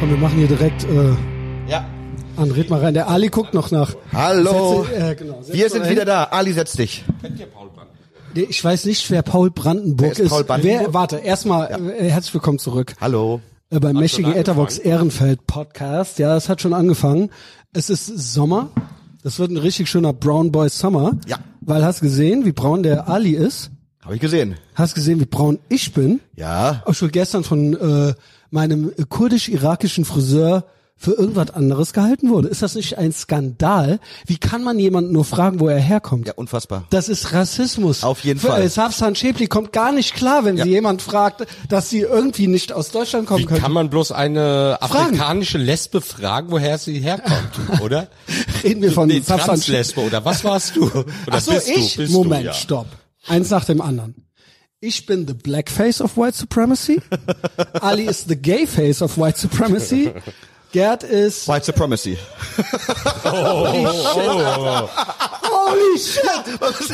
Komm, wir machen hier direkt äh, Ja. an. Red mal rein. Der Ali guckt noch nach. Hallo. Setze- äh, genau. Setz Wir sind hin. wieder da. Ali, setz dich. Nee, Ich weiß nicht, wer Paul Brandenburg Wer ist Paul Brandenburg? Wer, warte, erstmal äh, herzlich willkommen zurück. Hallo. Äh, beim mächtigen Etherbox Ehrenfeld Podcast. Ja, es hat schon angefangen. Es ist Sommer. Das wird ein richtig schöner Brown Boy Summer. Ja. Weil hast gesehen, wie braun der Ali ist? Habe ich gesehen. Hast gesehen, wie braun ich bin? Ja. Auch schon gestern von äh, meinem kurdisch-irakischen Friseur für irgendwas anderes gehalten wurde. Ist das nicht ein Skandal? Wie kann man jemanden nur fragen, wo er herkommt? Ja, unfassbar. Das ist Rassismus. Auf jeden Für, Fall. Äh, Safsan Schäpli kommt gar nicht klar, wenn Ja. sie jemand fragt, dass sie irgendwie nicht aus Deutschland kommen Wie können. kann man bloß eine Fragen. afrikanische Lesbe fragen, woher sie herkommt, oder? Reden wir von nee, Safsan. Translesbe, oder was warst du? Oder Ach so, bist ich? du? Bist Moment, du, ja. stopp. Eins nach dem anderen. Ich bin the black face of white supremacy. Ali ist the gay face of white supremacy. Gerd ist White Supremacy. Holy shit!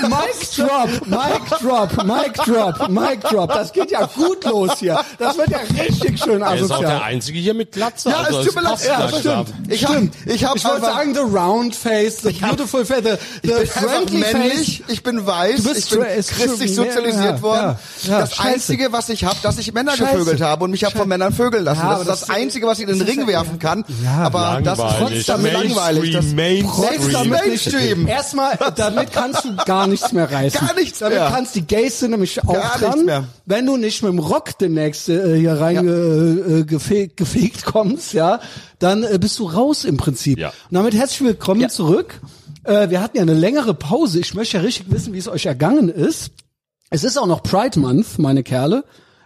Mic drop, Mic drop, Mic drop, Mic drop. Das geht ja gut los hier. Das wird ja richtig schön Er ist auch der asozial. Einzige hier mit Glatze. Ja, also es tut mir leid. Ja, stimmt. Ich hab, ich hab Ich wollte einfach- sagen, the round face, the beautiful face, the, ich the bin einfach friendly männlich, face. ich bin weiß, Du bist ich bin christlich true. sozialisiert Ja, worden. ja, ja, das scheiße. Einzige, was ich habe, dass ich Männer Scheiße. gevögelt habe und mich habe von Männern vögeln lassen. Ja, das ist das, das- Einzige, was ich in den Ring werfen kann. Ja, aber das ist Langweilig. trotzdem langweilig. Das, Mainstream, Mainstream. Mainstream. Erstmal, damit kannst du gar nichts mehr reißen. Gar nichts damit mehr. kannst die Gays sind nämlich auch Gar dran. mehr. Wenn du nicht mit dem Rock demnächst äh, hier rein Ja. äh, äh, gefegt, gefegt kommst, ja, dann äh, bist du raus im Prinzip. Ja. Und damit herzlich willkommen zurück. Äh, wir hatten ja eine längere Pause. Ich möchte ja richtig wissen, wie es euch ergangen ist. Es ist auch noch Pride Month, meine Kerle.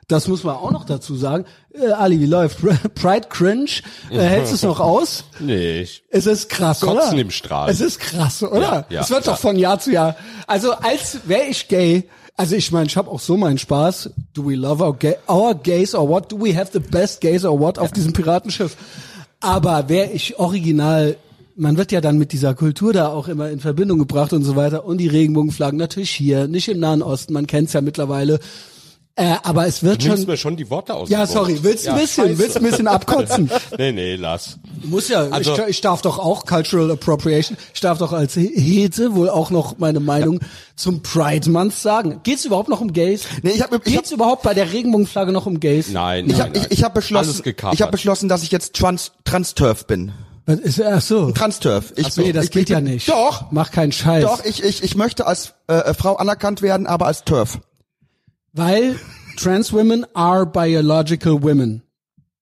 Das muss man auch noch dazu sagen. Äh, Ali, wie läuft? Pride Cringe. Äh, hältst du es noch aus? Nee, ich, Es ist krass, Kotzen oder? im Strahl. Es ist krass, oder? Ja, ja, es wird ja. doch von Jahr zu Jahr. Also als wäre ich gay, also ich meine, ich habe auch so meinen Spaß. Do we love our, gay, our gays or what? Do we have the best gays or what auf diesem Piratenschiff? Aber wäre ich original, man wird ja dann mit dieser Kultur da auch immer in Verbindung gebracht und so weiter. Und die Regenbogenflaggen natürlich hier, nicht im Nahen Osten, man kennt's ja mittlerweile. Äh, aber es wird du schon... mir schon die Worte aus. Ja, sorry, willst du ein Ja, bisschen, scheiße. willst du ein bisschen abkotzen? Nee, nee, lass. Muss ja, Also- ich, ich darf doch auch Cultural Appropriation, ich darf doch als Hete wohl auch noch meine Meinung zum Pride Month sagen. Geht's überhaupt noch um Gays? Nee, ich hab- ich Geht's überhaupt bei der Regenbogenflagge noch um Gays? Nein, ich nein, habe nein. ich, ich hab beschlossen, ich habe beschlossen, dass ich jetzt Trans Trans-Turf bin. Was ist, ach so. Trans-Turf. Ich, Ach so, nee, das ich, geht ich, ja nicht. Doch, Mach keinen Scheiß. doch, ich, ich, ich möchte als äh, Frau anerkannt werden, aber als Turf. Weil trans women are biological women.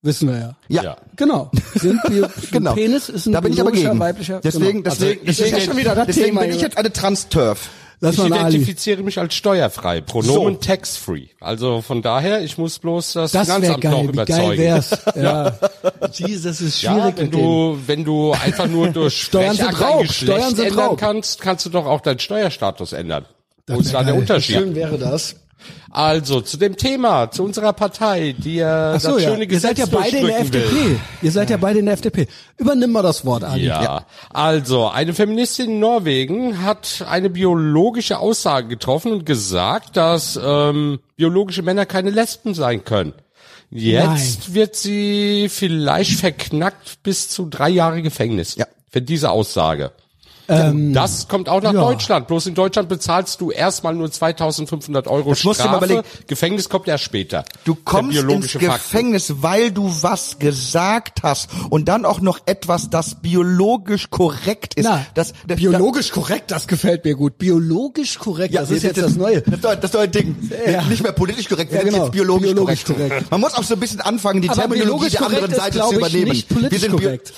Wissen wir ja. Ja. Ja. Genau. Sind Bio Genau. Penis ist ein da bin ich aber biologischer, gegen. weiblicher. Deswegen, genau. deswegen, Also, ich deswegen, ja schon wieder das deswegen Thema, bin ich jetzt eine Trans-Turf. Lass Ich mal Ali. identifiziere mich als steuerfrei. Pronomen So. tax-free. Also von daher, ich muss bloß das, Das Finanzamt noch geil. Wie überzeugen. geil wär's. Ja. Jesus, das ist Ja, schwierig wenn mit denen. du, wenn du einfach nur durch Steuern sind Raub, Steuern sind ändern Raub. kannst, kannst du doch auch deinen Steuerstatus ändern. Wo ist da der Unterschied? Schön wäre das. Also, zu dem Thema, zu unserer Partei, die ja Ach so, das ja. schöne Ihr Gesetz seid ja beide in der FDP. will. Ihr seid ja beide in der FDP. Übernimm mal das Wort, Ali. Ja. also eine Feministin in Norwegen hat eine biologische Aussage getroffen und gesagt, dass ähm, biologische Männer keine Lesben sein können. Jetzt wird sie vielleicht verknackt bis zu drei Jahre Gefängnis Ja. für diese Aussage. Das kommt auch nach ja. Deutschland. Bloß in Deutschland bezahlst du erstmal nur 2.500 Euro Das musst du dir mal Strafe. überlegen. Gefängnis kommt erst später. Du kommst ins. Gefängnis, weil du was gesagt hast und dann auch noch etwas, das biologisch korrekt ist. Na, das, das biologisch korrekt, das gefällt mir gut. Biologisch korrekt, das ist jetzt das Neue. Das ist doch- das ist Ding. Ja. Nicht mehr politisch korrekt, wir Ja, sind genau. jetzt biologisch, Biologisch korrekt. korrekt. Man muss auch so ein bisschen anfangen, die Aber Terminologie der anderen Seite zu übernehmen. nicht politisch wir sind bio- korrekt.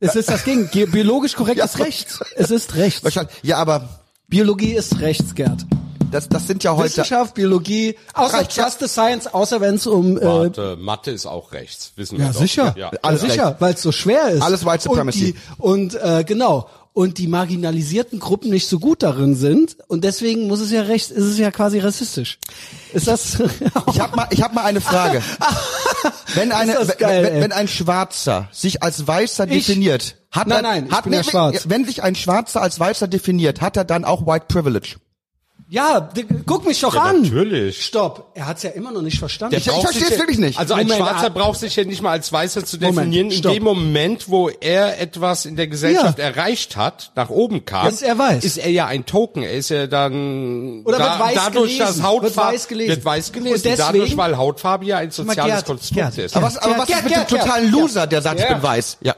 Es ist das Gegenteil. Biologisch korrekt Ja. ist rechts. Es ist rechts. Wahrscheinlich. Ja, aber Biologie ist rechts, Gerd. das, das sind ja heute. Wissenschaft, Biologie, außer Reicht, ja. Just the Science, außer wenn es um äh, Warte, Mathe ist auch rechts, wissen wir Ja, doch. sicher. Ja. Alles ja, sicher, weil es so schwer ist. Alles White Supremacy. Und, die, und äh, genau. Und die marginalisierten Gruppen nicht so gut darin sind. Und deswegen muss es ja recht, ist es ja quasi rassistisch. Ist das? Ich habe mal, ich hab mal eine Frage. Wenn eine, geil, wenn, wenn ein Schwarzer sich als Weißer Ich? definiert, hat Nein, er, nein, hat, bin ja schwarz. Wenn sich ein Schwarzer als Weißer definiert, hat er dann auch White Privilege. Ja, guck mich doch Ja, an. natürlich. Stopp. Er hat's ja immer noch nicht verstanden. Ich- ich braucht versteh's sich ja- wirklich nicht. Also ein Moment, Schwarzer ah. braucht sich ja nicht mal als Weißer zu Moment, definieren. In stopp. dem Moment, wo er etwas in der Gesellschaft Ja. erreicht hat, nach oben kam, Ist er weiß. ist er ja ein Token. Er ist ja dann Oder wird weiß dadurch, gelesen. dass Hautfarbe Wird weiß gelesen. wird weiß gelesen. Und deswegen- dadurch, weil Hautfarbe ja ein soziales Gerd, Konstrukt Gerd, ist. Aber was, aber was Gerd, ist mit dem Gerd, Gerd, totalen Loser, der sagt, ich bin weiß? Ja.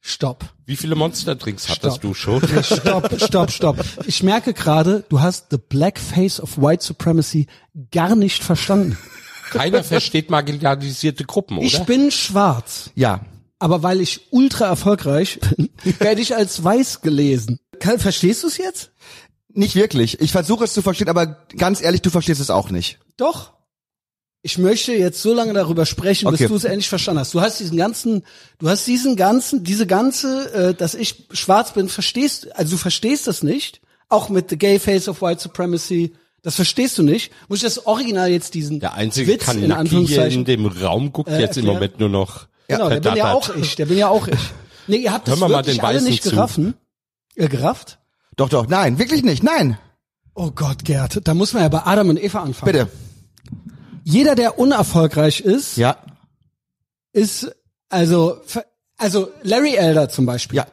Stopp. Wie viele Monsterdrinks hattest Stopp. du schon? Stopp, stopp, stopp. Ich merke gerade, du hast the black face of white supremacy gar nicht verstanden. Keiner versteht marginalisierte Gruppen, oder? Ich bin schwarz, Ja. aber weil ich ultra erfolgreich bin, werde ich als weiß gelesen. Kann, verstehst du es jetzt? Nicht wirklich. Ich versuche es zu verstehen, aber ganz ehrlich, du verstehst es auch nicht. Doch. Ich möchte jetzt so lange darüber sprechen, bis Okay. du es endlich verstanden hast. Du hast diesen ganzen, du hast diesen ganzen, diese ganze, äh, dass ich schwarz bin, verstehst, also du verstehst das nicht. Auch mit the gay face of white supremacy. Das verstehst du nicht. Muss ich das Original jetzt diesen Der einzige Witz in hier in Anführungszeichen. dem Raum guckt jetzt im? Moment nur noch genau, der bin ja auch ich. Der bin ja auch ich. Nee, ihr habt das wir mal wirklich alle nicht zu. geraffen. Äh, gerafft? Doch, doch, nein, wirklich nicht, nein. Oh Gott, Gerd, da muss man ja bei Adam und Eva anfangen. Bitte. Jeder, der unerfolgreich ist, Ja, ist also also Larry Elder zum Beispiel. ja.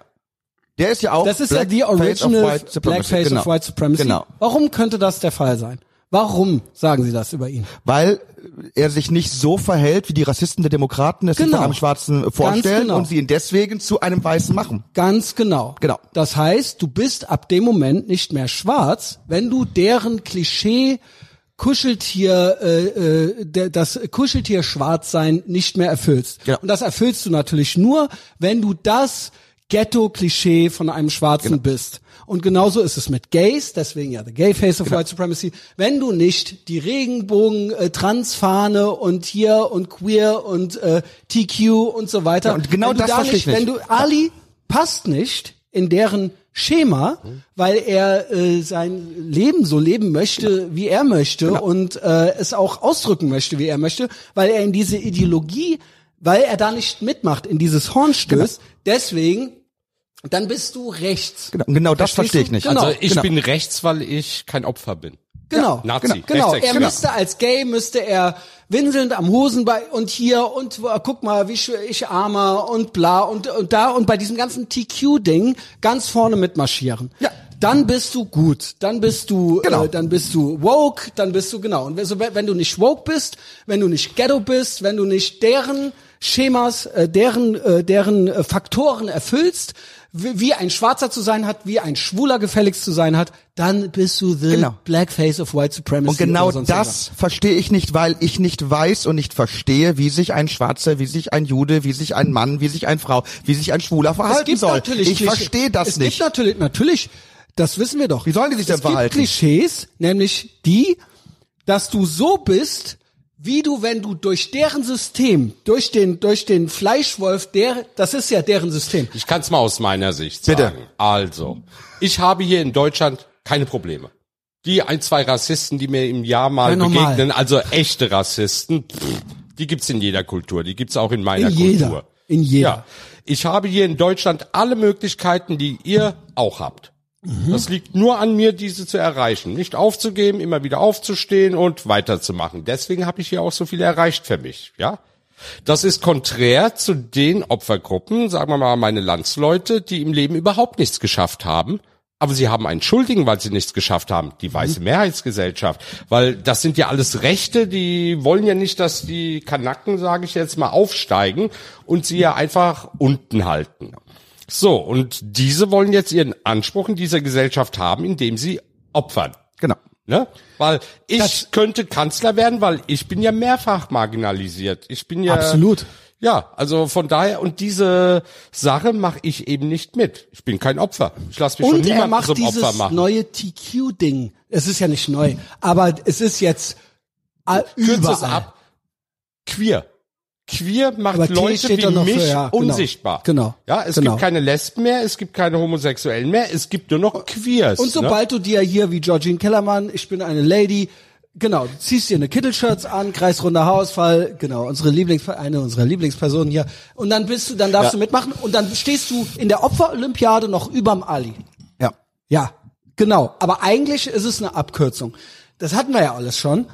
Der ist ja auch Das ist ja die of Original. Blackface genau. of White Supremacy. Genau. Warum könnte das der Fall sein? Warum sagen Sie das über ihn? Weil er sich nicht so verhält, wie die Rassisten der Demokraten es sich Genau. einem Schwarzen vorstellen genau. und sie ihn deswegen zu einem Weißen machen. Ganz genau. Genau. Das heißt, du bist ab dem Moment nicht mehr schwarz, wenn du deren Klischee Kuscheltier, äh, äh, das Kuscheltier Schwarzsein nicht mehr erfüllst. Genau. Und das erfüllst du natürlich nur, wenn du das Ghetto-Klischee von einem Schwarzen Genau. bist. Und genauso ist es mit Gays, deswegen ja the Gay Face of White Supremacy. Wenn du nicht die Regenbogen, äh, Transfahne und hier und Queer und äh, TQ und so weiter. Ja, und genau das da ich nicht, Wenn nicht. du Ali passt nicht in deren Schema, weil er äh, sein Leben so leben möchte, wie er möchte Genau. und äh, es auch ausdrücken möchte, wie er möchte, weil er in diese Ideologie, weil er da nicht mitmacht, in dieses Horn stößt. Deswegen, dann bist du rechts. Genau, genau das verstehe ich nicht. Genau. Also ich genau. bin rechts, weil ich kein Opfer bin. Genau, Nazi, genau, genau. Er rechtsextrem. müsste als Gay müsste er winselnd am Hosenbein und hier und äh, guck mal, wie ich armer und bla und und da und bei diesem ganzen TQ-Ding ganz vorne mitmarschieren. Ja. Dann bist du gut, dann bist du, Genau. äh, dann bist du woke, dann bist du genau. Und wenn, wenn du nicht woke bist, wenn du nicht Ghetto bist, wenn du nicht deren Schemas, äh, deren äh, deren äh, Faktoren erfüllst, wie, wie ein Schwarzer zu sein hat, wie ein Schwuler gefälligst zu sein hat, dann bist du the Genau. Blackface of White Supremacy. Und genau das verstehe ich nicht, weil ich nicht weiß und nicht verstehe, wie sich ein Schwarzer, wie sich ein Jude, wie sich ein Mann, wie sich eine Frau, wie sich ein Schwuler verhalten soll. Ich verstehe das es nicht. Gibt natürlich, natürlich, das wissen wir doch. Wie sollen die sich denn es verhalten? Gibt Klischees, nämlich die, dass du so bist, wie du, wenn du durch deren System, durch den, durch den Fleischwolf, der, das ist ja deren System. Ich kann es mal aus meiner Sicht Bitte. sagen. Also, ich habe hier in Deutschland keine Probleme. Die ein, zwei Rassisten, die mir im Jahr mal Ja, begegnen, also echte Rassisten, pff, die gibt's in jeder Kultur, die gibt's auch in meiner In jeder. Kultur. In jeder. Ja. Ich habe hier in Deutschland alle Möglichkeiten, die ihr auch habt. Mhm. Das liegt nur an mir, diese zu erreichen. Nicht aufzugeben, immer wieder aufzustehen und weiterzumachen. Deswegen habe ich hier auch so viel erreicht für mich, ja. Das ist konträr zu den Opfergruppen, sagen wir mal meine Landsleute, die im Leben überhaupt nichts geschafft haben. Aber sie haben einen Schuldigen, weil sie nichts geschafft haben. Die weiße Mehrheitsgesellschaft. Weil das sind ja alles Rechte, die wollen ja nicht, dass die Kanacken, sage ich jetzt mal, aufsteigen und sie ja einfach unten halten. So, und diese wollen jetzt ihren Anspruch in dieser Gesellschaft haben, indem sie opfern. Genau. Ne? Weil ich Das- könnte Kanzler werden, weil ich bin ja mehrfach marginalisiert. Ich bin ja Absolut. Ja, also von daher und diese Sache mache ich eben nicht mit. Ich bin kein Opfer. Ich lasse mich Und schon er macht zum Opfer machen. neue TQ-Ding. Es ist ja nicht neu, aber es ist jetzt äh, Kürze es überall. ab. Queer. Queer macht Aber Leute wie mich für- ja, genau. unsichtbar. Genau. Ja, es Genau. gibt keine Lesben mehr, es gibt keine Homosexuellen mehr, es gibt nur noch Queers. Und ne? sobald du dir hier wie Georgine Kellermann, ich bin eine Lady, genau, du ziehst dir eine Kittelshirts an, kreisrunder Haarausfall, genau, unsere Lieblings eine unserer Lieblingspersonen hier und dann bist du, dann darfst Ja. du mitmachen und dann stehst du in der Opferolympiade noch überm Ali. Ja. Ja, Genau, aber eigentlich ist es eine Abkürzung. Das hatten wir ja alles schon.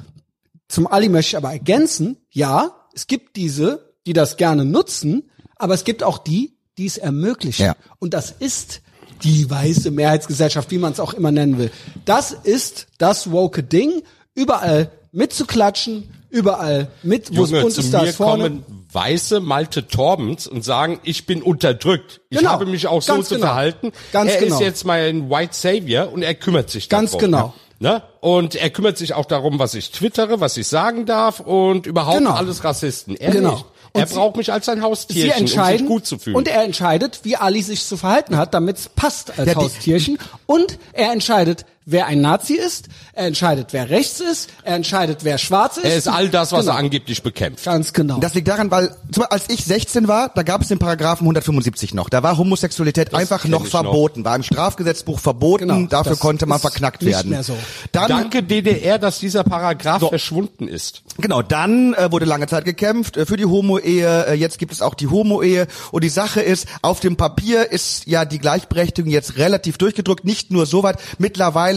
Zum Ali möchte ich aber ergänzen, ja, es gibt diese, die das gerne nutzen, aber es gibt auch die, die es ermöglichen. Ja. Und das ist die weiße Mehrheitsgesellschaft, wie man es auch immer nennen will. Das ist das woke Ding, überall mitzuklatschen, überall mit, wo es bunt ist, da ist vorne. kommen weiße Malte Torbens und sagen, ich bin unterdrückt. Ich Genau. habe mich auch so Ganz zu genau. verhalten. Ganz er genau. ist jetzt mein White Savior und er kümmert sich Ganz darum. genau. Ne? Und er kümmert sich auch darum, was ich twittere, was ich sagen darf und überhaupt Genau. alles Rassisten. Er Genau. nicht. Er sie- braucht mich als sein Haustierchen, um sich gut zu fühlen. und er entscheidet, wie Ali sich zu verhalten hat, damit es passt als Ja, Haustierchen. Und er entscheidet, wer ein Nazi ist. Er entscheidet, wer rechts ist. Er entscheidet, wer schwarz ist. er ist all das, was genau. er angeblich bekämpft. Ganz genau. Das liegt daran, weil zum Beispiel, als ich 16 war, da gab es den Paragraphen 175 noch. Da war Homosexualität einfach kenn noch ich noch. verboten, war im Strafgesetzbuch verboten, Genau, dafür das konnte man verknackt nicht werden. mehr so. Dann, Danke DDR, dass dieser Paragraph verschwunden ist. Genau, dann äh, wurde lange Zeit gekämpft äh, für die Homo-Ehe, äh, jetzt gibt es auch die Homo-Ehe und die Sache ist, auf dem Papier ist ja die Gleichberechtigung jetzt relativ durchgedrückt, nicht nur so weit,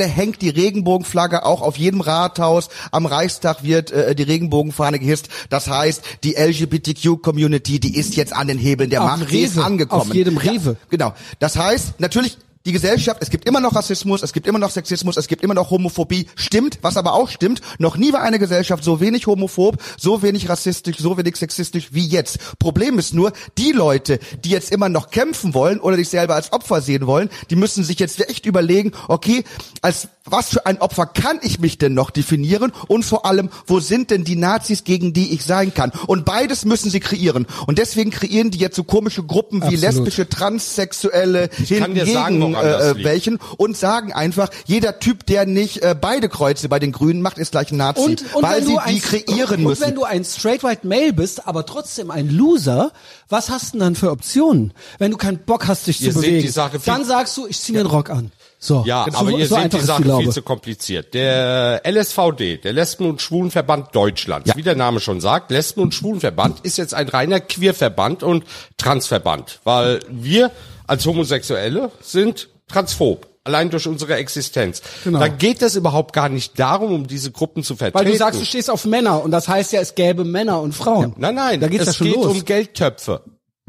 mittlerweile hängt die Regenbogenflagge auch auf jedem Rathaus, am Reichstag wird äh, die Regenbogenfahne gehisst, das heißt, die LGBTQ-Community, die ist jetzt an den Hebeln. Der Auf Macht, sie ist Rewe, angekommen. auf jedem Rewe. Ja, genau, das heißt, natürlich die Gesellschaft, es gibt immer noch Rassismus, es gibt immer noch Sexismus, es gibt immer noch Homophobie. Stimmt, was aber auch stimmt, noch nie war eine Gesellschaft so wenig homophob, so wenig rassistisch, so wenig sexistisch wie jetzt. Problem ist nur, die Leute, die jetzt immer noch kämpfen wollen oder sich selber als Opfer sehen wollen, die müssen sich jetzt echt überlegen, okay, als was für ein Opfer kann ich mich denn noch definieren und vor allem, wo sind denn die Nazis, gegen die ich sein kann? Und beides müssen sie kreieren. Und deswegen kreieren die jetzt so komische Gruppen wie Absolut. lesbische, transsexuelle, kann dir sagen, hingegen das äh, liegt. welchen und sagen einfach, jeder Typ, der nicht äh, beide Kreuze bei den Grünen macht, ist gleich ein Nazi, und, und weil wenn sie du ein, die kreieren und müssen. wenn du ein straight white male bist, aber trotzdem ein Loser, was hast du denn dann für Optionen? Wenn du keinen Bock hast, dich Ihr zu bewegen, die Sache viel- dann sagst du, ich zieh mir einen Rock an. So, Ja, so, aber ihr so seht die ist Sache viel zu kompliziert. Der LSVD, der Lesben- und Schwulenverband Deutschlands, Ja. wie der Name schon sagt, Lesben- und Schwulenverband ist jetzt ein reiner Queerverband und Transverband, weil wir als Homosexuelle sind transphob. Allein durch unsere Existenz. Genau. Da geht es überhaupt gar nicht darum, um diese Gruppen zu vertreten. Weil du sagst, du stehst auf Männer und das heißt ja, es gäbe Männer und Frauen. Nein, nein, da geht's es ja schon geht los. um Geldtöpfe.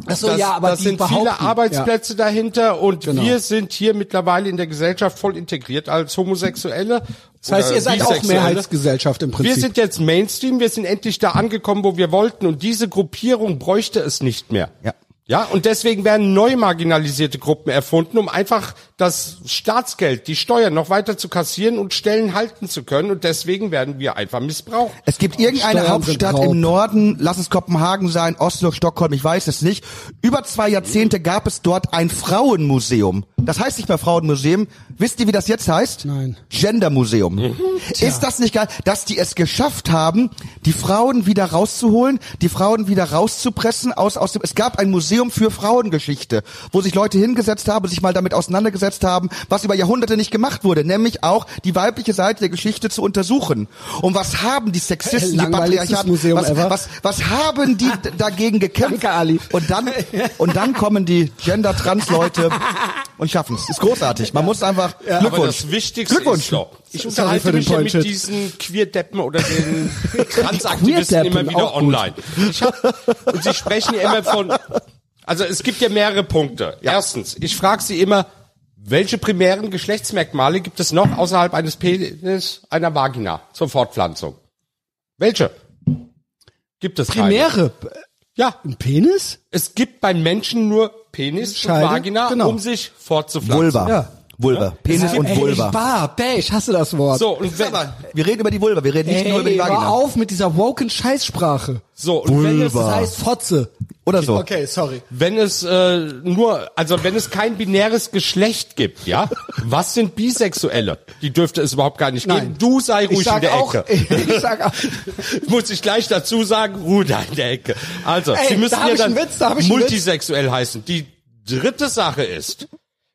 Ach so, das, ja, aber das die sind viele Arbeitsplätze dahinter und Genau. wir sind hier mittlerweile in der Gesellschaft voll integriert als Homosexuelle. Das heißt, ihr seid auch. Mehrheitsgesellschaft im Prinzip. Wir sind jetzt Mainstream, wir sind endlich da angekommen, wo wir wollten und diese Gruppierung bräuchte es nicht mehr. Ja. Ja, und deswegen werden neu marginalisierte Gruppen erfunden, um einfach das Staatsgeld, die Steuern noch weiter zu kassieren und Stellen halten zu können. Und deswegen werden wir einfach missbraucht. Es gibt irgendeine Steuern Hauptstadt im Norden, lass es Kopenhagen sein, Oslo, Stockholm, ich weiß es nicht. Über zwei Jahrzehnte gab es dort ein Frauenmuseum. Das heißt nicht mehr Frauenmuseum. Wisst ihr, wie das jetzt heißt? Nein. Gendermuseum. Ist das nicht geil, dass die es geschafft haben, die Frauen wieder rauszuholen, die Frauen wieder rauszupressen aus, aus dem, es gab ein Museum für Frauengeschichte, wo sich Leute hingesetzt haben, sich mal damit auseinandergesetzt haben, was über Jahrhunderte nicht gemacht wurde, nämlich auch die weibliche Seite der Geschichte zu untersuchen. Und was haben die Sexisten, die Patriarchaten, Museum was, ever. was, was haben die dagegen gekämpft? Danke, Ali. Und dann, und dann kommen die Gender-Trans-Leute und schaffen es. Ist großartig. Man muss einfach, Aber Glückwunsch. das Wichtigste Glückwunsch. ist ich unterhalte mich ja mit Point-Shit. diesen Queerdeppen oder den Transaktivisten immer wieder online. Hab, und sie sprechen ja immer von, also es gibt ja mehrere Punkte. Erstens, ich frage sie immer, welche primären Geschlechtsmerkmale gibt es noch außerhalb eines Penis, einer Vagina zur Fortpflanzung? Welche? Gibt es keine. Primäre. Ja, Ein Penis? es gibt beim Menschen nur Penis Scheide, und Vagina, genau. um sich fortzupflanzen. Vulva. Ja. Vulva. Penis und Ey, Vulva. Bah, bäh, ich hasse das Wort. So, und wenn, Aber wir reden über die Vulva, wir reden nicht nur über die Ey, hör Vagina. auf mit dieser woken Scheißsprache. so, und wenn es, Das heißt Fotze. Oder so. Okay, sorry. wenn es äh, nur, also wenn es kein binäres Geschlecht gibt, ja, was sind Bisexuelle? Die dürfte es überhaupt gar nicht Nein. geben. Du sei ruhig Ich sag in der auch, Ecke. ich sag auch, Muss ich gleich dazu sagen, ruhe da in der Ecke. Also, Ey, sie müssen da ja dann Witz, da multisexuell heißen. Die dritte Sache ist,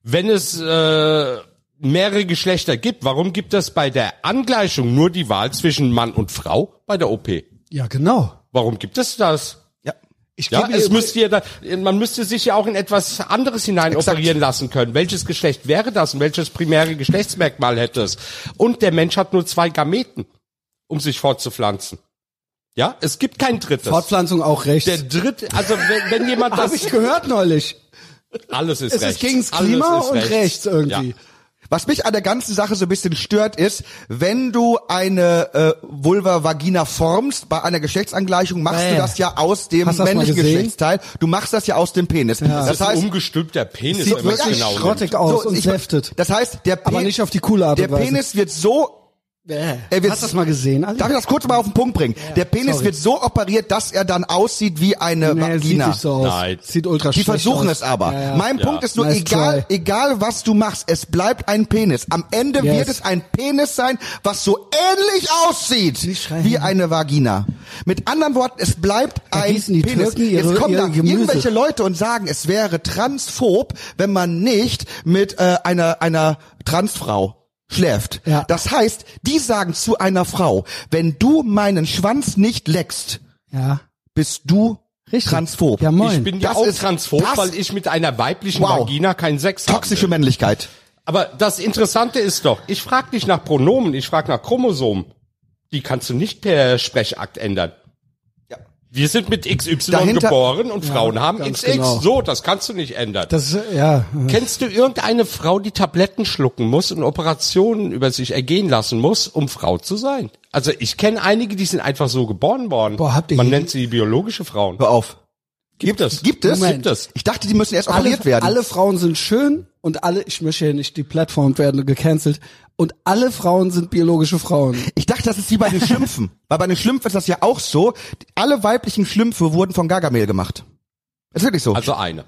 wenn es äh, mehrere Geschlechter gibt, warum gibt es bei der Angleichung nur die Wahl zwischen Mann und Frau bei der OP? ja, genau. Warum gibt es das? Ja. Ich Ja, gebe es müsste ja da, man müsste sich ja auch in etwas anderes hinein operieren lassen können. Welches Geschlecht wäre das und welches primäre Geschlechtsmerkmal hätte es? Und der Mensch hat nur zwei Gameten, um sich fortzupflanzen. Ja, es gibt kein drittes. Fortpflanzung auch rechts. der dritte, also wenn, wenn jemand das, Habe ich gehört neulich. Alles ist Es rechts. ist gegens Klima ist und rechts, irgendwie. Ja. Was mich an der ganzen Sache so ein bisschen stört, ist, wenn du eine äh, Vulva-Vagina formst bei einer Geschlechtsangleichung, machst Äh. du das ja aus dem männlichen? Geschlechtsteil. Du machst das ja aus dem Penis. Ja. Das, Das ist ein heißt, umgestülpter Penis, Sieht es wirklich genau schrottig nimmt. aus so, und ich- säftet. Das heißt, der Aber Pe- nicht auf die coole Art Der. Penis wird so Äh, Er wird- Hast du das mal gesehen, Alter? Darf ich das kurz mal auf den Punkt bringen? der Penis sorry. wird so operiert, dass er dann aussieht wie eine Nee, sieht Vagina. nicht so aus. Nein. Sieht ultra Die versuchen aus. es aber. Ja, ja. Mein Ja. Punkt ist nur, Nice egal, try. egal was du machst, es bleibt ein Penis. Am Ende Yes. wird es ein Penis sein, was so ähnlich aussieht wie eine Vagina. Mit anderen Worten, es bleibt Da ein Penis. Türken ihre- Jetzt kommen ihre da Gemüse. irgendwelche Leute und sagen, es wäre transphob, wenn man nicht mit äh, einer einer Transfrau schläft. Ja. Das heißt, die sagen zu einer Frau, wenn du meinen Schwanz nicht leckst, Ja. bist du Richtig. transphob. Ja, moin. Ich bin ja Das auch ist- transphob, das- weil ich mit einer weiblichen Wow. Vagina keinen Sex habe. Toxische Männlichkeit. Aber das Interessante ist doch, ich frage nicht nach Pronomen, ich frage nach Chromosomen. Die kannst du nicht per Sprechakt ändern. Ja. Wir sind mit XY Dahinter- geboren und Frauen haben ganz XX. genau. So, das kannst du nicht ändern. Das ja. Kennst du irgendeine Frau, die Tabletten schlucken muss und Operationen über sich ergehen lassen muss, um Frau zu sein? Also ich kenne einige, die sind einfach so geboren worden. Boah, habt ihr Man nennt sie biologische Frauen. Hör auf. Gibt es? Gibt es? Moment. Gibt es? Ich dachte, die müssen erst Alle, operiert werden. alle Frauen sind schön und alle, ich möchte ja nicht die Plattform werden gecancelt, und alle Frauen sind biologische Frauen. Ich dachte, das ist wie bei den Schlümpfen. Weil bei den Schlümpfen ist das ja auch so. Alle weiblichen Schlümpfe wurden von Gargamel gemacht. Das ist wirklich so. Also eine.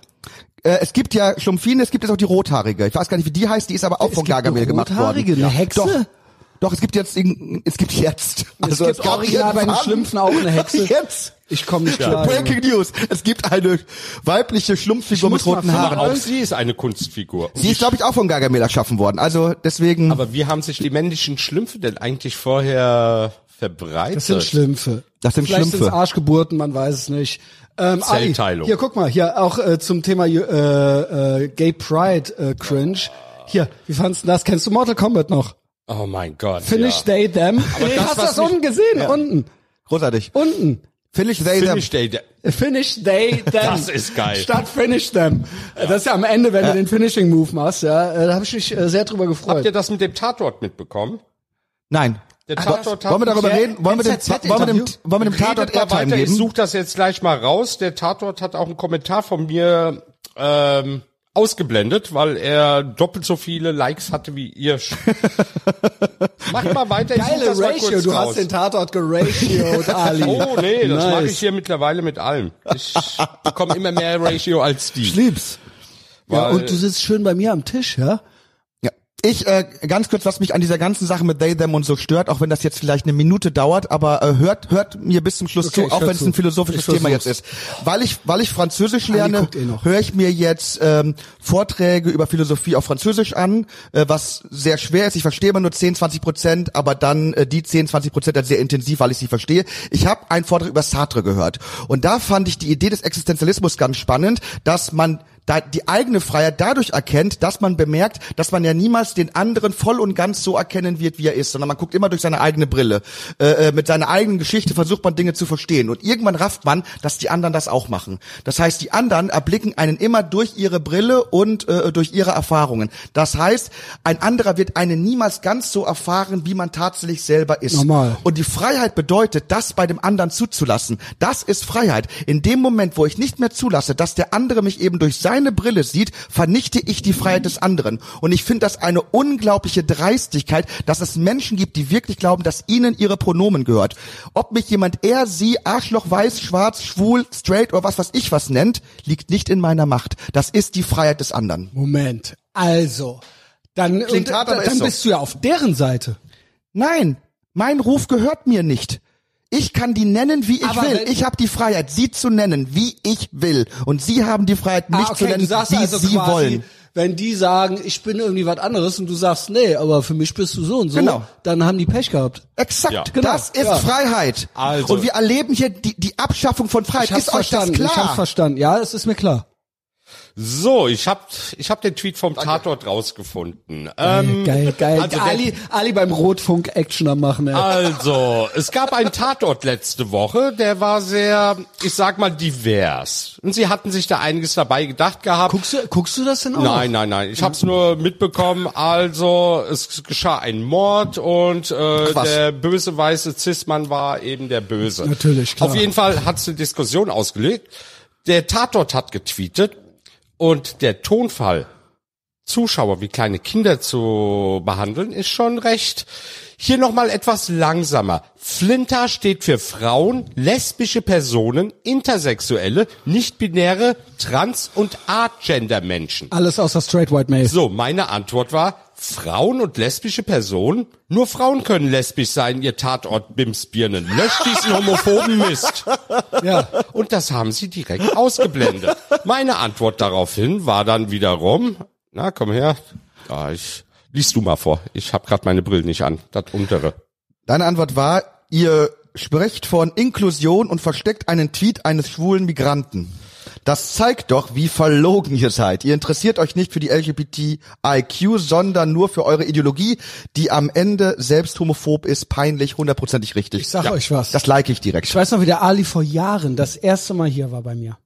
äh, es gibt ja Schlumpfine, es gibt jetzt auch die rothaarige. Ich weiß gar nicht, wie die heißt, die ist aber auch Es von Gargamel eine gemacht rothaarige, worden. eine Hexe? Doch. Doch, es gibt jetzt, es gibt jetzt. Also es gibt original bei den Schlümpfen auch eine Hexe. Jetzt. Ich komme nicht klar. Breaking News. Es gibt eine weibliche Schlumpffigur mit roten Haaren. Aber auch sie ist eine Kunstfigur. Sie ist, glaube ich, auch von Gargamel erschaffen worden. Also deswegen. Aber wie haben sich die männlichen Schlümpfe denn eigentlich vorher verbreitet? Das sind Schlümpfe. Das sind Vielleicht Schlümpfe. sind's Arschgeburten, man weiß es nicht. Ähm, Ali, Zellteilung. hier, guck mal, hier auch äh, zum Thema äh, äh, Gay Pride äh, Cringe. Hier, wie fandst du das? Kennst du Mortal Kombat noch? Oh mein Gott. Finish ja. they them. Aber nee, das, hast du das unten gesehen? Unten. großartig. Unten. Finish they them. Finish Day. Finish they them. Das ist geil. Statt finish them. Äh, Das ist ja am Ende, wenn du den Finishing Move machst, ja. Äh, da habe ich mich äh, sehr drüber Habt gefreut. ihr das mit dem Tatort mitbekommen? Nein. Der Tatort hat Wollen wir darüber Ja, reden? Wollen wir dem, wollen wir dem, wollen wir dem Tatort Airtime weiter, Ich geben? suche das jetzt gleich mal raus. Der Tatort hat auch einen Kommentar von mir ähm, ausgeblendet, weil er doppelt so viele Likes hatte wie ihr. Mach mal weiter. Ich Geile Ratio, du raus. hast den Tatort geratioed, Ali. Oh nee, das Nice. mache ich hier mittlerweile mit allem. Ich bekomme immer mehr Ratio als die. Ich lieb's. Ja, und du sitzt schön bei mir am Tisch, ja? Ich, äh, ganz kurz, was mich an dieser ganzen Sache mit they, them und so stört, auch wenn das jetzt vielleicht eine Minute dauert, aber äh, hört, hört mir bis zum Schluss Okay, zu, auch wenn es ein philosophisches Ich Thema jetzt ist. Weil ich, weil ich Französisch lerne, eh höre ich mir jetzt ähm, Vorträge über Philosophie auf Französisch an, äh, was sehr schwer ist. Ich verstehe immer nur 10, 20 Prozent, aber dann äh, die 10, 20 Prozent halt sehr intensiv, weil ich sie verstehe. Ich habe einen Vortrag über Sartre gehört und da fand ich die Idee des Existenzialismus ganz spannend, dass man da die eigene Freiheit dadurch erkennt, dass man bemerkt, dass man ja niemals den anderen voll und ganz so erkennen wird, wie er ist, sondern man guckt immer durch seine eigene Brille. Äh, äh, mit seiner eigenen Geschichte versucht man Dinge zu verstehen und irgendwann rafft man, dass die anderen das auch machen. Das heißt, die anderen erblicken einen immer durch ihre Brille und äh, durch ihre Erfahrungen. Das heißt, ein anderer wird einen niemals ganz so erfahren, wie man tatsächlich selber ist. Normal. Und die Freiheit bedeutet, das bei dem anderen zuzulassen. Das ist Freiheit. In dem Moment, wo ich nicht mehr zulasse, dass der andere mich eben durch seine Brille sieht, vernichte ich die Freiheit des anderen. Und ich finde das eine unglaubliche Dreistigkeit, dass es Menschen gibt, die wirklich glauben, dass ihnen ihre Pronomen gehört. Ob mich jemand er, sie, Arschloch, weiß, schwarz, schwul, straight oder was was ich was nennt, liegt nicht in meiner Macht. Das ist die Freiheit des anderen. Moment. Also, dann, Klingt hart, aber dann ist so. bist du ja auf deren Seite. Nein, mein Ruf gehört mir nicht. Ich kann die nennen, wie ich Aber will. Ich habe die Freiheit, sie zu nennen, wie ich will. Und sie haben die Freiheit, mich Ah, zu nennen, wie also sie quasi, wollen. wenn die sagen, ich bin irgendwie was anderes und du sagst, nee, aber für mich bist du so und so, Genau. dann haben die Pech gehabt. Exakt, Ja. Genau, das ist ja. Freiheit. Also- Und wir erleben hier die, die Abschaffung von Freiheit. Ich hab's ist euch verstanden, das ich hab's klar? verstanden. Ja, es ist mir klar. So, ich hab, ich hab den Tweet vom Tatort rausgefunden. Ähm, geil, geil. also der- Ali, Ali beim Rotfunk Action am machen, ey. Also, es gab einen Tatort letzte Woche, der war sehr, ich sag mal, divers. Und sie hatten sich da einiges dabei gedacht gehabt. Guckst du, guckst du das denn auch? Nein, nein, nein. Ich habe es nur mitbekommen. Also es geschah ein Mord und äh, was. der böse weiße Cis-Mann war eben der Böse. Natürlich, klar. Auf jeden Fall hat es eine Diskussion ausgelegt. Der Tatort hat getweetet und der Tonfall, Zuschauer wie kleine Kinder zu behandeln, ist schon recht. Hier nochmal etwas langsamer. Flinter steht für Frauen, lesbische Personen, Intersexuelle, nicht-binäre, trans- und Art-Gender-Menschen. Alles außer Straight White Male. So, meine Antwort war, Frauen und lesbische Personen? Nur Frauen können lesbisch sein, ihr Tatort Bimsbirnen. Löscht diesen homophoben Mist. Ja. Und das haben sie direkt ausgeblendet. Meine Antwort daraufhin war dann wiederum, na komm her, ah, ich, liest du mal vor. Ich habe gerade meine Brille nicht an, das untere. Deine Antwort war, ihr sprecht von Inklusion und versteckt einen Tweet eines schwulen Migranten. Das zeigt doch, wie verlogen ihr seid. Ihr interessiert euch nicht für die LGBTIQ, sondern nur für eure Ideologie, die am Ende selbst homophob ist, peinlich, hundertprozentig richtig. Ich sag euch was. Das like ich direkt. Ich weiß noch, wie der Ali vor Jahren das erste Mal hier war bei mir.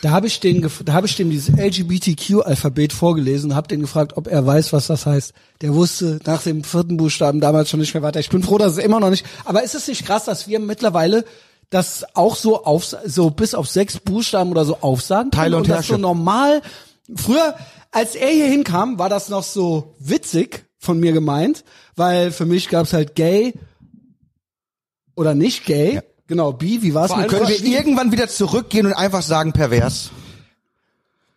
Da habe ich den, da habe ich dem dieses LGBTQ-Alphabet vorgelesen, habe den gefragt, ob er weiß, was das heißt. Der wusste nach dem vierten Buchstaben damals schon nicht mehr weiter. Ich bin froh, dass es immer noch nicht. Aber ist es nicht krass, dass wir mittlerweile das auch so auf, so bis auf sechs Buchstaben oder so aufsagen können Teile und das so normal. Früher, als er hier hinkam, war das noch so witzig von mir gemeint, weil für mich gab's halt gay oder nicht gay. Genau, bi, wie war's Können wir irgendwann wieder zurückgehen und einfach sagen pervers?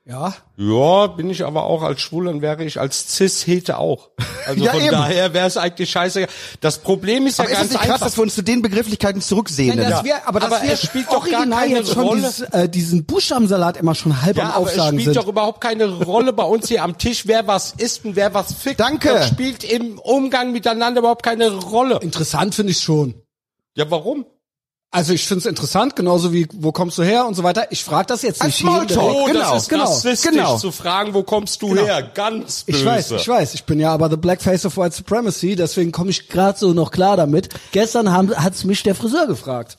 Ja, Ja, bin ich aber auch als Schwul, dann wäre ich als Cis-Hete auch. Also Ja, von eben. daher wäre es eigentlich scheiße. Das Problem ist ja Aber ist es ganz nicht krass, einfach. dass wir uns zu den Begrifflichkeiten zurücksehen? Nein, dass Ja. wir, aber, dass Aber wir es spielt doch gar keine jetzt schon Rolle. dieses, äh, diesen Buchstabensalat immer schon halb am Ja, aber es Aufsagen spielt sind. doch überhaupt keine Rolle bei uns hier am Tisch, wer was isst und wer was fickt. Danke. Das spielt im Umgang miteinander überhaupt keine Rolle. Interessant finde ich schon. Ja, warum? Also ich finde es interessant, genauso wie wo kommst du her und so weiter. Ich frage das jetzt nicht Smalltalk. Oh, genau, das ist genau, rassistisch genau. zu fragen, wo kommst du her? Ganz böse. Ich weiß, ich weiß. Ich bin ja aber the black face of white supremacy, deswegen komme ich gerade so noch klar damit. Gestern haben, hat's mich der Friseur gefragt.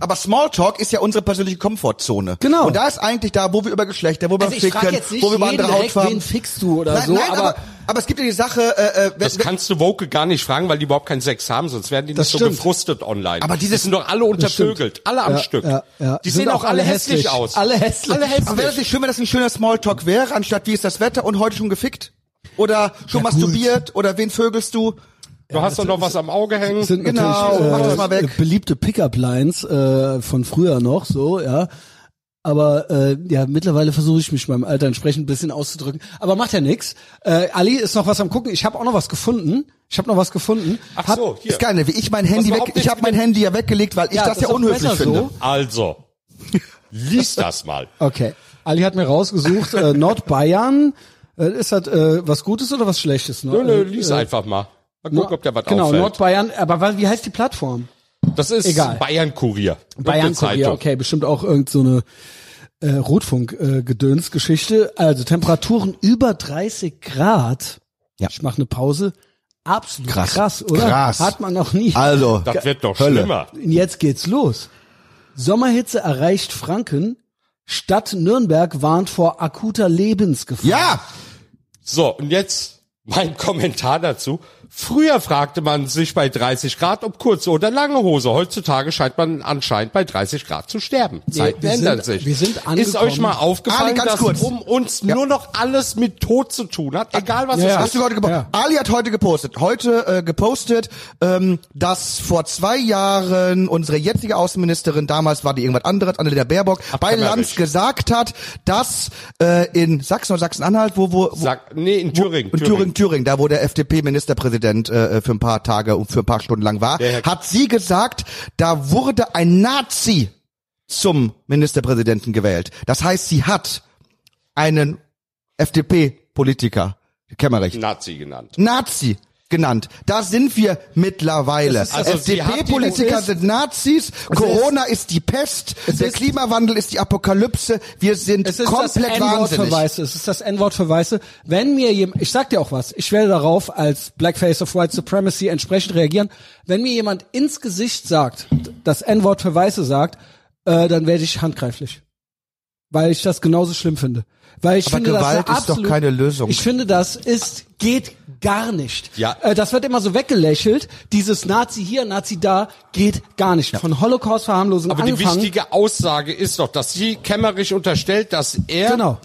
Aber Smalltalk ist ja unsere persönliche Komfortzone. Genau. Und da ist eigentlich da, wo wir über Geschlechter, wo wir Also ich ficken, frage jetzt nicht wo wir über andere direkt, Hautfarben. wen fickst du oder nein, so, nein, aber, aber, aber es gibt ja die Sache, äh, äh, wenn, Das kannst du Woke gar nicht fragen, weil die überhaupt keinen Sex haben, sonst werden die Das nicht so stimmt. gefrustet online. Aber dieses- die sind doch alle untervögelt, alle am Ja, Stück. ja, ja. Die Sind sehen auch alle hässlich, aus. Alle hässlich. Alle hässlich. aber wäre das nicht schön, wenn das ein schöner Smalltalk wäre, anstatt wie ist das Wetter und heute schon gefickt? Oder schon Ja, gut. masturbiert? Oder wen vögelst du? Du hast doch noch was am Auge hängen. sind Genau, natürlich mach äh, das mal weg. beliebte Pickup-Lines äh, von früher noch, so, ja. Aber äh, ja, mittlerweile versuche ich mich meinem Alter entsprechend ein bisschen auszudrücken. Aber macht ja nix. Äh, Ali ist noch was am gucken. Ich habe auch noch was gefunden. Ich habe noch was gefunden. Ach Hab, so, hier. Ist geil, ne? Wie ich mein Handy weg, ich habe mein Handy ja weggelegt, weil ich Ja, das, das ja unhöflich finde. so. Also, lies das mal. Okay. Ali hat mir rausgesucht, äh, Nordbayern. Äh, ist das äh, was Gutes oder was Schlechtes? Nö, nö, Äh, lies äh, einfach mal. Mal gucken, ob der was Genau, auffällt. Nordbayern. Aber wie heißt die Plattform? das ist Egal. Bayern Kurier. Bayern Kurier, okay, bestimmt auch irgend so eine äh, Rotfunk-Gedöns-Geschichte. also Temperaturen über 30 Grad. Ja. Ich mache eine Pause. Absolut krass, Krass. oder? Krass. Hat man noch nie. Also, Das wird doch Hölle. schlimmer. Und Jetzt geht's los. Sommerhitze erreicht Franken. Stadt Nürnberg warnt vor akuter Lebensgefahr. ja, So, und jetzt mein Kommentar dazu. Früher fragte man sich bei 30 Grad, ob kurze oder lange Hose. Heutzutage scheint man anscheinend bei 30 Grad zu sterben. Zeiten wir ändern sind- sich. wir sind Ist angekommen. euch mal aufgefallen, Ali, dass kurz. um uns nur noch alles mit Tod zu tun hat? Egal was Ja, es ja. ist. Hast du heute gepostet? Ja. Ali hat heute gepostet. Heute äh, gepostet, ähm, dass vor zwei Jahren unsere jetzige Außenministerin, damals war die irgendwas anderes, Annalena Baerbock, bei Abkammerich. Lanz gesagt hat, dass äh, in Sachsen oder Sachsen-Anhalt, wo, wo, wo Sag, nee, in Thüringen. in Thüringen, Thüringen, da wo der FDP-Ministerpräsident äh, für ein paar Tage und für ein paar Stunden lang war, hat sie gesagt, da wurde ein Nazi zum Ministerpräsidenten gewählt. Das heißt, sie hat einen FDP FDP-Politiker, Kemmerich, Nazi genannt. Nazi genannt. Da sind wir mittlerweile. Ist- also FDP-Politiker ist- sind Nazis, Corona ist, die Pest, der ist- Klimawandel ist die Apokalypse, wir sind Es ist komplett das für wahnsinnig. Weiße. Es ist das N-Wort für Weiße. Wenn mir jemand, ich sag dir auch was, ich werde darauf als Blackface of White Supremacy entsprechend reagieren. Wenn mir jemand ins Gesicht sagt, das N-Wort für Weiße sagt, äh, dann werde ich handgreiflich. Weil ich das genauso schlimm finde. Weil ich Aber finde, Gewalt das ist doch keine Lösung. Ich finde, das ist, geht gar nicht. Ja. Äh, das wird immer so weggelächelt. Dieses Nazi hier, Nazi da, geht gar nicht. Von Holocaust-Verharmlosung Aber die angefangen. wichtige Aussage ist doch, dass sie Kemmerich unterstellt, dass er Genau.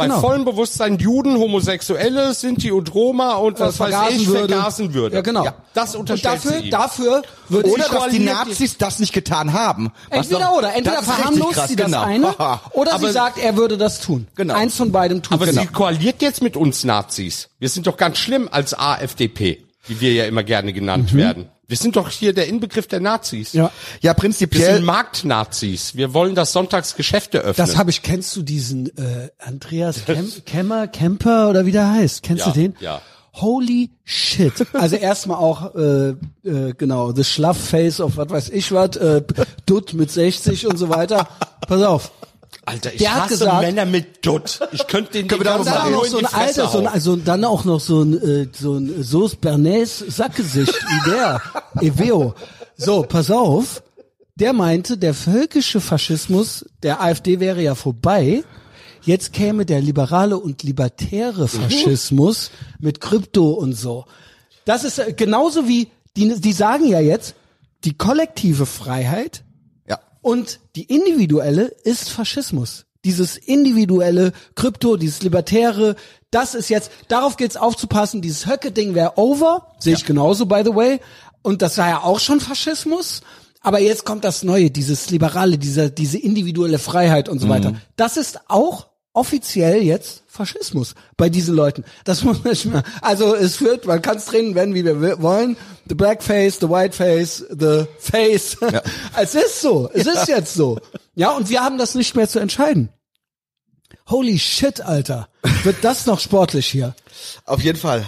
Bei Genau. vollem Bewusstsein Juden, Homosexuelle, Sinti und Roma und was äh, weiß ich würde. vergasen würde. Ja, genau. das und unterstellt dafür, sie dafür wird Oder sie dass die Nazis das nicht getan haben. Entweder doch- oder. Entweder das verharmlost krass, sie das genau. eine oder Aber- sie sagt, er würde das tun. Genau. Eins von beidem tut Aber sie. sie koaliert jetzt mit uns Nazis. Wir sind doch ganz schlimm als AfDP, wie wir ja immer gerne genannt werden. Wir sind doch hier der Inbegriff der Nazis. Ja. Ja, Wir prinzipiell. sind Marktnazis. Wir wollen, dass sonntags Geschäfte öffnen. Das habe ich, kennst du diesen äh, Andreas Kem Kemmer, Kemper oder wie der heißt? Kennst Ja, du den? ja. Holy shit. Also erstmal auch, äh, äh, genau, the Schlaff Face of was weiß ich was, äh, Dutt mit 60 und so weiter. Pass auf. Alter, ich Der hat hasse gesagt- Männer mit Dutt. Ich könnte den Können ganze Dann noch so in ein alter, so ein, also dann auch noch so ein, äh, so ein Sauce Bernays Sackgesicht wie der, Eveo. So, pass auf. Der meinte, der völkische Faschismus der AfD wäre ja vorbei. Jetzt käme der liberale und libertäre Faschismus mit Krypto und so. Das ist äh, genauso wie, die, die sagen ja jetzt, die kollektive Freiheit. Und die individuelle ist Faschismus. Dieses individuelle Krypto, dieses Libertäre, das ist jetzt, darauf geht's aufzupassen, dieses Höcke-Ding wäre over, sehe ich genauso, by the way. Und das war ja auch schon Faschismus. Aber jetzt kommt das Neue, dieses Liberale, dieser, diese individuelle Freiheit und so weiter. Das ist auch offiziell jetzt Faschismus bei diesen Leuten. Das muss man nicht mehr. Also es führt, man kann es drehen werden, wie wir wollen. The black face, the white face, the face. es ist so. Es ist jetzt so. Ja, und wir haben das nicht mehr zu entscheiden. Holy shit, Alter. Wird das noch sportlich hier? Auf jeden Fall.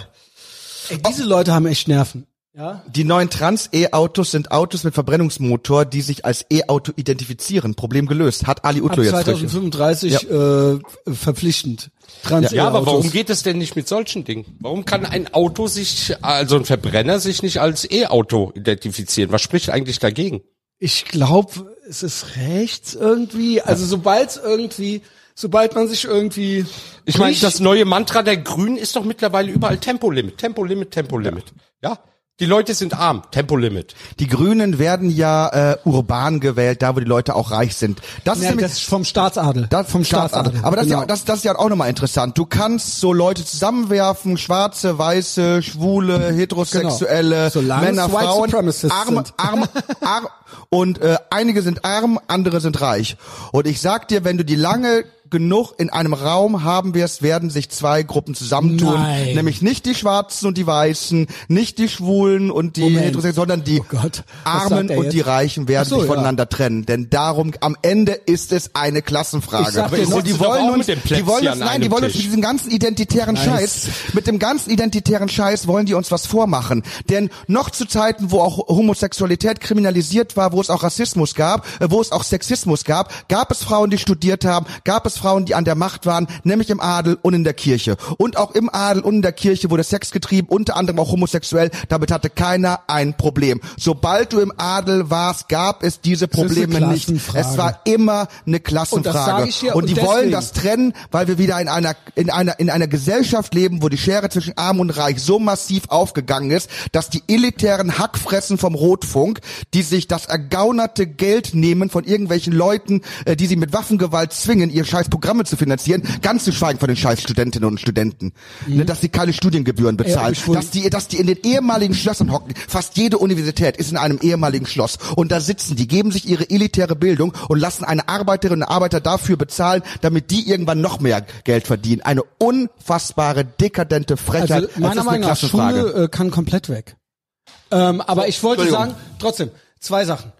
Ey, diese Leute haben echt Nerven. Ja? Die neuen Trans-E-Autos sind Autos mit Verbrennungsmotor, die sich als E-Auto identifizieren. Problem gelöst. Hat Ali Ab Utlo jetzt. 2035 äh, verpflichtend. Trans Ja, aber E-Autos. warum geht es denn nicht mit solchen Dingen? Warum kann ein Auto sich, also ein Verbrenner sich nicht als E-Auto identifizieren? Was spricht eigentlich dagegen? Ich glaube, es ist rechts irgendwie. Also sobald irgendwie, sobald man sich irgendwie. Ich meine, das neue Mantra der Grünen ist doch mittlerweile überall Tempolimit, Tempolimit, Tempolimit. Ja. Die Leute sind arm, Tempolimit. Die Grünen werden ja äh, urban gewählt, da wo die Leute auch reich sind. Das ist Ja, nämlich das ist vom Staatsadel. Das vom Staatsadel. Aber das, ist genau. ja, das, das ist ja auch nochmal interessant. Du kannst so Leute zusammenwerfen, schwarze, weiße, schwule, heterosexuelle, Genau. Männer, Frauen, arm, arm, arm, und äh, einige sind arm, andere sind reich. Und ich sag dir, wenn du die lange genug in einem Raum haben wirst, werden sich zwei Gruppen zusammentun. Nein. Nämlich nicht die Schwarzen und die Weißen, nicht die Schwulen und die. Heterosexuellen, sondern die Oh Armen und jetzt? die Reichen werden so, sich ja. voneinander trennen. Denn darum, am Ende ist es eine Klassenfrage. Und die wollen uns, die wollen uns, nein, die wollen uns mit diesem ganzen identitären Nice. Scheiß, mit dem ganzen identitären Scheiß wollen die uns was vormachen. Denn noch zu Zeiten, wo auch Homosexualität kriminalisiert war, wo es auch Rassismus gab, äh, wo es auch Sexismus gab, gab es Frauen, die studiert haben, gab es Frauen, die an der Macht waren, nämlich im Adel und in der Kirche. Und auch im Adel und in der Kirche wurde Sex getrieben, unter anderem auch homosexuell. Damit hatte keiner ein Problem. Sobald du im Adel warst, gab es diese Probleme nicht. Es war immer eine Und Klassenfrage. ich dir, und und die deswegen- wollen das trennen, weil wir wieder in einer in einer in einer Gesellschaft leben, wo die Schere zwischen Arm und Reich so massiv aufgegangen ist, dass die elitären Hackfressen vom Rotfunk, die sich das ergaunerte Geld nehmen von irgendwelchen Leuten, äh, die sie mit Waffengewalt zwingen, ihre scheiß Programme zu finanzieren, ganz zu schweigen von den scheiß Studentinnen und Studenten, ne, dass sie keine Studiengebühren bezahlen, wohl- dass die dass die in den ehemaligen Schlössern hocken. Fast jede Universität ist in einem ehemaligen Schloss und da sitzen die, geben sich ihre elitäre Bildung und lassen eine Arbeiterin und Arbeiter dafür bezahlen, damit die irgendwann noch mehr Geld verdienen. Eine unfassbare, dekadente Frechheit. Also meiner Meinung nach, Klassenfrage. Schule äh, kann komplett weg. Ähm, aber ich wollte sagen, trotzdem, zwei Sachen.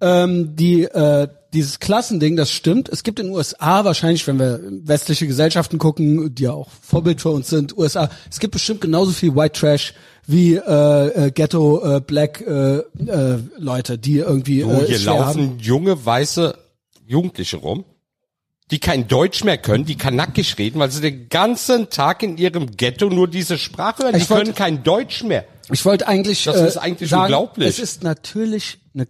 Ähm, die, äh, dieses Klassending, das stimmt. Es gibt in den USA wahrscheinlich, wenn wir westliche Gesellschaften gucken, die ja auch Vorbild für uns sind, USA, es gibt bestimmt genauso viel White Trash wie äh, äh, Ghetto äh, Black äh, äh, Leute, die irgendwie Oh, äh, hier laufen haben. junge, weiße Jugendliche rum, die kein Deutsch mehr können, die kanackisch reden, weil sie den ganzen Tag in ihrem Ghetto nur diese Sprache hören. Die Ich wollte- können kein Deutsch mehr. Ich wollte eigentlich, Das äh, ist eigentlich sagen, unglaublich. Es ist natürlich eine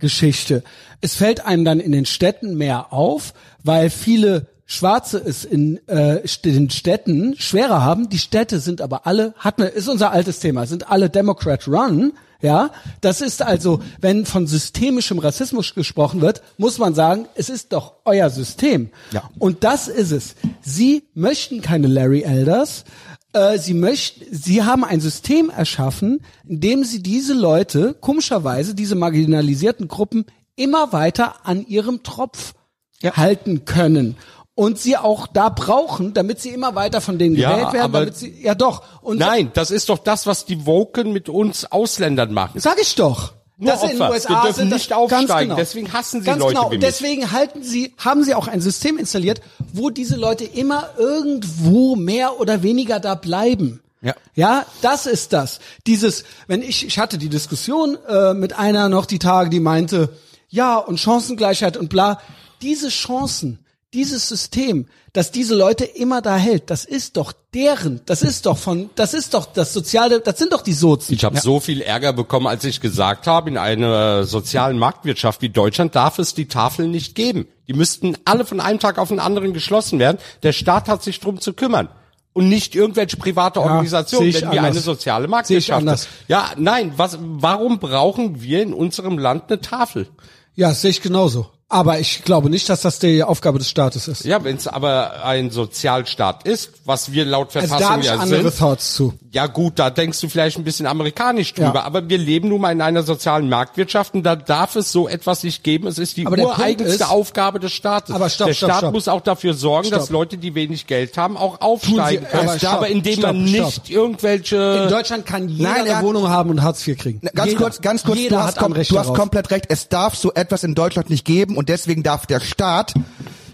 Klassengeschichte. Es fällt einem dann in den Städten mehr auf, weil viele Schwarze es in äh, den Städten schwerer haben. Die Städte sind aber alle, hat ne, ist unser altes Thema, sind alle Democrat run. Ja, das ist also, wenn von systemischem Rassismus gesprochen wird, muss man sagen, es ist doch euer System. Ja. Und das ist es. Sie möchten keine Larry Elders. Äh, sie möchten, sie haben ein System erschaffen, in dem sie diese Leute, komischerweise, diese marginalisierten Gruppen, immer weiter an ihrem Tropf halten können. Und sie auch da brauchen, damit sie immer weiter von denen Ja, gewählt werden, aber- damit sie, ja doch. Und Nein, das ist doch das, was die Woken mit uns Ausländern machen. Sag ich doch. Nur dass in den Opfer. USA Wir sind das, nicht aufsteigen. Ganz genau. Deswegen hassen sie ganz Leute genau. wie Und mich. deswegen halten sie, haben sie auch ein System installiert, wo diese Leute immer irgendwo mehr oder weniger da bleiben. Ja. Ja, das ist das. Dieses, wenn ich, ich hatte die Diskussion äh, mit einer noch die Tage, die meinte, ja, und Chancengleichheit und bla. Diese Chancen, dieses System, dass diese Leute immer da hält, das ist doch deren, das ist doch von, das ist doch das Soziale, das sind doch die Sozen. Ich habe so viel Ärger bekommen, als ich gesagt habe, in einer sozialen Marktwirtschaft wie Deutschland darf es die Tafeln nicht geben. Die müssten alle von einem Tag auf den anderen geschlossen werden. Der Staat hat sich drum zu kümmern. Und nicht irgendwelche private sehe Organisationen, wenn wir anders. eine soziale Marktwirtschaft sind. Ja, nein, was, warum brauchen wir in unserem Land eine Tafel? Ja, das sehe ich genauso. Aber ich glaube nicht, dass das die Aufgabe des Staates ist. Ja, wenn es aber ein Sozialstaat ist, was wir laut Also Verfassung da habe ich ja andere sind, Thoughts zu. Ja gut, da denkst du vielleicht ein bisschen amerikanisch drüber, Ja. aber wir leben nun mal in einer sozialen Marktwirtschaft und da darf es so etwas nicht geben. Es ist die Aber ureigenste ist- Aufgabe des Staates. Aber stopp, der stopp, Staat stopp. muss auch dafür sorgen, Stopp. dass Leute, die wenig Geld haben, auch aufsteigen sie- können. aber stopp, aber indem stopp, man stopp. nicht irgendwelche In Deutschland kann jeder Nein, eine Wohnung haben und Hartz IV kriegen. Ganz jeder. kurz, ganz kurz, du hast, kom Recht du hast komplett recht. Es darf so etwas in Deutschland nicht geben und deswegen darf der Staat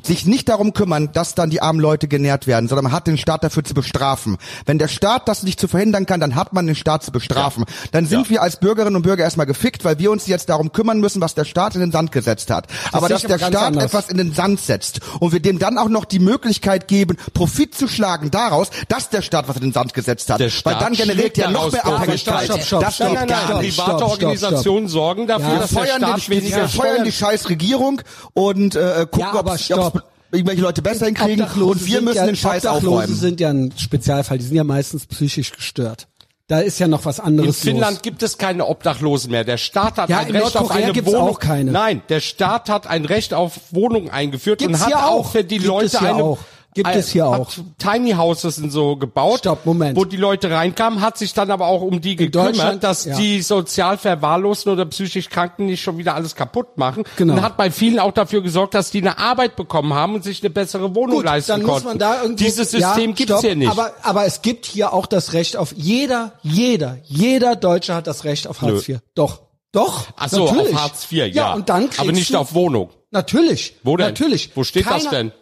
sich nicht darum kümmern, dass dann die armen Leute genährt werden, sondern man hat den Staat dafür zu bestrafen. Wenn der Staat das nicht zu verhindern kann, dann hat man den Staat zu bestrafen. Dann sind Ja. wir als Bürgerinnen und Bürger erstmal gefickt, weil wir uns jetzt darum kümmern müssen, was der Staat in den Sand gesetzt hat. aber sehe dass der aber Staat anders. etwas in den Sand setzt und wir dem dann auch noch die Möglichkeit geben, Profit zu schlagen daraus, dass der Staat was in den Sand gesetzt hat. Der weil dann generiert der noch mehr. Abhängigkeit. Stopp, stopp, das geht gar nicht. private stopp, Organisationen sorgen dafür, Ja, dass der Staat den, weniger wir feuern die scheiß Regierung und äh, gucken, Ja, aber ob stopp. Irgendwelche Leute besser hinkriegen Obdachlose und wir sind müssen ja, den Scheiß Obdachlose aufräumen. sind ja ein Spezialfall. Die sind ja meistens psychisch gestört. Da ist ja noch was In anderes Finnland los. gibt es keine Obdachlosen mehr. Der Staat hat Ja, ein in Recht auf eine gibt's Wohnung. auch keine. Nein, der Staat hat ein Recht auf Wohnung eingeführt Gibt's und hat hier auch auch. für die Gibt Leute es hier eine auch. Gibt es hier auch. Tiny Houses sind so gebaut, Stopp, Moment. wo die Leute reinkamen, hat sich dann aber auch um die gekümmert, dass ja. die sozial verwahrlosten oder psychisch Kranken nicht schon wieder alles kaputt machen Genau. und hat bei vielen auch dafür gesorgt, dass die eine Arbeit bekommen haben und sich eine bessere Wohnung Gut, leisten dann konnten. muss man da irgendwo, Dieses ja, System gibt's stopp, hier nicht. Aber, aber es gibt hier auch das Recht auf jeder, jeder, jeder Deutsche hat das Recht auf Hartz. IV. Doch, doch. Ach so, natürlich. auf Hartz IV, ja. Ja, und dann aber nicht du, auf Wohnung. Natürlich. Wo denn? Natürlich. Wo steht das Keiner- denn?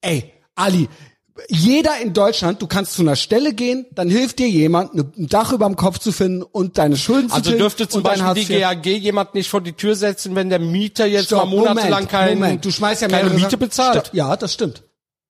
Ey, Ali, jeder in Deutschland, du kannst zu einer Stelle gehen, dann hilft dir jemand, ne- ein Dach über dem Kopf zu finden und deine Schulden zu Also tilgen dürfte zum Beispiel die. GAG jemand nicht vor die Tür setzen, wenn der Mieter jetzt Stopp, mal monatelang kein, Moment. Du schmeißt ja keine Miete bezahlt. Stopp. Ja, das stimmt.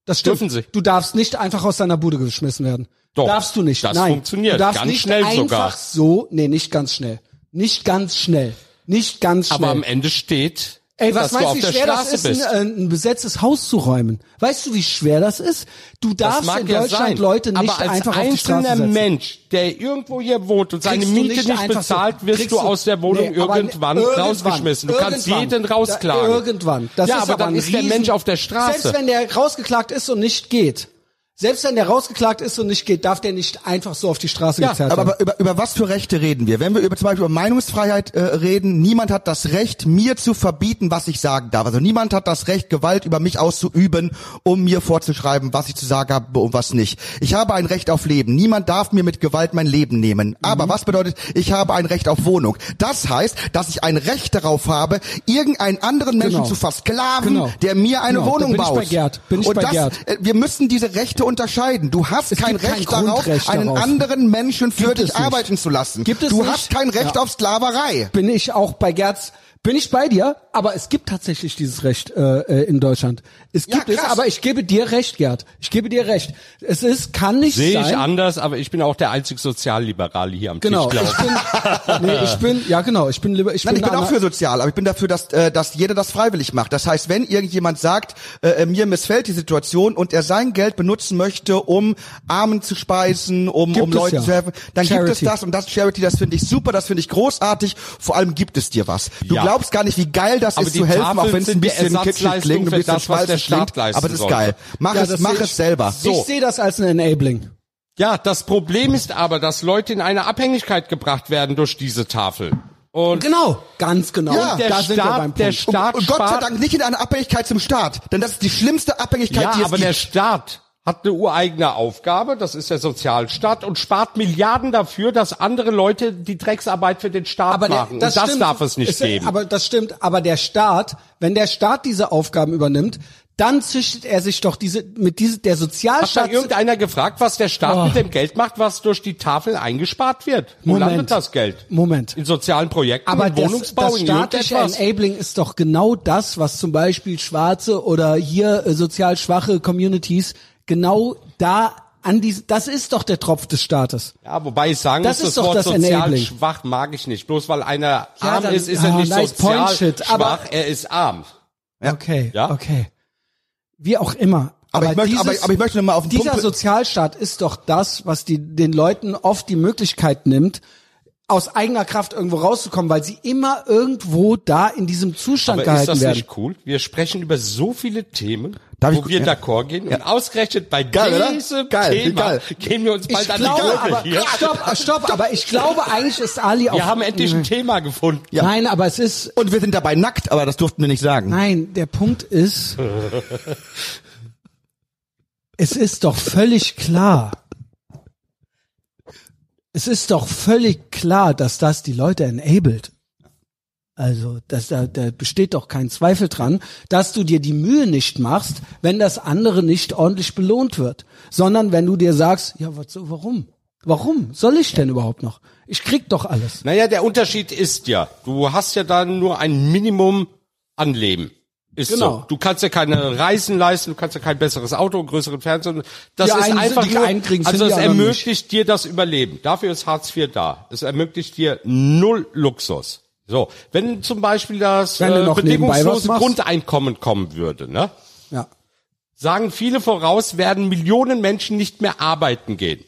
Das stimmt. Dürfen sie. Du darfst nicht einfach aus deiner Bude geschmissen werden. Doch, Darfst du nicht. das Nein. funktioniert. Du darfst Ganz nicht schnell einfach sogar. so, nee, nicht ganz schnell. Nicht ganz schnell. Nicht ganz schnell. Aber am Ende steht, Ey, was meinst du, wie schwer das Straße ist, ein, äh, ein besetztes Haus zu räumen? Weißt du, wie schwer das ist? Du darfst in ja Deutschland sein, Leute nicht aber einfach auf die Straße einzelner setzen. Mensch, der irgendwo hier wohnt und seine Miete nicht, einfach bezahlt, so- wirst du aus der Wohnung Nee, aber irgendwann, irgendwann, rausgeschmissen. Du kannst irgendwann. jeden rausklagen. Da, irgendwann. Das Ja, ist aber dann ein ist der Mensch auf der Straße. Selbst wenn der rausgeklagt ist und nicht geht, Selbst wenn der rausgeklagt ist und nicht geht, darf der nicht einfach so auf die Straße Ja, gezerrt Aber, werden. aber über, über was für Rechte reden wir? Wenn wir über zum Beispiel über Meinungsfreiheit äh, reden, niemand hat das Recht, mir zu verbieten, was ich sagen darf. Also niemand hat das Recht, Gewalt über mich auszuüben, um mir vorzuschreiben, was ich zu sagen habe und was nicht. Ich habe ein Recht auf Leben. Niemand darf mir mit Gewalt mein Leben nehmen. Aber Mhm. was bedeutet, ich habe ein Recht auf Wohnung? Das heißt, dass ich ein Recht darauf habe, irgendeinen anderen Menschen Genau. zu versklaven, Genau. der mir eine Genau, da Wohnung bin ich baut. bei Gerd. Bin ich und bei das, Gerd. äh, wir müssen diese Rechte unterscheiden. Du hast kein gibt kein Recht darauf, einen darauf. anderen Menschen für Gibt dich arbeiten zu lassen. Gibt es du nicht? hast kein Recht Ja. auf Sklaverei. bin ich auch bei Gerz, bin ich bei dir, aber es gibt tatsächlich dieses Recht äh, äh, in Deutschland. Es Ja, gibt es, krass. aber ich gebe dir recht, Gerd. Ich gebe dir recht. Es ist, kann nicht Sehe sein. ich anders, aber ich bin auch der einzig Sozialliberale hier am Genau, Tisch, ich glaube bin, nee, ich bin, ja genau, ich bin lieber, ich Nein, bin, ich bin auch für sozial, aber ich bin dafür, dass, äh, dass jeder das freiwillig macht. Das heißt, wenn irgendjemand sagt, äh, äh, mir missfällt die Situation und er sein Geld benutzen möchte, um Armen zu speisen, um, Gibt um es Leuten ja. zu helfen, dann gibt es Charity. das und das Charity, das finde ich super, das finde ich großartig. Vor allem gibt es dir was. Du Ja. glaubst gar nicht, wie geil das Aber ist die zu helfen, Tafeln auch wenn es ein bisschen kitschig klingt, ein für bisschen das, schmalzig klingt, aber es ist geil. Mach Ja, es, das mach es selber. Ich sehe das als ein Enabling. Ja, das Problem ist aber, dass Leute in eine Abhängigkeit gebracht werden durch diese Tafel. Und Genau, ganz genau. Ja, der da sind wir Staat- beim der Punkt. Staat- Und, und Gott sei Dank nicht in einer Abhängigkeit zum Staat, denn das ist die schlimmste Abhängigkeit, ja, die es aber gibt. der Staat hat eine ureigene Aufgabe, das ist der Sozialstaat und spart Milliarden dafür, dass andere Leute die Drecksarbeit für den Staat aber der, machen. das, und das stimmt, darf es nicht Ist- geben. Aber das stimmt. Aber der Staat, wenn der Staat diese Aufgaben übernimmt, dann züchtet er sich doch diese mit diese der Hat da Sozialstaat. irgendeiner gefragt, was der Staat Oh. mit dem Geld macht, was durch die Tafel eingespart wird? Wo Moment. landet das Geld? Moment. In sozialen Projekten, Aber in das, Wohnungsbau, das in staatliche? Enabling ist doch genau das, was zum Beispiel schwarze oder hier äh, sozial schwache Communities genau da an diese, das ist doch der Tropf des Staates. Ja, wobei ich sagen Das muss, ist das doch Wort das sozial Enabling. schwach mag ich nicht. Bloß weil einer Ja, arm dann- ist, ist er ah, nicht nice sozial point, shit. Aber- schwach, er ist arm. Okay, Ja. okay. Wie auch immer. Aber ich möchte- aber- aber ich möchte noch mal auf den Dieser Punkt- Sozialstaat ist doch das, was die, den Leuten oft die Möglichkeit nimmt, aus eigener Kraft irgendwo rauszukommen, weil sie immer irgendwo da in diesem Zustand Aber ist gehalten das werden. nicht cool? Wir sprechen über so viele Themen, Darf wo ich- wir ja. d'accord gehen und ausgerechnet bei Geil, oder? diesem Geil, Thema geil. gehen wir uns bald Ich an glaube, die aber, hier. stopp, stopp, aber ich glaube eigentlich ist Ali auf, Wir haben endlich ein Thema gefunden. nein, aber es ist, Und wir sind dabei nackt, aber das durften wir nicht sagen. nein, der Punkt ist, es ist doch völlig klar, es ist doch völlig klar, dass das die Leute enabled. Also, das, da, da besteht doch kein Zweifel dran, dass du dir die Mühe nicht machst, wenn das andere nicht ordentlich belohnt wird, sondern wenn du dir sagst, ja, was, warum? Warum soll ich denn überhaupt noch? Ich krieg doch alles. Naja, der Unterschied ist ja, du hast ja dann nur ein Minimum an Leben. Ist Genau. so. Du kannst ja keine Reisen leisten, du kannst ja kein besseres Auto, größeren Fernseher. Das Die ist einen einfach nur, also es ermöglicht dir das Überleben. Dafür ist Hartz IV da. Es ermöglicht dir null Luxus. So, wenn zum Beispiel das äh, bedingungslose. Grundeinkommen kommen würde, ne? Ja. sagen viele voraus, werden Millionen Menschen nicht mehr arbeiten gehen.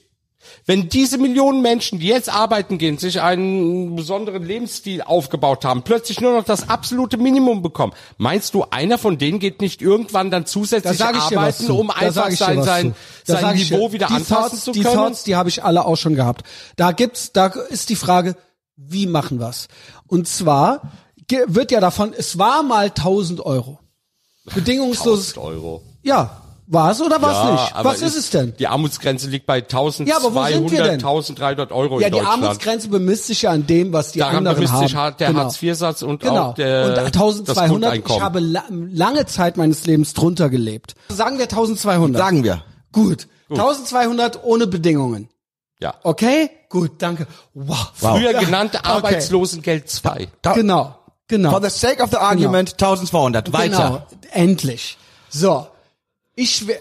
Wenn diese Millionen Menschen, die jetzt arbeiten gehen, sich einen besonderen Lebensstil aufgebaut haben, plötzlich nur noch das absolute Minimum bekommen, meinst du, einer von denen geht nicht irgendwann dann Da zusätzlich was arbeiten, um Da einfach sein, sein. Da sein Niveau wieder die anpassen Thoughts, zu Die können? Thoughts, die habe ich alle auch schon gehabt. Da gibt's, da ist die Frage, wie machen wir's? Und zwar wird ja davon, es war mal 1000 Euro. Bedingungsloses, 1000 Euro. ja, war's oder war's Ja, nicht? Was ist es denn? Die Armutsgrenze liegt bei 1200, Ja, aber wo sind wir denn? 1300 Euro Ja, in die Deutschland. Armutsgrenze bemisst sich ja an dem, was die Daran anderen bemisst haben. sich halt der Genau. Hartz-IV-Satz und Genau. auch der, und das 1200, ich habe la lange Zeit meines Lebens drunter gelebt. Sagen wir 1200. Sagen wir. Gut. 1200 ohne Bedingungen. Ja. Okay? Gut, danke. Wow. Früher Ja. genannte Okay. Arbeitslosengeld 2. Genau. Genau. For the sake of the argument, 1200. Weiter. Genau. Endlich. So. Ich schwör,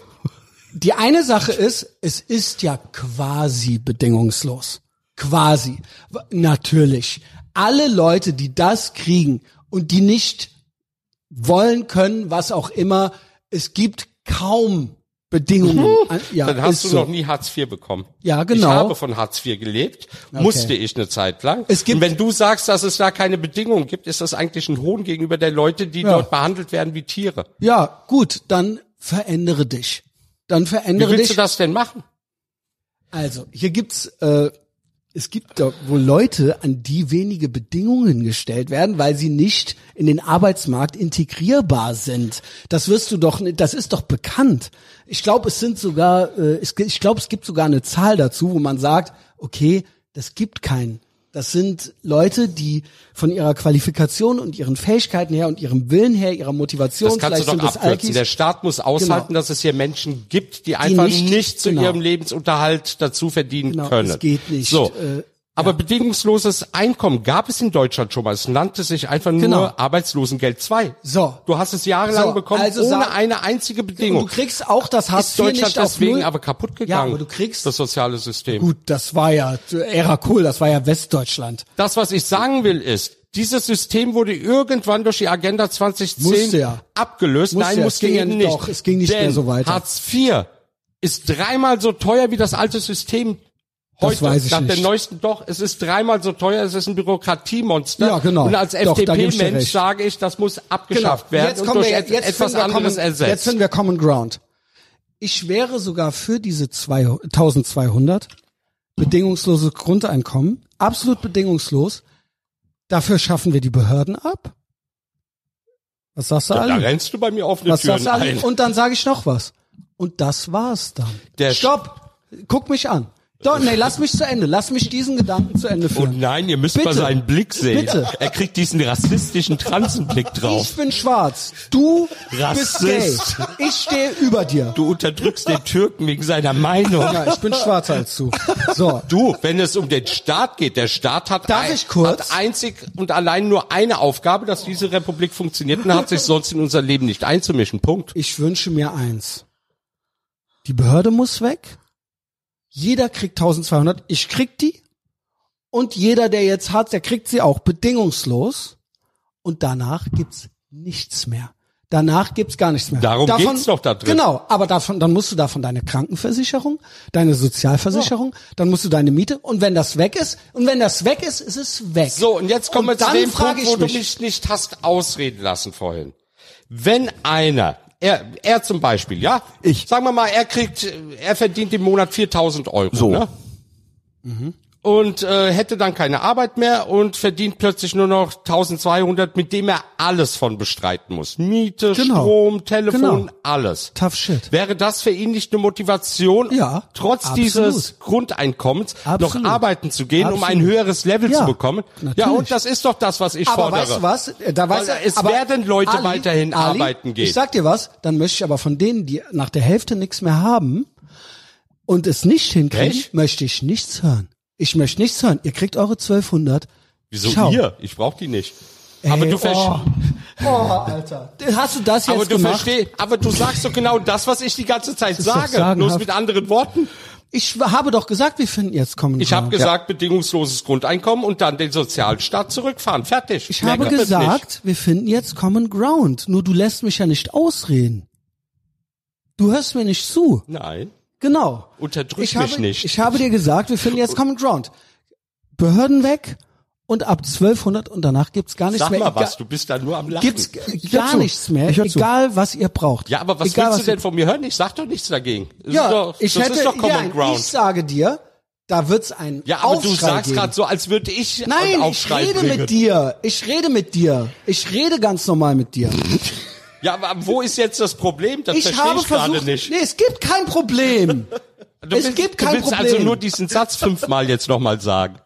die eine Sache ist, es ist ja quasi bedingungslos. Quasi. Natürlich. Alle Leute, die das kriegen und die nicht wollen können, was auch immer, es gibt kaum Bedingungen. An- Ja, Dann hast du so. noch nie Hartz IV bekommen. Ja, genau. Ich habe von Hartz IV gelebt, musste ich eine Zeit lang. Es gibt- Und wenn du sagst, dass es da keine Bedingungen gibt, ist das eigentlich ein Hohn gegenüber der Leute, die Ja. dort behandelt werden wie Tiere. Ja, gut, dann verändere dich. dann Wie verändere willst dich. du das denn machen? Also, hier gibt's, äh, es gibt doch wohl Leute, an die wenige Bedingungen gestellt werden, weil sie nicht in den Arbeitsmarkt integrierbar sind. Das wirst du doch, das ist doch bekannt. Ich glaube, es sind sogar, äh, ich glaube, es gibt sogar eine Zahl dazu, wo man sagt, okay, das gibt keinen. Das sind Leute, die von ihrer Qualifikation und ihren Fähigkeiten her und ihrem Willen her, ihrer Motivation, Das kannst du doch das abkürzen. Alkis, Der Staat muss aushalten, Genau. dass es hier Menschen gibt, die einfach nicht- nicht, zu genau. ihrem Lebensunterhalt dazu verdienen Genau, können. es geht nicht. So. Äh, aber bedingungsloses Einkommen gab es in Deutschland schon mal. Es nannte sich einfach nur Genau. Arbeitslosengeld 2. So. Du hast es jahrelang So, bekommen, also ohne eine einzige Bedingung. Und du kriegst auch das Hartz ist Deutschland nicht deswegen aber kaputt Ja, gegangen. aber du kriegst das soziale System. Gut, das war ja Ära cool, das war ja Westdeutschland. Das, was ich sagen will, ist, dieses System wurde irgendwann durch die Agenda 2010 Musste ja. abgelöst. Musste Nein, ja. musste Es ging ja nicht. doch, es ging nicht Denn mehr so weiter. Hartz IV ist dreimal so teuer wie das alte System. Das Heute, weiß ich nach der nicht. neuesten doch, es ist dreimal so teuer, es ist ein Bürokratiemonster. Ja, genau. Und als da FDP-Mensch sage ich, das muss abgeschafft werden Jetzt und kommen durch wir, et jetzt etwas anderes common, ersetzt. Jetzt finden wir Common Ground. Ich wäre sogar für diese zwei- 1200 bedingungslose Grundeinkommen, absolut bedingungslos. Dafür schaffen wir die Behörden ab. Was sagst du, da Ali? rennst du bei mir offene Was Türen sagst du, Ali? ein. Und dann sage ich noch was. Und das war's dann. Der Stopp! Guck mich an. Doch, nee, lass mich zu Ende. Lass mich diesen Gedanken zu Ende Oh führen. nein, ihr müsst Bitte. mal seinen Blick sehen. Bitte. Er kriegt diesen rassistischen Transenblick drauf. Ich bin schwarz. Du bist gay. Rassist. Ich stehe über dir. Du unterdrückst den Türken wegen seiner Meinung. Ja, ich bin schwarzer als du. So. Du, wenn es um den Staat geht, der Staat hat, kurz? hat einzig und allein nur eine Aufgabe, dass diese Republik funktioniert und hat sich sonst in unser Leben nicht einzumischen. Punkt. Ich wünsche mir eins. Die Behörde muss weg. Jeder kriegt 1200. Ich krieg die. Und jeder, der jetzt hat, der kriegt sie auch bedingungslos. Und danach gibt's nichts mehr. Danach gibt's gar nichts mehr. Darum geht's doch da drin. Genau, aber davon, dann musst du davon deine Krankenversicherung, deine Sozialversicherung, dann musst du deine Miete und wenn das weg ist, und wenn das weg ist, ist es weg. So, und jetzt kommen wir zu dem frage Punkt, wo ich du mich, mich nicht hast ausreden lassen vorhin. Wenn einer, er, er zum Beispiel, ja? Ich. Sagen wir mal, er kriegt, er verdient im Monat 4000 Euro, So. ne? Und äh, hätte dann keine Arbeit mehr und verdient plötzlich nur noch 1200, mit dem er alles von bestreiten muss. Miete, Genau. Strom, Telefon, Genau. alles. Tough shit. Wäre das für ihn nicht eine Motivation, Ja, trotz absolut. dieses Grundeinkommens Absolut. noch arbeiten zu gehen, um ein Absolut. höheres Level Ja, zu bekommen? Ja, natürlich. und das ist doch das, was ich aber fordere. weißt du was? Da weißt Weil du, es aber werden Leute weiterhin Ali, arbeiten gehen. Ich sag dir was, dann möchte ich aber von denen, die nach der Hälfte nichts mehr haben und es nicht hinkriegen, Echt? möchte ich nichts hören. Ich möchte nichts hören. Ihr kriegt eure 1200. Wieso Ciao. ihr? Ich brauch die nicht. aber Ey, du verstehst. oh, oh, Alter. Hast du das jetzt Aber du gemacht? verstehst, aber du sagst doch genau das, was ich die ganze Zeit sage, bloß mit anderen Worten. Ich habe doch gesagt, wir finden jetzt Common Ich habe gesagt, bedingungsloses Grundeinkommen und dann den Sozialstaat zurückfahren. Fertig. Ich Mehr habe gesagt, wir finden jetzt Common Ground. Nur du lässt mich ja nicht ausreden. Du hörst mir nicht zu. Nein. Genau. Unterdrück ich mich habe, nicht. Ich habe dir gesagt, wir finden jetzt Common Ground. Behörden weg und ab 1200 und danach gibt's gar nichts Sag mehr. mal Egal- was, du bist da nur am Lachen. Gibt's gar nichts mehr, Ich zu. egal was ihr braucht. ja, aber was egal, willst du denn von mir hören? Ich sag doch nichts dagegen. Das Ja, ist doch, ich das hätte, ist doch Common ja, Ground. ich sage dir, da wird's ein ja, aber Aufschrei du sagst gerade so, als würde ich Nein, einen ich Aufschrei rede bringen. mit dir. Ich rede mit dir. Ich rede ganz normal mit dir. Ja, aber wo ist jetzt das Problem? Das Ich verstehe habe ich gerade versucht, nicht. nee, es gibt kein Problem. Du es willst, gibt du kein willst Problem. also nur diesen Satz fünfmal jetzt nochmal sagen.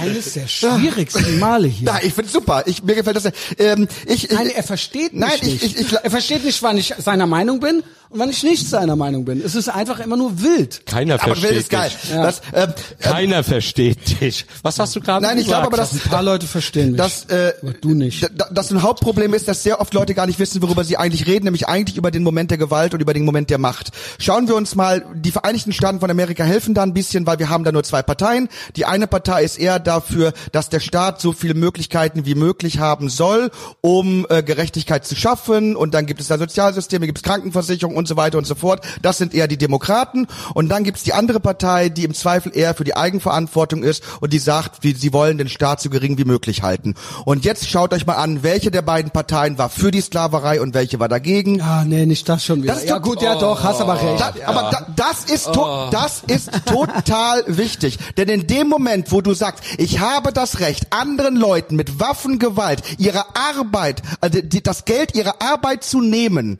Eines der schwierigsten Male hier. Ja, ich find's super. Ich, mir gefällt das. Ähm, ich, ich, Nein, er versteht mich Nein, ich- nicht. ich- ich- er versteht nicht, wann ich seiner Meinung bin und wann ich nicht seiner Meinung bin. Es ist einfach immer nur wild. Keiner aber versteht Will ist geil. dich. Das, ähm, Keiner versteht dich. Was hast du gerade Nein, ich gesagt? glaube aber, dass Ein paar Leute verstehen mich. dass, äh, aber du nicht. dass ein Hauptproblem ist, dass sehr oft Leute gar nicht wissen, worüber sie eigentlich reden, nämlich eigentlich über den Moment der Gewalt und über den Moment der Macht. Schauen wir uns mal, die Vereinigten Staaten von Amerika helfen da ein bisschen, weil wir haben da nur zwei Parteien. Die eine Partei ist eher dafür, dass der Staat so viele Möglichkeiten wie möglich haben soll, um äh, Gerechtigkeit zu schaffen. Und dann gibt es da Sozialsysteme, gibt es Krankenversicherung und und so weiter und so fort. Das sind eher die Demokraten. Und dann gibt's die andere Partei, die im Zweifel eher für die Eigenverantwortung ist und die sagt, wie, sie wollen den Staat so gering wie möglich halten. Und jetzt schaut euch mal an, welche der beiden Parteien war für die Sklaverei und welche war dagegen. Ah, nee, nicht das schon wieder. Das ist ja doch- gut, ja doch, hast aber recht. Da, aber da, das ist to das ist total wichtig, denn in dem Moment, wo du sagst, ich habe das Recht, anderen Leuten mit Waffengewalt ihre Arbeit, also die, das Geld ihrer Arbeit zu nehmen,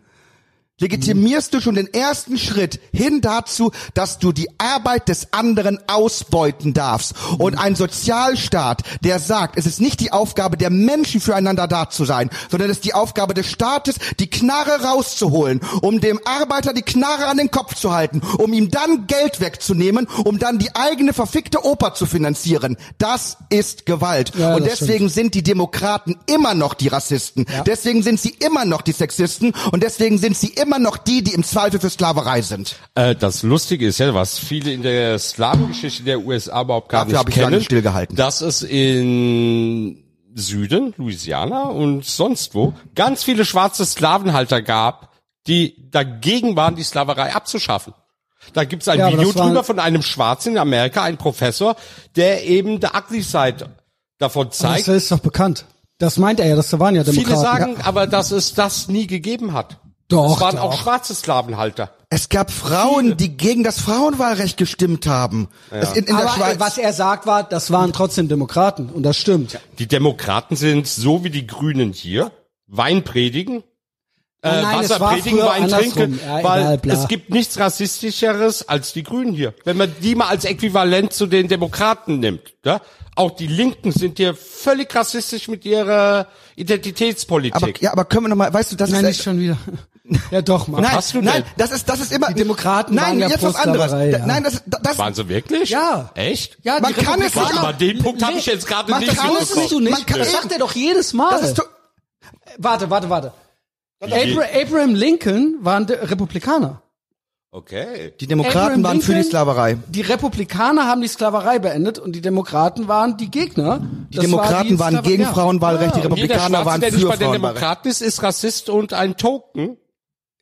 legitimierst du schon den ersten Schritt hin dazu, dass du die Arbeit des anderen ausbeuten darfst. Und ein Sozialstaat, der sagt, es ist nicht die Aufgabe der Menschen füreinander da zu sein, sondern es ist die Aufgabe des Staates, die Knarre rauszuholen, um dem Arbeiter die Knarre an den Kopf zu halten, um ihm dann Geld wegzunehmen, um dann die eigene verfickte Oper zu finanzieren. Das ist Gewalt. Ja, und deswegen sind die Demokraten immer noch die Rassisten. Deswegen sind sie immer noch die Sexisten und deswegen sind sie immer noch die, die im Zweifel für Sklaverei sind. Äh, das Lustige ist ja, was viele in der Slawengeschichte der USA überhaupt gar Dafür hab nicht ich kennen, stillgehalten. dass es in Süden, Louisiana und sonst wo ganz viele schwarze Sklavenhalter gab, die dagegen waren, die Sklaverei abzuschaffen. Da gibt's ein Ja, aber Video drüber von einem Schwarzen in Amerika, ein Professor, der eben the ugly side davon zeigt. Das ist doch bekannt. Das meint er ja, das waren ja Demokraten. Viele sagen aber, dass es das nie gegeben hat. Doch, Es waren doch. auch schwarze Sklavenhalter. Es gab Frauen, die gegen das Frauenwahlrecht gestimmt haben. Es in, in der aber äh, Schweiz. was er sagt war, das waren trotzdem Demokraten und das stimmt. Die Demokraten sind so wie die Grünen hier, Wein predigen, äh, Oh nein, Wasser predigen, Wein trinken, Ja, weil egal, es gibt nichts rassistischeres als die Grünen hier. Wenn man die mal als Äquivalent zu den Demokraten nimmt, ja? Auch die Linken sind hier völlig rassistisch mit ihrer Identitätspolitik. aber, ja, aber können wir noch mal, weißt du, das Nein, ist nicht schon wieder. Ja, doch, Mann. Nein, hast du nein, denn? das ist das ist immer Die Demokraten Nein, waren ja jetzt was anderes. Ja. Nein, das das Waren sie wirklich? Ja. Echt? Ja, Man die kann es nicht- Aber den Punkt habe ich jetzt gerade man nicht kann es nicht? Man kann- das sagt er doch jedes Mal. das ist to- warte, warte, warte. Abra Abraham Lincoln war ein Republikaner. Okay. die Demokraten Abraham waren für die Lincoln- Sklaverei. Die Republikaner haben die Sklaverei beendet und die Demokraten waren die Gegner. Die Demokraten waren gegen Frauenwahlrecht, die Und jeder Republikaner Schwarze, waren der nicht für bei den Frauenwahlrecht. Demokraten ist, ist Rassist und ein Token.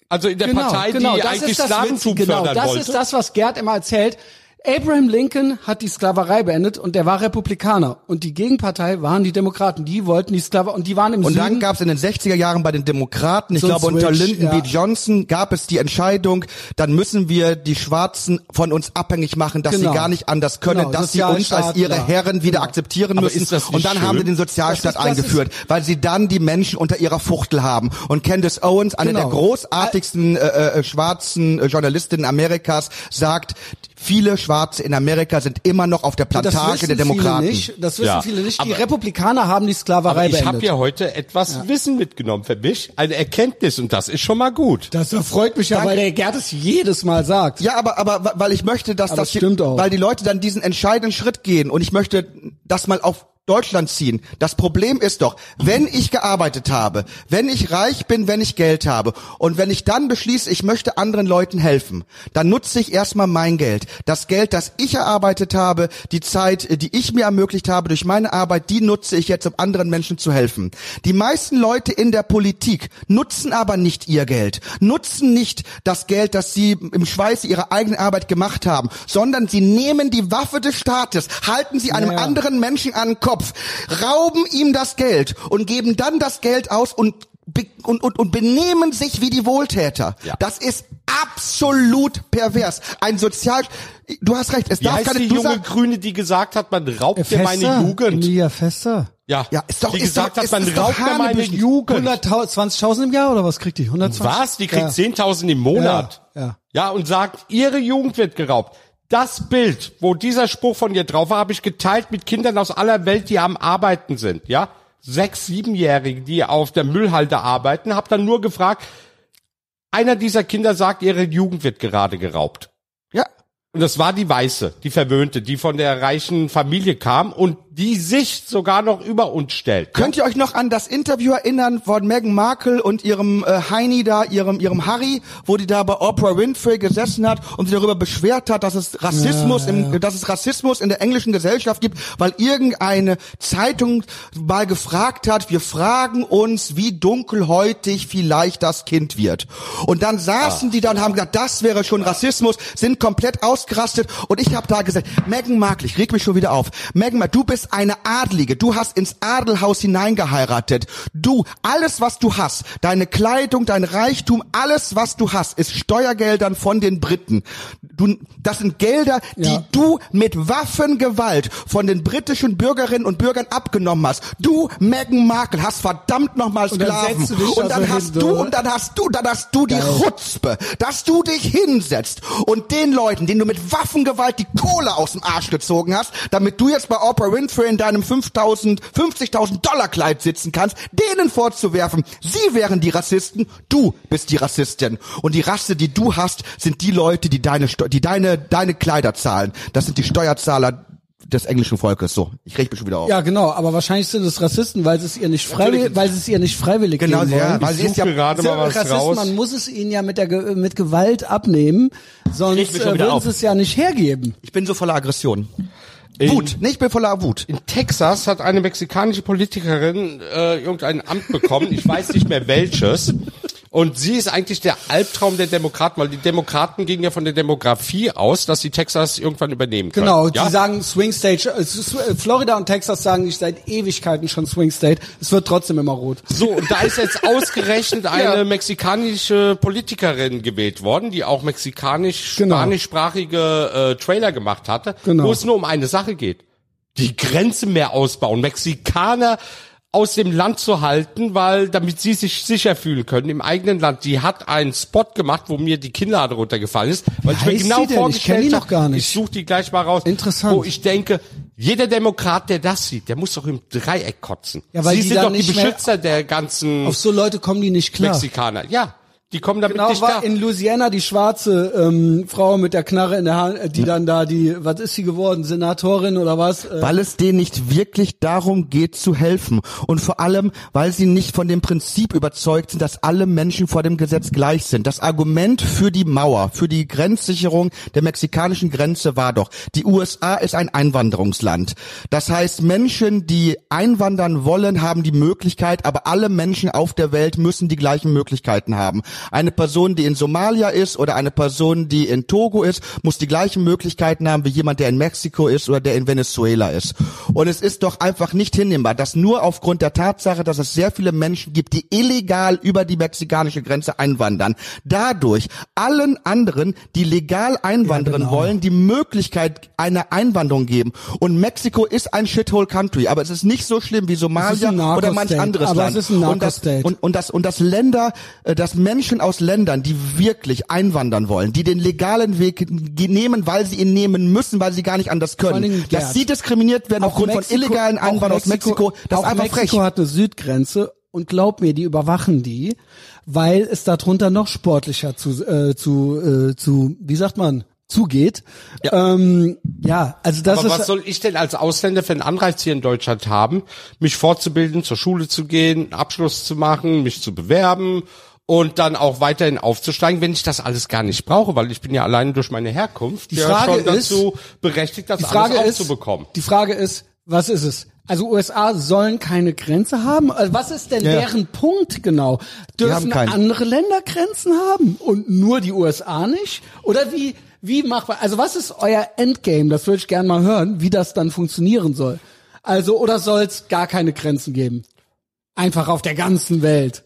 Also in der Genau, Partei, genau, die das eigentlich ist das Slaventum genau, fördern das wollte. ist das, was Gerd immer erzählt. Abraham Lincoln hat die Sklaverei beendet und der war Republikaner. Und die Gegenpartei waren die Demokraten. Die wollten die Sklaverei und die waren im Und Süden. dann gab es in den 60er Jahren bei den Demokraten, ich So glaube unter Lyndon B. ja. Johnson gab es die Entscheidung, dann müssen wir die Schwarzen von uns abhängig machen, dass Genau. sie gar nicht anders können, Genau, dass sie uns als ihre ja. Herren wieder Genau. akzeptieren Aber müssen. ist das nicht Und dann haben schön? wir den Sozialstaat Das ist- das eingeführt, weil sie dann die Menschen unter ihrer Fuchtel haben. Und Candace Owens, eine Genau. der großartigsten äh, äh, schwarzen äh, Journalistinnen Amerikas, sagt, viele Schwarze in Amerika sind immer noch auf der Plantage der Demokraten. Viele nicht, das wissen Ja, viele nicht. Die aber- Republikaner haben die Sklaverei Aber ich beendet. habe ja heute etwas Wissen mitgenommen für mich, eine Erkenntnis und das ist schon mal gut. das freut mich ja, Danke. weil der Gerd es jedes Mal sagt. Ja, aber, aber weil ich möchte, dass Aber das, das stimmt auch. weil die Leute dann diesen entscheidenden Schritt gehen und ich möchte das mal auf Deutschland ziehen. Das Problem ist doch, wenn ich gearbeitet habe, wenn ich reich bin, wenn ich Geld habe und wenn ich dann beschließe, ich möchte anderen Leuten helfen, dann nutze ich erstmal mein Geld. Das Geld, das ich erarbeitet habe, die Zeit, die ich mir ermöglicht habe durch meine Arbeit, die nutze ich jetzt, um anderen Menschen zu helfen. Die meisten Leute in der Politik nutzen aber nicht ihr Geld, nutzen nicht das Geld, das sie im Schweiße ihrer eigenen Arbeit gemacht haben, sondern sie nehmen die Waffe des Staates, halten sie einem Ja, anderen Menschen an den Kopf, rauben ihm das Geld und geben dann das Geld aus und und, und, und benehmen sich wie die Wohltäter. Ja. Das ist absolut pervers. Ein Sozial... Du hast recht, es Wie darf heißt keine... die junge sag, Grüne, die gesagt hat, man raubt mir Fester, meine Jugend? Emilia Fester. Ja, Ja, ist doch- die ist gesagt doch- hat, ist- man raubt mir meine. Jugend. 120.000 im Jahr oder was kriegt die? 120? Was? Die kriegt Ja. 10.000 im Monat. Ja, ja. ja, und sagt, ihre Jugend wird geraubt. Das Bild, wo dieser Spruch von ihr drauf war, habe ich geteilt mit Kindern aus aller Welt, die am Arbeiten sind. Ja, sechs, siebenjährige, die auf der Müllhalde arbeiten, habe dann nur gefragt. Einer dieser Kinder sagt, ihre Jugend wird gerade geraubt. ja, Und das war die Weiße, die Verwöhnte, die von der reichen Familie kam. Und die sich sogar noch über uns stellt. Könnt ihr euch noch an das Interview erinnern von Meghan Markle und ihrem äh, Heini da, ihrem ihrem Harry, wo die da bei Oprah Winfrey gesessen hat und sich darüber beschwert hat, dass es Rassismus im dass es Rassismus in der englischen Gesellschaft gibt, weil irgendeine Zeitung mal gefragt hat, wir fragen uns, wie dunkelhäutig vielleicht das Kind wird. Und dann saßen die da und haben gesagt, das wäre schon Rassismus, sind komplett ausgerastet und ich habe da gesagt, Meghan Markle, ich reg mich schon wieder auf. Meghan Markle, du bist eine Adlige, du hast ins Adelhaus hineingeheiratet. Du, alles was du hast, deine Kleidung, dein Reichtum, alles was du hast, ist Steuergeldern von den Briten. Du, das sind Gelder, die Ja. du mit Waffengewalt von den britischen Bürgerinnen und Bürgern abgenommen hast. Du, Meghan Markle, hast verdammt nochmal Und dann Sklaven. du dich Und da dann so hast hin, du, und dann hast du, dann hast du die Geil. Chutzpe, dass du dich hinsetzt und den Leuten, denen du mit Waffengewalt die Kohle aus dem Arsch gezogen hast, damit du jetzt bei Oprah Winfrey in deinem 5000, 50.000 Dollar Kleid sitzen kannst, denen vorzuwerfen, sie wären die Rassisten, du bist die Rassistin. Und die Rasse, die du hast, sind die Leute, die deine, die deine, deine Kleider zahlen. Das sind die Steuerzahler des englischen Volkes. So, ich reg mich schon wieder auf. Ja, genau, aber wahrscheinlich sind es Rassisten, weil sie es ihr nicht freiwillig, weil sie es ihr nicht freiwillig Genau, geben ja, wollen. weil sie ist ja, gerade mal was Rassisten, raus. man muss es ihnen ja mit der Ge mit Gewalt abnehmen, sonst äh, würden sie es ja nicht hergeben. ich bin so voller Aggression. In- Wut, nicht, ich bin voller Wut. In Texas hat eine mexikanische Politikerin äh, irgendein Amt bekommen, ich weiß nicht mehr welches. Und sie ist eigentlich der Albtraum der Demokraten, weil die Demokraten gingen ja von der Demografie aus, dass sie Texas irgendwann übernehmen können. Genau, ja? die sagen Swing State, äh, Florida und Texas sagen nicht seit Ewigkeiten schon Swing State. Es wird trotzdem immer rot. So, und da ist jetzt ausgerechnet eine mexikanische Politikerin gewählt worden, die auch Genau. mexikanisch-spanischsprachige äh, Trailer gemacht hatte, Genau. wo es nur um eine Sache geht. Die Grenze mehr ausbauen, Mexikaner aus dem Land zu halten, weil damit sie sich sicher fühlen können im eigenen Land. Die hat einen Spot gemacht, wo mir die Kinnlade runtergefallen ist, weil ich mir genau? Ich vorgestellt noch habe, gar nicht. ich suche die gleich mal raus, Interessant. wo ich denke, jeder Demokrat, der das sieht, der muss doch im Dreieck kotzen. Ja, weil sie die sind doch die Beschützer der ganzen Auf so Leute kommen die nicht klar. Mexikaner. Ja, die kommen damit Genau, nicht war klar. in Louisiana die schwarze ähm, Frau mit der Knarre in der Hand, äh, die dann da die, was ist sie geworden, Senatorin oder was? Äh, Weil es denen nicht wirklich darum geht zu helfen. Und vor allem, weil sie nicht von dem Prinzip überzeugt sind, dass alle Menschen vor dem Gesetz gleich sind. Das Argument für die Mauer, für die Grenzsicherung der mexikanischen Grenze war doch, die USA ist ein Einwanderungsland. Das heißt, Menschen, die einwandern wollen, haben die Möglichkeit, aber alle Menschen auf der Welt müssen die gleichen Möglichkeiten haben. Eine Person, die in Somalia ist oder eine Person, die in Togo ist, muss die gleichen Möglichkeiten haben wie jemand, der in Mexiko ist oder der in Venezuela ist. Und es ist doch einfach nicht hinnehmbar, dass nur aufgrund der Tatsache, dass es sehr viele Menschen gibt, die illegal über die mexikanische Grenze einwandern, dadurch allen anderen, die legal einwandern genau. wollen, die Möglichkeit einer Einwanderung geben. Und Mexiko ist ein Shithole Country, aber es ist nicht so schlimm wie Somalia oder manch anderes Land. und das, und, und das und das Länder, äh, dass Menschen aus Ländern, die wirklich einwandern wollen, die den legalen Weg nehmen, weil sie ihn nehmen müssen, weil sie gar nicht anders können, Dingen, dass sie diskriminiert werden auch aufgrund Mexiko- von illegalen Einwanderern aus Mexiko, das auch ist einfach Mexiko frech. hat eine Südgrenze und glaub mir, die überwachen die, weil es darunter noch sportlicher zu, äh, zu, äh, zu, wie sagt man, zugeht. Ja, ähm, ja also das Aber ist was soll ich denn als Ausländer für einen Anreiz hier in Deutschland haben, mich fortzubilden, zur Schule zu gehen, einen Abschluss zu machen, mich zu bewerben und dann auch weiterhin aufzusteigen, wenn ich das alles gar nicht brauche, weil ich bin ja allein durch meine Herkunft Die ja Frage schon ist- dazu berechtigt, das die Frage alles ist, aufzubekommen. die Frage ist, was ist es? Also USA sollen keine Grenze haben. Also Was ist denn Ja. deren Punkt genau? Dürfen andere Länder Grenzen haben und nur die USA nicht? Oder wie wie macht man? Also was ist euer Endgame? Das würde ich gerne mal hören, wie das dann funktionieren soll. Also oder soll es gar keine Grenzen geben? Einfach auf der ganzen Welt.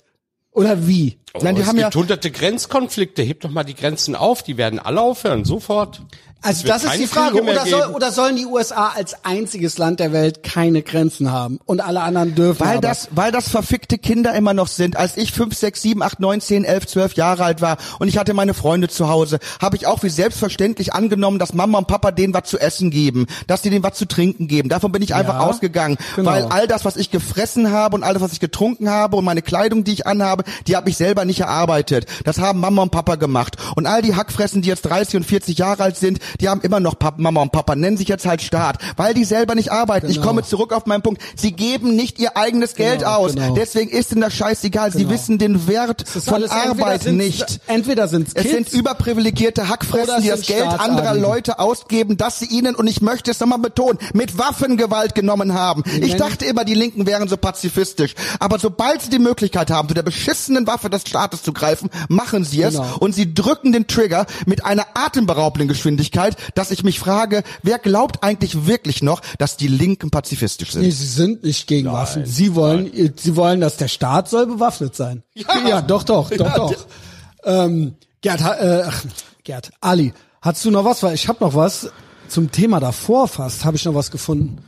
Oder wie? Oh, Nein, die es haben gibt ja- hunderte Grenzkonflikte, hebt doch mal die Grenzen auf, die werden alle aufhören, sofort. Also das ist die Frage. Oder, soll, oder sollen die USA als einziges Land der Welt keine Grenzen haben und alle anderen dürfen? Weil aber? das, weil das verfickte Kinder immer noch sind. Als ich fünf, sechs, sieben, acht, neun, zehn, elf, zwölf Jahre alt war und ich hatte meine Freunde zu Hause, habe ich auch wie selbstverständlich angenommen, dass Mama und Papa denen was zu essen geben, dass die denen was zu trinken geben. Davon bin ich einfach ausgegangen, genau. weil all das, was ich gefressen habe und alles, was ich getrunken habe und meine Kleidung, die ich anhabe, die habe ich selber nicht erarbeitet. Das haben Mama und Papa gemacht. Und all die Hackfressen, die jetzt 30 und 40 Jahre alt sind, die haben immer noch Papa, Mama und Papa, nennen sich jetzt halt Staat, weil die selber nicht arbeiten. Ich Genau. komme zurück auf meinen Punkt. Sie geben nicht ihr eigenes Geld Genau, aus. genau. Deswegen ist ihnen das scheißegal. Sie Genau. wissen den Wert von entweder Arbeit sind's- nicht. Entweder sind Es sind überprivilegierte Hackfressen, es die das Geld anderer. Leute ausgeben, dass sie ihnen, und ich möchte es nochmal betonen, mit Waffengewalt genommen haben. Ich dachte immer, die Linken wären so pazifistisch. Aber sobald sie die Möglichkeit haben, zu der beschissenen Waffe des Staates zu greifen, machen sie es. Genau. Und sie drücken den Trigger mit einer atemberaubenden Geschwindigkeit, dass ich mich frage, wer glaubt eigentlich wirklich noch, dass die Linken pazifistisch sind? Nee, sie sind nicht gegen Waffen. Sie wollen, sie wollen, dass der Staat soll bewaffnet sein. Ja, doch, doch, doch, doch. Ähm, Gerd, äh, ach, Gerd, Ali, hast du noch was? Weil ich habe noch was zum Thema davor fast, habe ich noch was gefunden.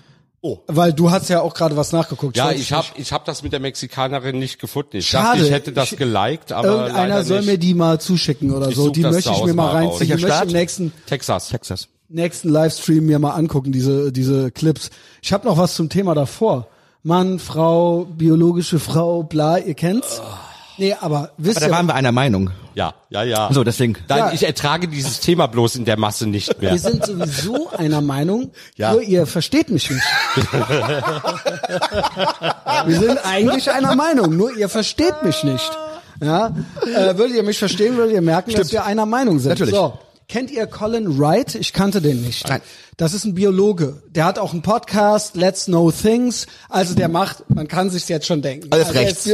Oh. Weil du hast ja auch gerade was nachgeguckt. Ja, ich habe ich hab das mit der Mexikanerin nicht gefunden. Ich Schade. dachte, ich hätte das geliked, aber Irgendeiner soll nicht. mir die mal zuschicken oder Ich so. Die möchte ich mir mal reinziehen. möchte ich Staat? im nächsten, Texas. Texas. nächsten Livestream mir mal angucken, diese, diese Clips. Ich habe noch was zum Thema davor. Mann, Frau, biologische Frau, bla, ihr kennt's? Nee, aber wisst Aber da ihr, waren wir einer Meinung. Ja, ja, ja. So, deswegen. Nein, Ja. ich ertrage dieses Thema bloß in der Masse nicht mehr. wir sind sowieso einer Meinung, Ja. nur ihr versteht mich nicht. wir sind eigentlich einer Meinung, nur ihr versteht mich nicht. Ja, äh, würdet ihr mich verstehen, würdet ihr merken, dass Stimmt. wir einer Meinung sind. Natürlich. So. Kennt ihr Colin Wright? Ich kannte den nicht. Nein. Das ist ein Biologe. Der hat auch einen Podcast, Let's Know Things. Also der macht, man kann sich's jetzt schon denken. Alles also rechts.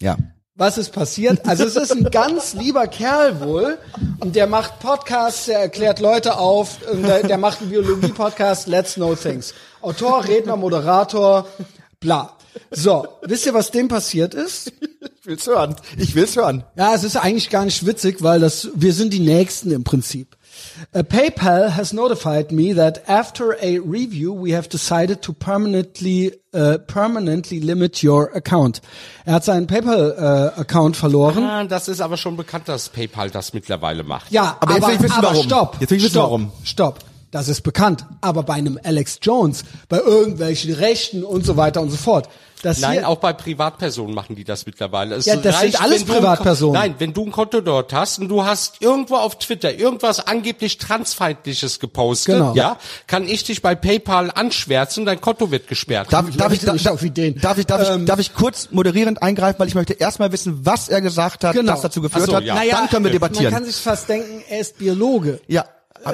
Ja. Was ist passiert? Also es ist ein ganz lieber Kerl wohl und der macht Podcasts, der erklärt Leute auf, und der, der macht einen Biologie-Podcast, Let's Know Things. Autor, Redner, Moderator, bla. So, wisst ihr, was dem passiert ist? Ich will's hören. Ich will's hören. Ja, es ist eigentlich gar nicht witzig, weil das wir sind die Nächsten im Prinzip. Uh, PayPal has notified me that after a review we have decided to permanently uh, permanently limit your account. Er hat seinen PayPal-Account verloren. Ah, das ist aber schon bekannt, dass PayPal das mittlerweile macht. Ja, Aber aber, jetzt will ich wissen, aber warum. stopp. Jetzt will ich wissen, stopp, warum. Stopp. Das ist bekannt. Aber bei einem Alex Jones, bei irgendwelchen Rechten und so weiter und so fort. Das Nein, hier, auch bei Privatpersonen machen die das mittlerweile. Es Ja, das sind alles wenn du ein Ko- Privatpersonen. Nein, wenn du ein Konto dort hast und du hast irgendwo auf Twitter irgendwas angeblich transfeindliches gepostet, Genau. ja, kann ich dich bei PayPal anschwärzen und dein Konto wird gesperrt. Darf, darf, ich, darf, Ideen. darf ich, darf Ähm, ich, darf ich kurz moderierend eingreifen, weil ich möchte erstmal wissen, was er gesagt hat, Genau. das dazu geführt so, hat. ja. naja, Dann können wir Man debattieren. kann sich fast denken, er ist Biologe. Ja.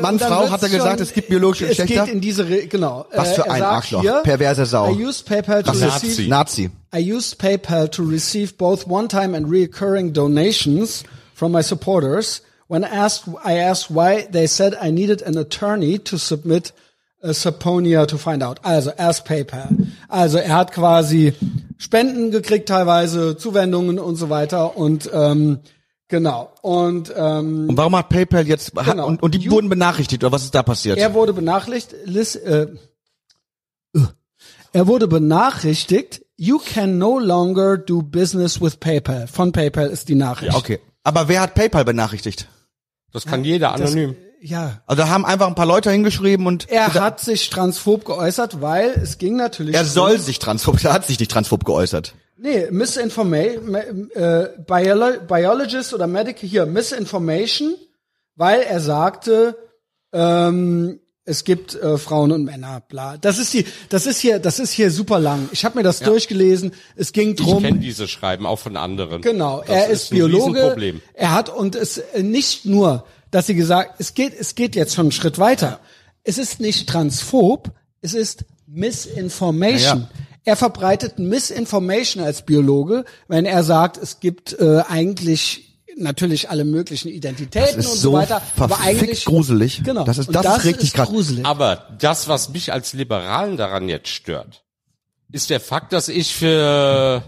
Mann, Und dann Frau, hat er gesagt, es gibt biologische Es Geschlechter. geht in diese, Re genau. Was für er ein Arschloch. Hier, Perverse Sau. I used PayPal to Rassist. receive Nazi. I used PayPal to receive both one-time and recurring donations from my supporters. When asked, I asked why, they said I needed an attorney to submit a subpoena to find out. Also erst PayPal. Also er hat quasi Spenden gekriegt teilweise, Zuwendungen und so weiter und ähm, genau. Und ähm, Und warum hat PayPal jetzt, hat, Genau. und, und die You- wurden benachrichtigt, oder was ist da passiert? er wurde benachrichtigt, Liz, äh, äh, er wurde benachrichtigt, you can no longer do business with PayPal. Von PayPal ist die Nachricht. okay. Aber wer hat PayPal benachrichtigt? Das kann jeder anonym. Ja. Also da haben einfach ein paar Leute hingeschrieben und Er gesagt, hat sich transphob geäußert, weil es ging natürlich. er soll sich transphob, er hat sich nicht transphob geäußert. Nee, Misinformation, äh, Biolo Biologist oder Medical, hier, Misinformation, weil er sagte, ähm, es gibt äh, Frauen und Männer, bla. Das ist die, das ist hier, das ist hier super lang. Ich habe mir das durchgelesen. Es ging Ich drum. kenne diese Schreiben auch von anderen. Genau, Das er ist, ein Biologe. Er hat und es äh, nicht nur, dass sie gesagt, es geht, es geht jetzt schon einen Schritt weiter. Es ist nicht transphob, es ist Misinformation. Ja, ja. Er verbreitet Misinformation als Biologe, wenn er sagt, es gibt äh, eigentlich natürlich alle möglichen Identitäten Das ist und so, so weiter, aber eigentlich gruselig. Genau, Das ist- Und das ist richtig ist gruselig. Aber das, was mich als Liberalen daran jetzt stört, ist der Fakt, dass ich für,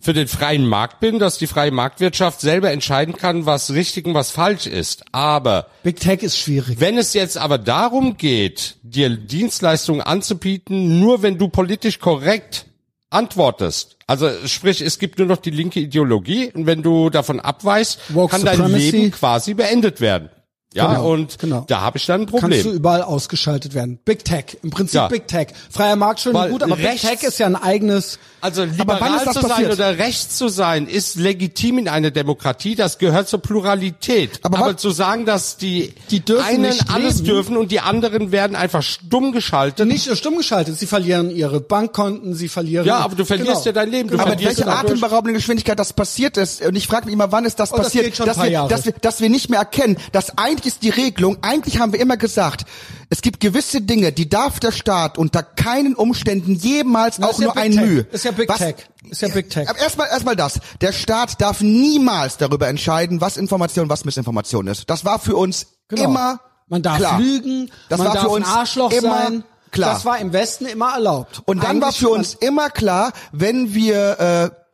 für den freien Markt bin, dass die freie Marktwirtschaft selber entscheiden kann, was richtig und was falsch ist. Aber Big Tech ist schwierig. wenn es jetzt aber darum geht, dir Dienstleistungen anzubieten, nur wenn du politisch korrekt antwortest, also sprich, es gibt nur noch die linke Ideologie und wenn du davon abweichst, Woke kann dein Supremacy. Leben quasi beendet werden. Ja, Genau, und genau. da habe ich dann ein Kannst du Problem. überall ausgeschaltet werden. Big Tech, im Prinzip Ja. Big Tech. Freier Markt schön und Weil gut, aber rechts- Big Tech ist ja ein eigenes. Also liberal das zu sein passiert? oder rechts zu sein, ist legitim in einer Demokratie. Das gehört zur Pluralität. Aber Aber, zu sagen, dass die, Die einen alles dürfen und die anderen werden einfach stumm geschaltet. Nicht nur stumm geschaltet, sie verlieren ihre Bankkonten, sie verlieren. Ja, aber du verlierst Genau. ja dein Leben. Du. Aber dadurch- atemberaubenden Geschwindigkeit das passiert ist, und ich frage mich immer, wann ist das Oh, das passiert, geht schon dass, wir, Jahre. dass, wir, dass wir nicht mehr erkennen, dass eigentlich ist die Regelung, eigentlich haben wir immer gesagt, es gibt gewisse Dinge, die darf der Staat unter keinen Umständen jemals auch ja nur Big ein Tech. Mühe. Ist ja Big Was- Tech. Ist ja Big Tech. Aber erstmal erstmal das. Der Staat darf niemals darüber entscheiden, was Information, was Missinformation ist. Das war für uns Genau. immer Man darf klar. lügen, Das man war darf für uns ein Arschloch immer sein. klar. Das war im Westen immer erlaubt. Und dann war Eigentlich für uns immer klar, wenn wir äh,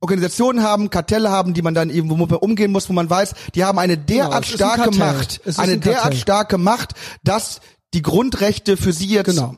Organisationen haben, Kartelle haben, die man dann eben, womit man umgehen muss, wo man weiß, die haben eine derart es ist ein starke Kartell. Macht, eine ein derart starke Macht, dass die Grundrechte für sie jetzt Genau.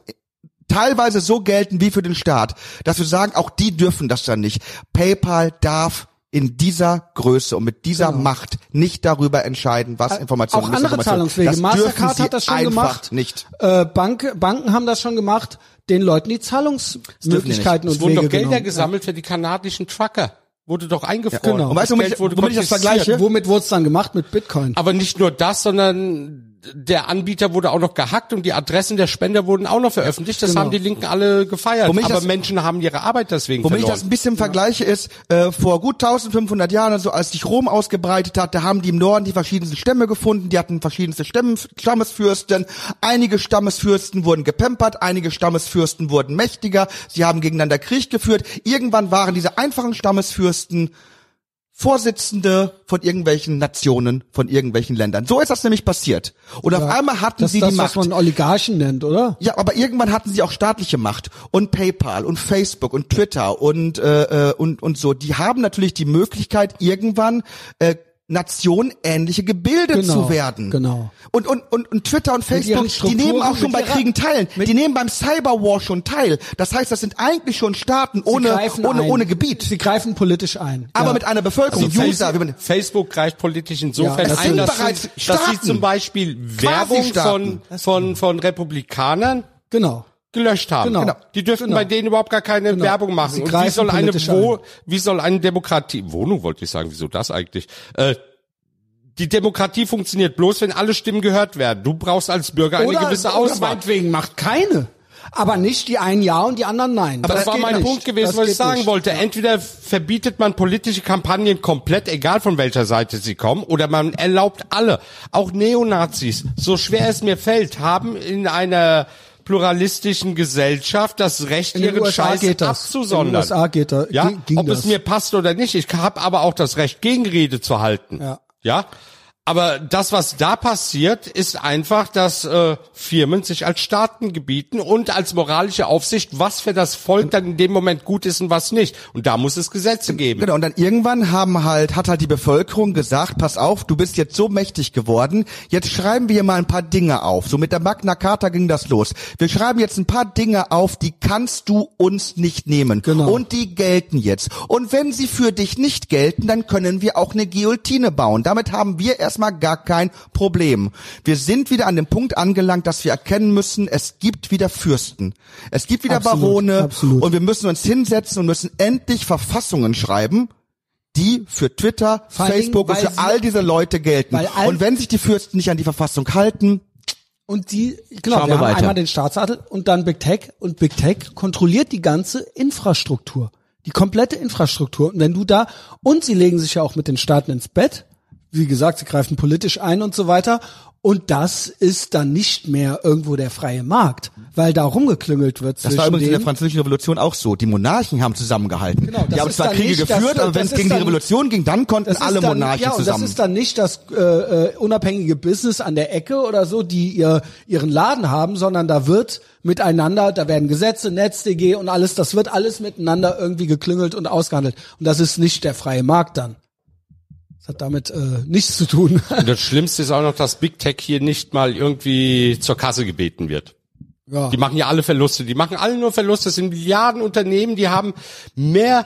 teilweise so gelten wie für den Staat, dass wir sagen, auch die dürfen das dann nicht. PayPal darf in dieser Größe und mit dieser Macht nicht darüber entscheiden, was Information Genau. Auch und andere Zahlungswege. Das Mastercard hat das schon gemacht. Nicht. Äh, Bank, Banken haben das schon gemacht, den Leuten die Zahlungsmöglichkeiten Es und wurden Wege doch Gelder genommen. gesammelt für die kanadischen Trucker. Wurde doch eingefroren. genau. Und weißt du, womit ich- wurde womit ich das vergleiche? Womit wurde es dann gemacht? Mit Bitcoin. Aber nicht nur das, sondern der Anbieter wurde auch noch gehackt und die Adressen der Spender wurden auch noch veröffentlicht. Das Genau. haben die Linken alle gefeiert. Womit ich Aber das- Menschen haben ihre Arbeit deswegen Womit ich verloren. das ein bisschen vergleiche ist, äh, vor gut 1500 Jahren, also als sich Rom ausgebreitet hat, da haben die im Norden die verschiedensten Stämme gefunden, die hatten verschiedenste Stämme, Stammesfürsten, einige Stammesfürsten wurden gepempert, einige Stammesfürsten wurden mächtiger, sie haben gegeneinander Krieg geführt, irgendwann waren diese einfachen Stammesfürsten Vorsitzende von irgendwelchen Nationen, von irgendwelchen Ländern. So ist das nämlich passiert. Und auf einmal hatten das sie das, die Macht. was man Oligarchen nennt, oder? Ja, aber irgendwann hatten sie auch staatliche Macht und PayPal und Facebook und Twitter und äh, äh, und und so. Die haben natürlich die Möglichkeit irgendwann äh, nationenähnliche Gebilde Genau, zu werden. genau. Und, und, und, und Twitter und Facebook, die nehmen auch schon bei Kriegen teil. Die nehmen beim Cyberwar schon teil. Das heißt, das sind eigentlich schon Staaten ohne, ohne, ein. ohne Gebiet. Sie greifen politisch ein. aber ja. mit einer Bevölkerung, Also User, wie man, Facebook greift politisch insofern Ja, das ein, sind dass, sie, dass sie zum Beispiel Werbung von, von, von Republikanern Genau. Gelöscht haben. Genau. Die dürfen Genau. bei denen überhaupt gar keine Genau. Werbung machen. Sie Und wie soll eine Wo, ein. wie soll eine Demokratie, Wohnung wollte ich sagen, wieso das eigentlich? Äh, die Demokratie funktioniert bloß, wenn alle Stimmen gehört werden. Du brauchst als Bürger eine gewisse oder Auswahl. meinetwegen macht keine. Aber nicht die einen ja und die anderen nein. Das, das war mein nicht. Punkt gewesen, Das was ich sagen nicht. wollte. Entweder verbietet man politische Kampagnen komplett, egal von welcher Seite sie kommen, oder man erlaubt alle, auch Neonazis, so schwer es mir fällt, haben in einer pluralistischen Gesellschaft das Recht, In ihren USA Scheiß geht das. abzusondern. In den USA geht da- ja? ging Ob das. es mir passt oder nicht. Ich habe aber auch das Recht, Gegenrede zu halten. Ja. Ja. Aber das, was da passiert, ist einfach, dass äh, Firmen sich als Staaten gebieten und als moralische Aufsicht, was für das Volk dann in dem Moment gut ist und was nicht. Und da muss es Gesetze geben. Genau, und dann irgendwann haben halt, hat halt die Bevölkerung gesagt, pass auf, du bist jetzt so mächtig geworden, jetzt schreiben wir mal ein paar Dinge auf. So mit der Magna Carta ging das los. Wir schreiben jetzt ein paar Dinge auf, die kannst du uns nicht nehmen. Genau. Und die gelten jetzt. Und wenn sie für dich nicht gelten, dann können wir auch eine Guillotine bauen. Damit haben wir erstmal gar kein Problem. Wir sind wieder an dem Punkt angelangt, dass wir erkennen müssen, es gibt wieder Fürsten. Es gibt wieder Absolut, Barone. absolut. Und wir müssen uns hinsetzen und müssen endlich Verfassungen schreiben, die für Twitter, Vor Facebook Dingen, und für sie- all diese Leute gelten. Und wenn sich die Fürsten nicht an die Verfassung halten, Und die, genau, wir wir haben weiter. einmal den Staatsadel und dann Big Tech und Big Tech kontrolliert die ganze Infrastruktur. Die komplette Infrastruktur. Und wenn du da, und sie legen sich ja auch mit den Staaten ins Bett. Wie gesagt, sie greifen politisch ein und so weiter. Und das ist dann nicht mehr irgendwo der freie Markt, weil da rumgeklüngelt wird das war übrigens in der französischen Revolution auch so. Die Monarchen haben zusammengehalten. Genau, das die haben zwar Kriege nicht das- geführt, aber wenn das es gegen die dann- Revolution ging, dann konnten Das alle dann, Monarchen ja, und zusammen. das ist dann nicht das äh, äh, unabhängige Business an der Ecke oder so, die ihr ihren Laden haben, sondern da wird miteinander, da werden Gesetze, NetzDG und alles, das wird alles miteinander irgendwie geklüngelt und ausgehandelt. Und das ist nicht der freie Markt dann. Das hat damit äh, nichts zu tun. Und das Schlimmste ist auch noch, dass Big Tech hier nicht mal irgendwie zur Kasse gebeten wird. ja. Die machen ja alle Verluste. Die machen alle nur Verluste. Das sind Milliarden Unternehmen, die haben mehr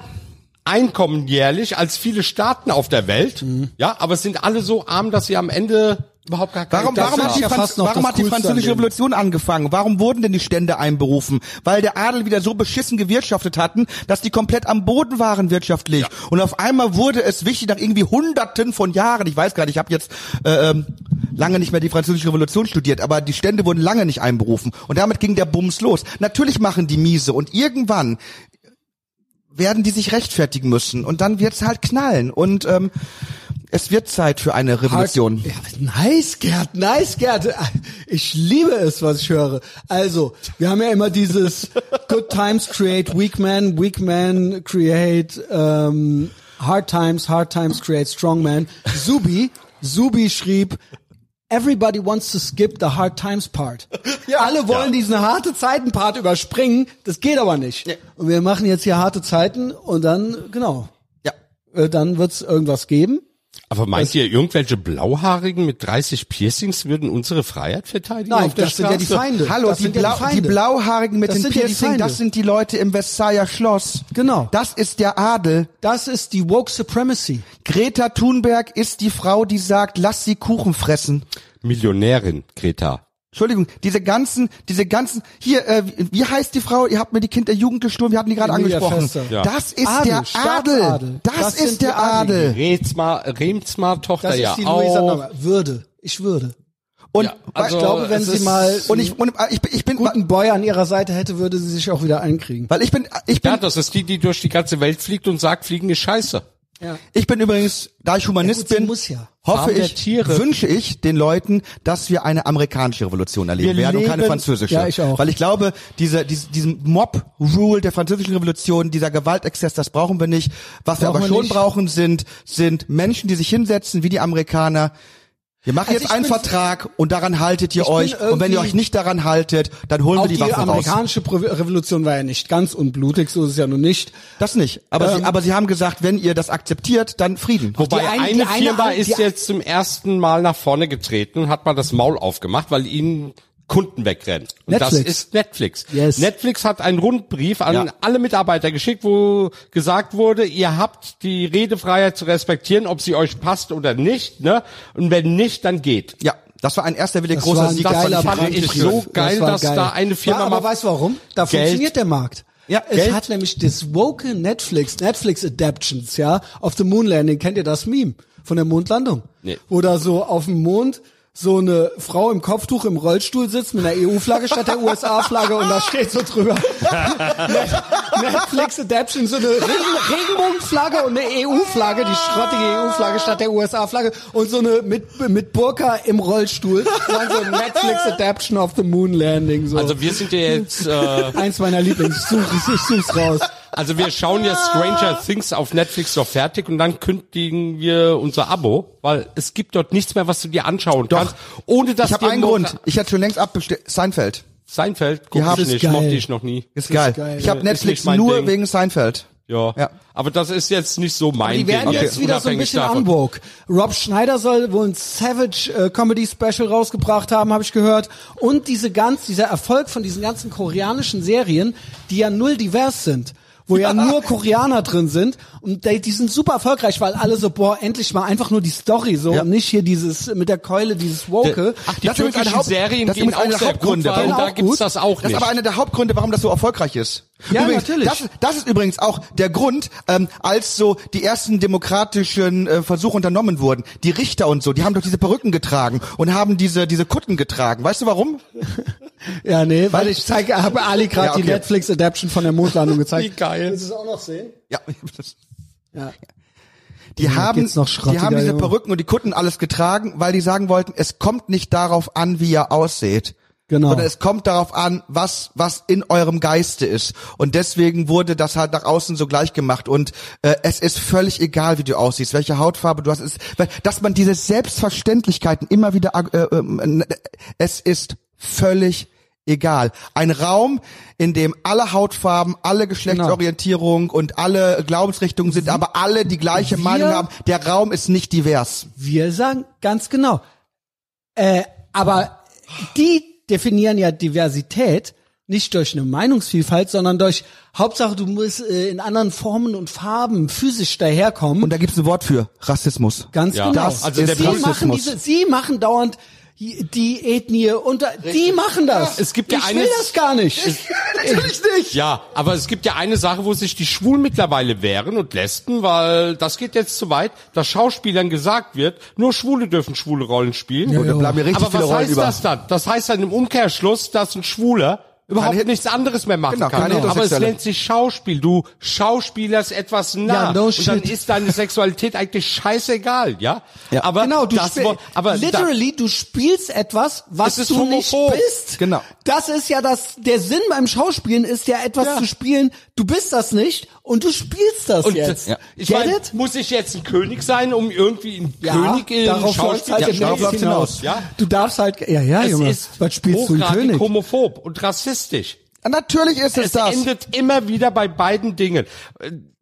Einkommen jährlich als viele Staaten auf der Welt. Ja, aber es sind alle so arm, dass sie am Ende Überhaupt gar keine Warum, warum, hat die, ja Franz warum hat die französische. Revolution angefangen? Warum wurden denn die Stände einberufen? Weil der Adel wieder so beschissen gewirtschaftet hatten, dass die komplett am Boden waren wirtschaftlich. Und auf einmal wurde es wichtig, nach irgendwie Hunderten von Jahren, ich weiß gar nicht, ich habe jetzt äh, ähm, lange nicht mehr die französische Revolution studiert, aber die Stände wurden lange nicht einberufen. Und damit ging der Bums los. Natürlich machen die miese und irgendwann werden die sich rechtfertigen müssen und dann wird's halt knallen und ähm, es wird Zeit für eine Revolution. Ja, nice, Gerd, nice, Gerd. Ich liebe es, was ich höre. Also, wir haben ja immer dieses Good Times create Weak Men, Weak Men create ähm, Hard Times, Hard Times create Strong Men. Subi, Subi schrieb, Everybody wants to skip the hard times part. Alle wollen diesen harte Zeiten Part überspringen. Das geht aber nicht. Ja. Und wir machen jetzt hier harte Zeiten und dann, genau, Ja. äh, dann wird's irgendwas geben. Aber meint ihr, irgendwelche Blauhaarigen mit 30 Piercings würden unsere Freiheit verteidigen Nein, auf der das sind ja die Straße? Feinde. Hallo, das die, sind ja Blau, die, Feinde. die Blauhaarigen mit Das den sind ja die Piercing, Feinde. das sind die Leute im Versailler Schloss. Genau. Das ist der Adel. Das ist die Woke Supremacy. Greta Thunberg ist die Frau, die sagt, lass sie Kuchen fressen. Millionärin, Greta. Entschuldigung, diese ganzen, diese ganzen, hier, äh, wie- heißt die Frau? Ihr habt mir die Kind der Jugend gestohlen, wir hatten die gerade angesprochen. Ja. Das ist Adel, der Adel. Das, Das ist der. Adel. Remsmar, Remsmar Tochter Das ja ist die Luisa auch. Nummer. Würde. Ich würde. Und Ja, also ich glaube, wenn sie mal und ich, und ich, bin- ich bin, guten Boy an ihrer Seite hätte, würde sie sich auch wieder einkriegen. weil ich bin, ich bin, Ja, das ist die, die durch die ganze Welt fliegt und sagt, Fliegen ist scheiße. Ja. ich bin übrigens, da ich Humanist Ja, gut, bin, ja. hoffe ich, wünsche ich den Leuten, dass wir eine amerikanische Revolution erleben Wir werden und keine leben- französische. Ja, ich auch. Weil ich glaube, diese, diese, diesen Mob-Rule der französischen Revolution, dieser Gewaltexzess, das brauchen wir nicht. Was wir Brauchen aber wir schon nicht. brauchen, sind, sind Menschen, die sich hinsetzen, wie die Amerikaner. Wir machen Also jetzt einen bin- Vertrag und daran haltet ihr euch. Und wenn ihr euch nicht daran haltet, dann holen wir die, die, Waffen raus. amerikanische Pro- Revolution war ja nicht ganz unblutig, so ist es ja nun nicht. Das nicht. Aber, sie, Ähm, aber sie haben gesagt, wenn ihr das akzeptiert, dann Frieden. Wobei die ein- eine die eine- Firma die- ist jetzt zum ersten Mal nach vorne getreten und hat mal das Maul aufgemacht, weil ihnen Kunden wegrennen. Und Netflix. das ist Netflix. Yes. Netflix hat einen Rundbrief an Ja. alle Mitarbeiter geschickt, wo gesagt wurde, ihr habt die Redefreiheit zu respektieren, ob sie euch passt oder nicht, ne? Und wenn nicht, dann geht. Ja, das war ein erster wirklich Das großer Sieg. das fand ich so geil, war dass da eine Firma ja, aber mal- weißt du warum? Da Geld. funktioniert der Markt. Ja, es Geld. hat nämlich das woke Netflix, Netflix Adaptions, ja, auf dem Moon Landing. Kennt ihr das Meme von der Mondlandung? Nee. Wo da so auf dem Mond so eine Frau im Kopftuch im Rollstuhl sitzt mit einer EU-Flagge statt der USA-Flagge und da steht so drüber Net- Netflix Adaption, so eine Regen Regenbogenflagge und eine EU-Flagge, die schrottige EU-Flagge statt der USA-Flagge und so eine mit, mit Burka im Rollstuhl. Und dann so Netflix Adaption of the Moon Landing. So. Also wir sind ja jetzt, äh, Eins meiner Lieblings. Ich suche ich such's raus. Also wir schauen jetzt Stranger Things auf Netflix noch fertig und dann kündigen wir unser Abo, weil es gibt dort nichts mehr, was du dir anschauen kannst, ohne dass Ich habe einen Grund. Ich hatte schon längst abbestellt. Seinfeld. Seinfeld guck ich es nicht, geil. mochte ich noch nie. Ist ist geil. geil. Ich habe Netflix nur Ding. wegen Seinfeld. Ja. Ja. Aber das ist jetzt nicht so mein Die werden Ding. jetzt wieder so ein bisschen davon. unwoke. Rob Schneider soll wohl ein Savage äh, Comedy Special rausgebracht haben, habe ich gehört. Und diese ganz, dieser Erfolg von diesen ganzen koreanischen Serien, die ja null divers sind. Wo ja nur Koreaner drin sind und die, die sind super erfolgreich, weil alle so, boah, endlich mal einfach nur die Story so Ja. und nicht hier dieses mit der Keule, dieses Woke. Ach, die Das türkischen Serien das gehen auch der warum da gibt's das auch Das ist nicht. aber einer der Hauptgründe, warum das so erfolgreich ist. Ja, übrigens, natürlich. Das, das ist übrigens auch der Grund, ähm, als so die ersten demokratischen äh, Versuche unternommen wurden. Die Richter und so, die haben doch diese Perücken getragen und haben diese diese Kutten getragen. Weißt du warum? Ja, nee, weil ich zeige, habe Ali gerade Ja, okay. die Netflix Adaption von der Mondlandung gezeigt. Wie geil. Willst du es auch noch sehen? Ja. Ja. Die Ja, haben, die haben diese Junge. Perücken und die Kutten alles getragen, weil die sagen wollten, es kommt nicht darauf an, wie ihr ausseht. Genau. Sondern es kommt darauf an, was, was in eurem Geiste ist. Und deswegen wurde das halt nach außen so gleich gemacht. Und äh, es ist völlig egal, wie du aussiehst, welche Hautfarbe du hast. Es, weil- dass man diese Selbstverständlichkeiten immer wieder, äh, äh, es ist völlig egal. Ein Raum, in dem alle Hautfarben, alle Geschlechtsorientierung und alle Glaubensrichtungen sind, aber alle die gleiche Wir- Meinung haben. Der Raum ist nicht divers. Wir sagen ganz genau. Äh, aber die definieren ja Diversität nicht durch eine Meinungsvielfalt, sondern durch Hauptsache du musst äh, in anderen Formen und Farben physisch daherkommen. Und da gibt's ein Wort für Rassismus. Ganz Ja, genau. das also ist der sie Rassismus. machen diese, sie machen dauernd die Ethnie und die machen das. Es gibt ja ich eine- will das gar nicht. Natürlich nicht. Ja, aber es gibt ja eine Sache, wo sich die Schwulen mittlerweile wehren und Lesben, weil das geht jetzt zu weit, dass Schauspielern gesagt wird, nur Schwule dürfen schwule Rollen spielen. Und da bleiben mir richtig aber viele was Rollen heißt über. das dann? Das heißt dann im Umkehrschluss, dass ein Schwuler überhaupt Keine- nichts anderes mehr machen Genau, kann. keine Aber es nennt sich Schauspiel. Du schauspielerst etwas nah. Ja, no und dann ist deine Sexualität eigentlich scheißegal, ja? Ja. Aber genau, du das aber da, literally, du spielst etwas, was du nicht homophob. bist. Genau. Das ist ja das, der Sinn beim Schauspielen ist ja etwas Ja. zu spielen. Du bist das nicht und du spielst das und jetzt. ja. ich Get meine, it? muss ich jetzt ein König sein, um irgendwie ein Ja, König in darauf Schauspiel halt Ja, hinaus. hinaus. Ja. Du darfst halt, ja, ja, Es Junge, ist was spielst du hochgradig König? homophob und rassistisch. Ja, Natürlich ist es, Es das. endet immer wieder bei beiden Dingen.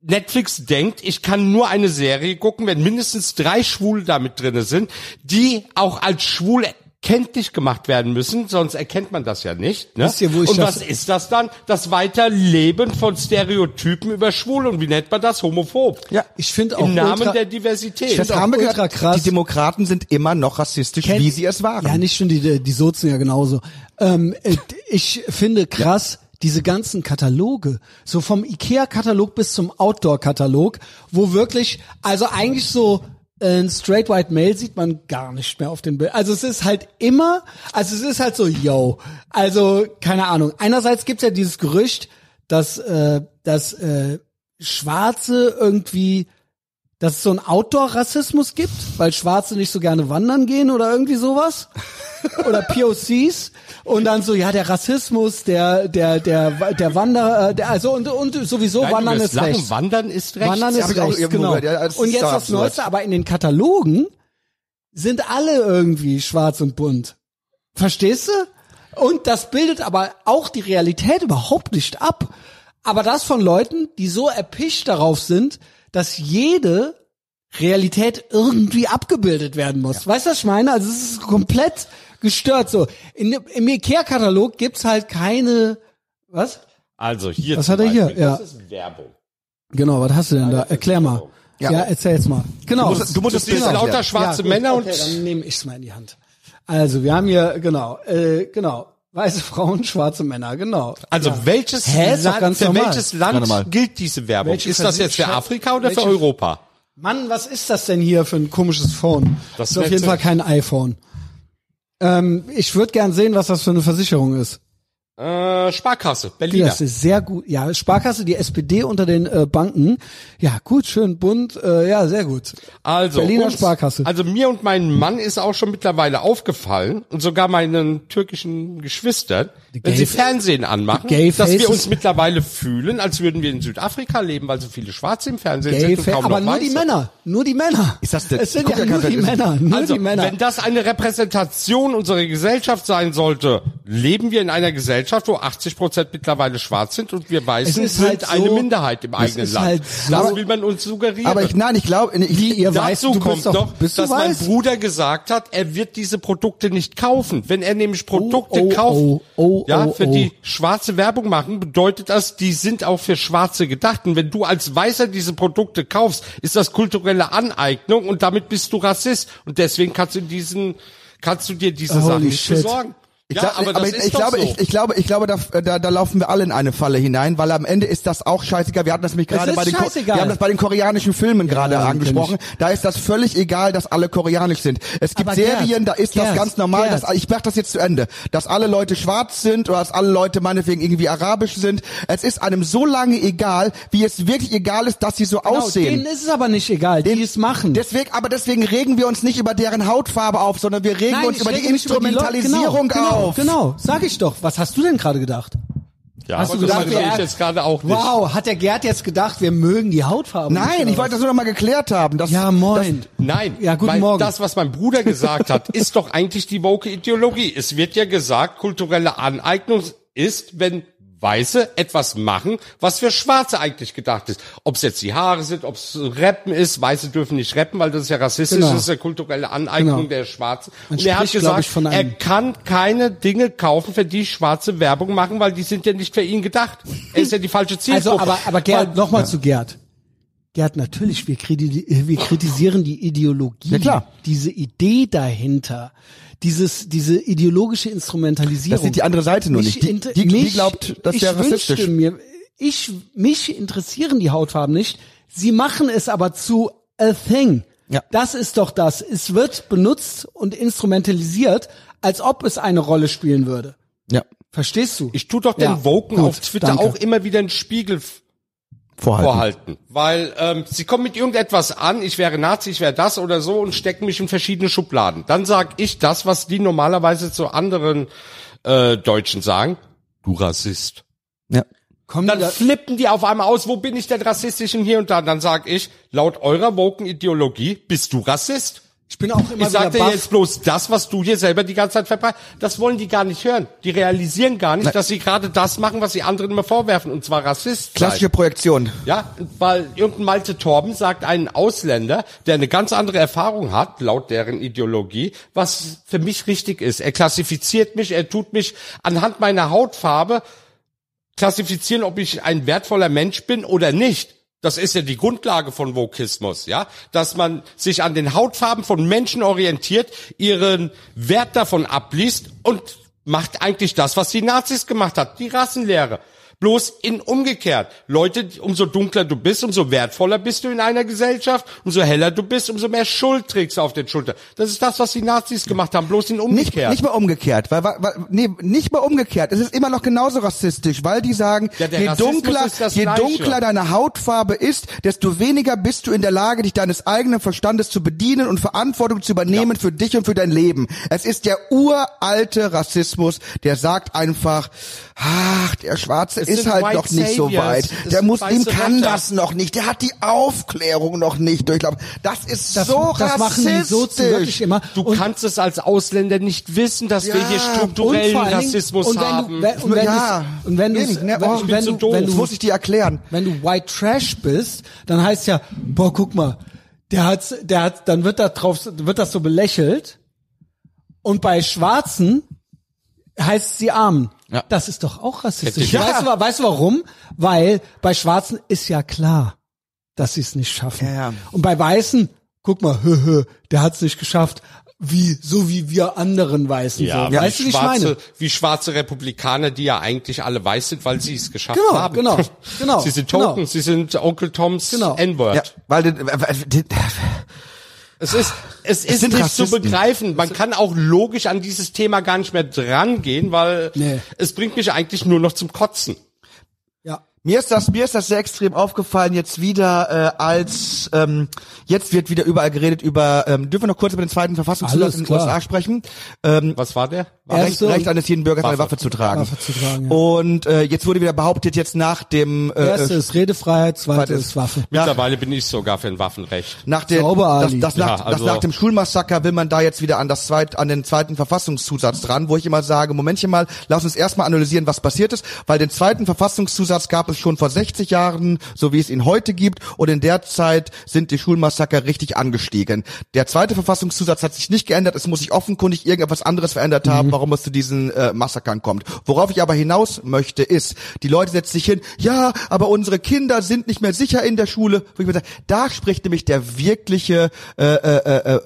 Netflix denkt, ich kann nur eine Serie gucken, wenn mindestens drei Schwule damit drinne sind, die auch als schwul kenntlich gemacht werden müssen, sonst erkennt man das ja nicht. Ne? Wisst ihr, wo ich und das- was ist das dann? Das Weiterleben von Stereotypen über Schwule und wie nennt man das? Homophob. Ja. Ich finde auch Im Namen ultra, der Diversität. Das auch haben wir ultra krass. Die Demokraten sind immer noch rassistisch, Kennt- wie sie es waren. Ja, nicht schon die, die Sozen ja genauso. Ähm, äh, ich finde krass, diese ganzen Kataloge, so vom Ikea-Katalog bis zum Outdoor-Katalog, wo wirklich, also eigentlich so ein Straight White Male sieht man gar nicht mehr auf den Bildern. Also es ist halt immer, also es ist halt so, yo, also keine Ahnung. Einerseits gibt's ja dieses Gerücht, dass, äh, dass äh, Schwarze irgendwie dass es so einen Outdoor-Rassismus gibt, weil Schwarze nicht so gerne wandern gehen oder irgendwie sowas. Oder POCs. Und dann so, ja, der Rassismus, der, der, der, der Wander, äh, der, also und, und sowieso Nein, Wandern ist rechts. Wandern ist rechts. Wandern ist rechts, genau. gehört, und jetzt da das. Neueste, aber in den Katalogen sind alle irgendwie schwarz und bunt. Verstehst du? Und das bildet aber auch die Realität überhaupt nicht ab. Aber das von Leuten, die so erpicht darauf sind, dass jede Realität irgendwie abgebildet werden muss. Weißt du, was ich meine? Also es ist komplett gestört so. In, Im Ikea-Katalog gibt's halt keine, was? Also hier Was hat er hier? Ja. Das ist Werbung. Genau, was hast du denn da? Erklär mal. Ja, Ja. erzähl jetzt mal. Genau. Du musst- du musst Das sind erklären. lauter schwarze gut, Männer okay, und dann nehme ich's mal in die Hand. Also, wir haben hier, genau, äh, genau, weiße Frauen, schwarze Männer, genau. Also Ja. welches Hä, ist doch Land, ganz für normal. welches Land gilt diese Werbung? Welche ist das jetzt für Afrika oder für welche- Europa? Mann, was ist das denn hier für ein komisches Phone? Das ist auf jeden Fall kein iPhone. Ähm, ich würde gern sehen, was das für eine Versicherung ist. Äh, Sparkasse, Berliner. Das ist sehr gut. Ja, Sparkasse, die SPD unter den äh, Banken. Ja, gut, schön bunt. Äh, ja, sehr gut. Also Berliner uns- Sparkasse. Also mir und meinem Mann ist auch schon mittlerweile aufgefallen und sogar meinen türkischen Geschwistern, wenn gay- sie Fernsehen anmachen, gay dass wir uns mittlerweile fühlen, als würden wir in Südafrika leben, weil so viele Schwarze im Fernsehen Gay sind und Fa- kaum aber noch nur die Weiße. Männer. Nur die Männer. Ist das der- Es sind ja nur die Männer. Nur Also, die Männer. wenn das eine Repräsentation unserer Gesellschaft sein sollte, leben wir in einer Gesellschaft, wo 80 Prozent mittlerweile schwarz sind und wir Weißen sind halt so- eine Minderheit im eigenen Land. halt so- das will man uns suggerieren. Aber ich, nein, ich glaube, ihr Dazu weißt, du kommt doch, noch, dass mein? Bruder gesagt hat, er wird diese Produkte nicht kaufen. Wenn er nämlich Produkte oh, kauft, oh, oh, ja, oh, für oh. die schwarze Werbung machen, bedeutet das, die sind auch für Schwarze gedacht. Und wenn du als Weißer diese Produkte kaufst, ist das kulturelle Aneignung und damit bist du Rassist. Und deswegen kannst du diesen, kannst du dir diese Holy Sachen nicht shit. besorgen. Ich ja, glaub, aber das ich, ich glaube, so. ich, ich glaube, ich glaube, da, da, da laufen wir alle in eine Falle hinein, weil am Ende ist das auch scheißegal. Wir hatten das nämlich gerade bei den, Ko- wir haben das bei den koreanischen Filmen gerade kenn angesprochen. Da ist das völlig egal, dass alle koreanisch sind. Es gibt Aber Serien, Gerd, da ist das Gerd, ganz normal. Dass, ich mach das jetzt zu Ende, dass alle Leute schwarz sind oder dass alle Leute meinetwegen irgendwie arabisch sind. Es ist einem so lange egal, wie es wirklich egal ist, dass sie so Genau, aussehen. denen ist es aber nicht egal, die es machen. Deswegen, aber deswegen regen wir uns nicht über deren Hautfarbe auf, sondern wir regen uns ich über die Leute- Instrumentalisierung genau, auf. Genau, genau, sag ich doch. Was hast du denn gerade gedacht? ja, hast aber du das gedacht, ich jetzt gerade auch nicht. Wow, hat der Gerd jetzt gedacht, wir mögen die Hautfarbe? Nein, nicht, ich wollte das nur noch mal geklärt haben. Dass, Ja, moin. Nein, Ja, guten weil Morgen. das, was mein Bruder gesagt hat, ist doch eigentlich die woke Ideologie. Es wird ja gesagt, kulturelle Aneignung ist, wenn Weiße etwas machen, was für Schwarze eigentlich gedacht ist. Ob es jetzt die Haare sind, ob es Rappen ist, Weiße dürfen nicht rappen, weil das ist ja rassistisch, Genau. das ist ja kulturelle Aneignung Genau. der Schwarzen. Man Und er hat gesagt, er kann keine Dinge kaufen, für die Schwarze Werbung machen, weil die sind ja nicht für ihn gedacht. Er ist ja die falsche Zielgruppe. Also, aber, aber Gerd, nochmal zu Gerd. Gerd, natürlich, wir, wir kritisieren die Ideologie, Ja, klar. diese Idee dahinter, dieses, diese ideologische Instrumentalisierung. Das sieht die andere Seite nur nicht. Die- die- die mich- glaubt, das wäre rassistisch. Mir, ich, mich interessieren die Hautfarben nicht. Sie machen es aber zu a thing. Ja. Das ist doch das. Es wird benutzt und instrumentalisiert, als ob es eine Rolle spielen würde. Ja. Verstehst du? Ich tu doch den Ja, Woken auf Twitter danke. auch immer wieder einen Spiegel Vorhalten. vorhalten. Weil ähm, sie kommen mit irgendetwas an, ich wäre Nazi, ich wäre das oder so und stecken mich in verschiedene Schubladen. Dann sag ich das, was die normalerweise zu anderen äh, Deutschen sagen. Du Rassist. Ja. Kommen Dann die da- flippen die auf einmal aus, wo bin ich denn rassistisch und hier und da. Dann sag ich, laut eurer Woken-Ideologie bist du Rassist. Ich bin auch immer Ich sag dir jetzt bloß das, was du hier selber die ganze Zeit verbreitest. Das wollen die gar nicht hören. Die realisieren gar nicht, dass sie gerade das machen, was die anderen immer vorwerfen, und zwar Rassist. sein. Klassische Projektion. Ja, weil irgendein Malte Torben sagt einen Ausländer, der eine ganz andere Erfahrung hat, laut deren Ideologie, was für mich richtig ist. Er klassifiziert mich, er tut mich anhand meiner Hautfarbe klassifizieren, ob ich ein wertvoller Mensch bin oder nicht. Das ist ja die Grundlage von Vokismus, ja, dass man sich an den Hautfarben von Menschen orientiert, ihren Wert davon abliest und macht eigentlich das, was die Nazis gemacht hat, die Rassenlehre. Bloß in umgekehrt. Leute, umso dunkler du bist, umso wertvoller bist du in einer Gesellschaft, umso heller du bist, umso mehr Schuld trägst du auf den Schultern. Das ist das, was die Nazis gemacht haben, bloß in Nicht, umgekehrt. nicht mal umgekehrt, weil, weil, nee, nicht mal umgekehrt. Es ist immer noch genauso rassistisch, weil die sagen, Ja, je Rassismus dunkler, je dunkler deine Hautfarbe ist, desto weniger bist du in der Lage, dich deines eigenen Verstandes zu bedienen und Verantwortung zu übernehmen für dich und für dein Leben. Es ist der uralte Rassismus, der sagt einfach, ach, der Schwarze Es ist halt White noch nicht so Saviors. weit. Es Der Muslim kann Retter. das noch nicht. Der hat die Aufklärung noch nicht durchlaufen. Das ist das, so das machen die so rassistisch. wirklich immer. Du Und- kannst es als Ausländer nicht wissen, dass wir Ja, hier strukturellen und Rassismus und wenn du- haben. wenn- und wenn ja, und wenn du's- Eben, ne, wenn- oh, wenn so doof. wenn du- muss ich dir erklären. wenn du White Trash bist, dann heißt ja, boah, guck mal, der hat, der hat, dann wird da drauf, wird das so belächelt. Und bei Schwarzen heißt sie Armen. Ja. Das ist doch auch rassistisch. Ja. Weißt, du, weißt du warum? Weil bei Schwarzen ist ja klar, dass sie es nicht schaffen. Ja, ja. Und bei Weißen, guck mal, hö, hö, der hat es nicht geschafft. Wie, so wie wir anderen Weißen. ja, so. wie Weißt du, wie ich schwarze, meine? wie schwarze Republikaner, die ja eigentlich alle weiß sind, weil sie es geschafft Genau, haben. genau, genau, Sie sind genau. Token, sie sind Onkel Toms Genau. N-Word. Ja, weil die- Es ist, es ist sind nicht Rassisten. zu begreifen. Man kann auch logisch an dieses Thema gar nicht mehr drangehen, weil Nee. es bringt mich eigentlich nur noch zum Kotzen. Mir ist das, mir ist das sehr extrem aufgefallen jetzt wieder, äh, als ähm, jetzt wird wieder überall geredet über. Ähm, dürfen wir noch kurz über den zweiten Verfassungszusatz in den. USA sprechen? Ähm, Was war der? Recht, Erste Recht und- eines jeden Bürgers eine Waffe. Waffe zu tragen. Waffe zu tragen, ja. Und äh, jetzt wurde wieder behauptet, jetzt nach dem äh, Erste ist Redefreiheit, zweite ist Waffe. Mittlerweile bin ich sogar für ein Waffenrecht. nach dem Sauber, das, das, nach, Ja, also- das nach dem Schulmassaker will man da jetzt wieder an das zweit, an den zweiten Verfassungszusatz dran, wo ich immer sage, Momentchen mal, lass uns erstmal analysieren, was passiert ist, weil den zweiten Verfassungszusatz gab es schon vor 60 Jahren, so wie es ihn heute gibt, und in der Zeit sind die Schulmassaker richtig angestiegen. Der zweite Verfassungszusatz hat sich nicht geändert, es muss sich offenkundig irgendetwas anderes verändert haben, Mhm. warum es zu diesen äh, Massakern kommt. Worauf ich aber hinaus möchte, ist, die Leute setzen sich hin, ja, aber unsere Kinder sind nicht mehr sicher in der Schule. Wo ich mir sage, da spricht nämlich der wirkliche äh, äh, äh,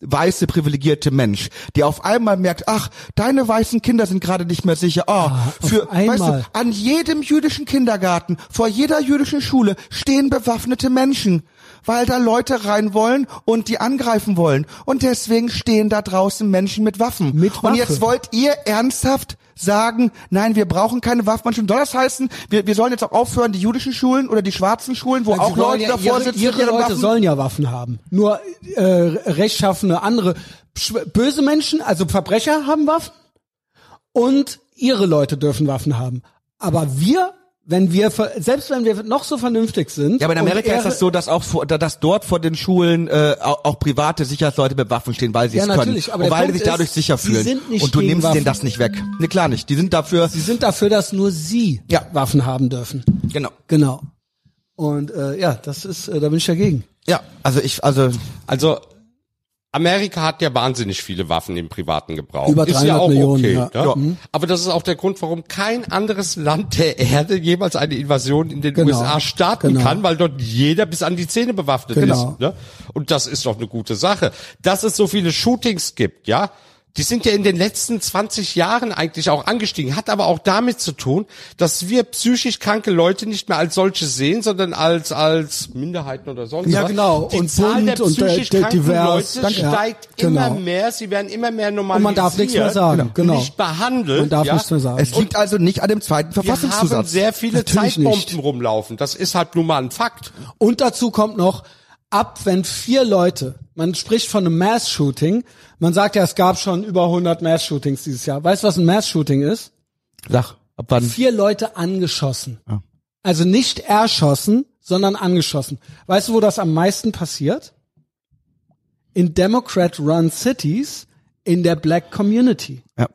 weiße privilegierte Mensch, der auf einmal merkt, ach, deine weißen Kinder sind gerade nicht mehr sicher. Oh, für auf einmal. weißt du, an jedem jüdischen Kindergarten, vor jeder jüdischen Schule stehen bewaffnete Menschen, weil da Leute rein wollen und die angreifen wollen. Und deswegen stehen da draußen Menschen mit Waffen. Mit Und Waffe. jetzt wollt ihr ernsthaft sagen, nein, wir brauchen keine Waffen. Soll das heißen, wir, wir sollen jetzt auch aufhören, die jüdischen Schulen oder die schwarzen Schulen, wo Also auch Leute ja, davor ihre, sitzen, ihre Leute Waffen? sollen ja Waffen haben. Nur äh, rechtschaffene andere böse Menschen, also Verbrecher haben Waffen und ihre Leute dürfen Waffen haben. Aber wir wenn wir, ver- selbst wenn wir noch so vernünftig sind. Ja, aber in Amerika ist das so, dass auch vor, da- dass dort vor den Schulen äh, auch, auch private Sicherheitsleute mit Waffen stehen, weil sie Ja, es können und weil Punkt sie sich dadurch ist, sicher sie fühlen. sind nicht und du nimmst Waffen. denen das nicht weg. Ne, klar nicht. Die sind dafür. Sie sind dafür, dass nur sie Ja. Waffen haben dürfen. Genau. Genau. Und äh, ja, das ist, äh, da bin ich dagegen. Ja, also ich, also Also Amerika hat ja wahnsinnig viele Waffen im privaten Gebrauch. Über ist 300 ja auch Millionen, okay. ja. Ne? Ja. Mhm. Aber das ist auch der Grund, warum kein anderes Land der Erde jemals eine Invasion in den Genau. USA starten Genau. kann, weil dort jeder bis an die Zähne bewaffnet Genau. ist. Ne? Und das ist doch eine gute Sache. Dass es so viele Shootings gibt, ja, die sind ja in den letzten 20 Jahren eigentlich auch angestiegen, hat aber auch damit zu tun, dass wir psychisch kranke Leute nicht mehr als solche sehen, sondern als als Minderheiten oder sonst Ja, was. genau. Die Und Zahl der und, äh, psychisch di- kranken divers. Leute Danke, ja. steigt Genau. immer mehr, sie werden immer mehr normalisiert. Und man darf nichts mehr sagen, genau. Nicht behandelt. Man darf ja. nichts mehr sagen. es liegt also nicht an dem zweiten Wir haben Verfassungszusatz. sehr viele Natürlich Zeitbomben nicht. rumlaufen. Das ist halt nun mal ein Fakt. Und dazu kommt noch, ab wenn vier Leute, man spricht von einem Mass-Shooting, man sagt ja, es gab schon über 100 Mass-Shootings dieses Jahr. Weißt du, was ein Mass-Shooting ist? Sag, ab wann? Vier Leute angeschossen. Also nicht erschossen, sondern angeschossen. Weißt du, wo das am meisten passiert? In Democrat-run Cities in der Black Community. Ja.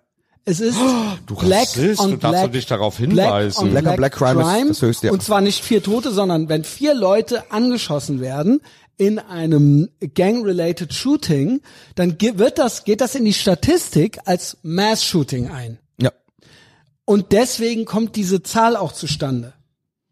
Es ist Du Black Rassist, on du darfst Black, nicht darauf Black hinweisen. on Black Black, on Black Crime Crime, ist das höchste, ja. Und zwar nicht vier Tote, sondern wenn vier Leute angeschossen werden in einem gang-related Shooting, dann wird das, geht das in die Statistik als Mass-Shooting ein. Ja. Und deswegen kommt diese Zahl auch zustande.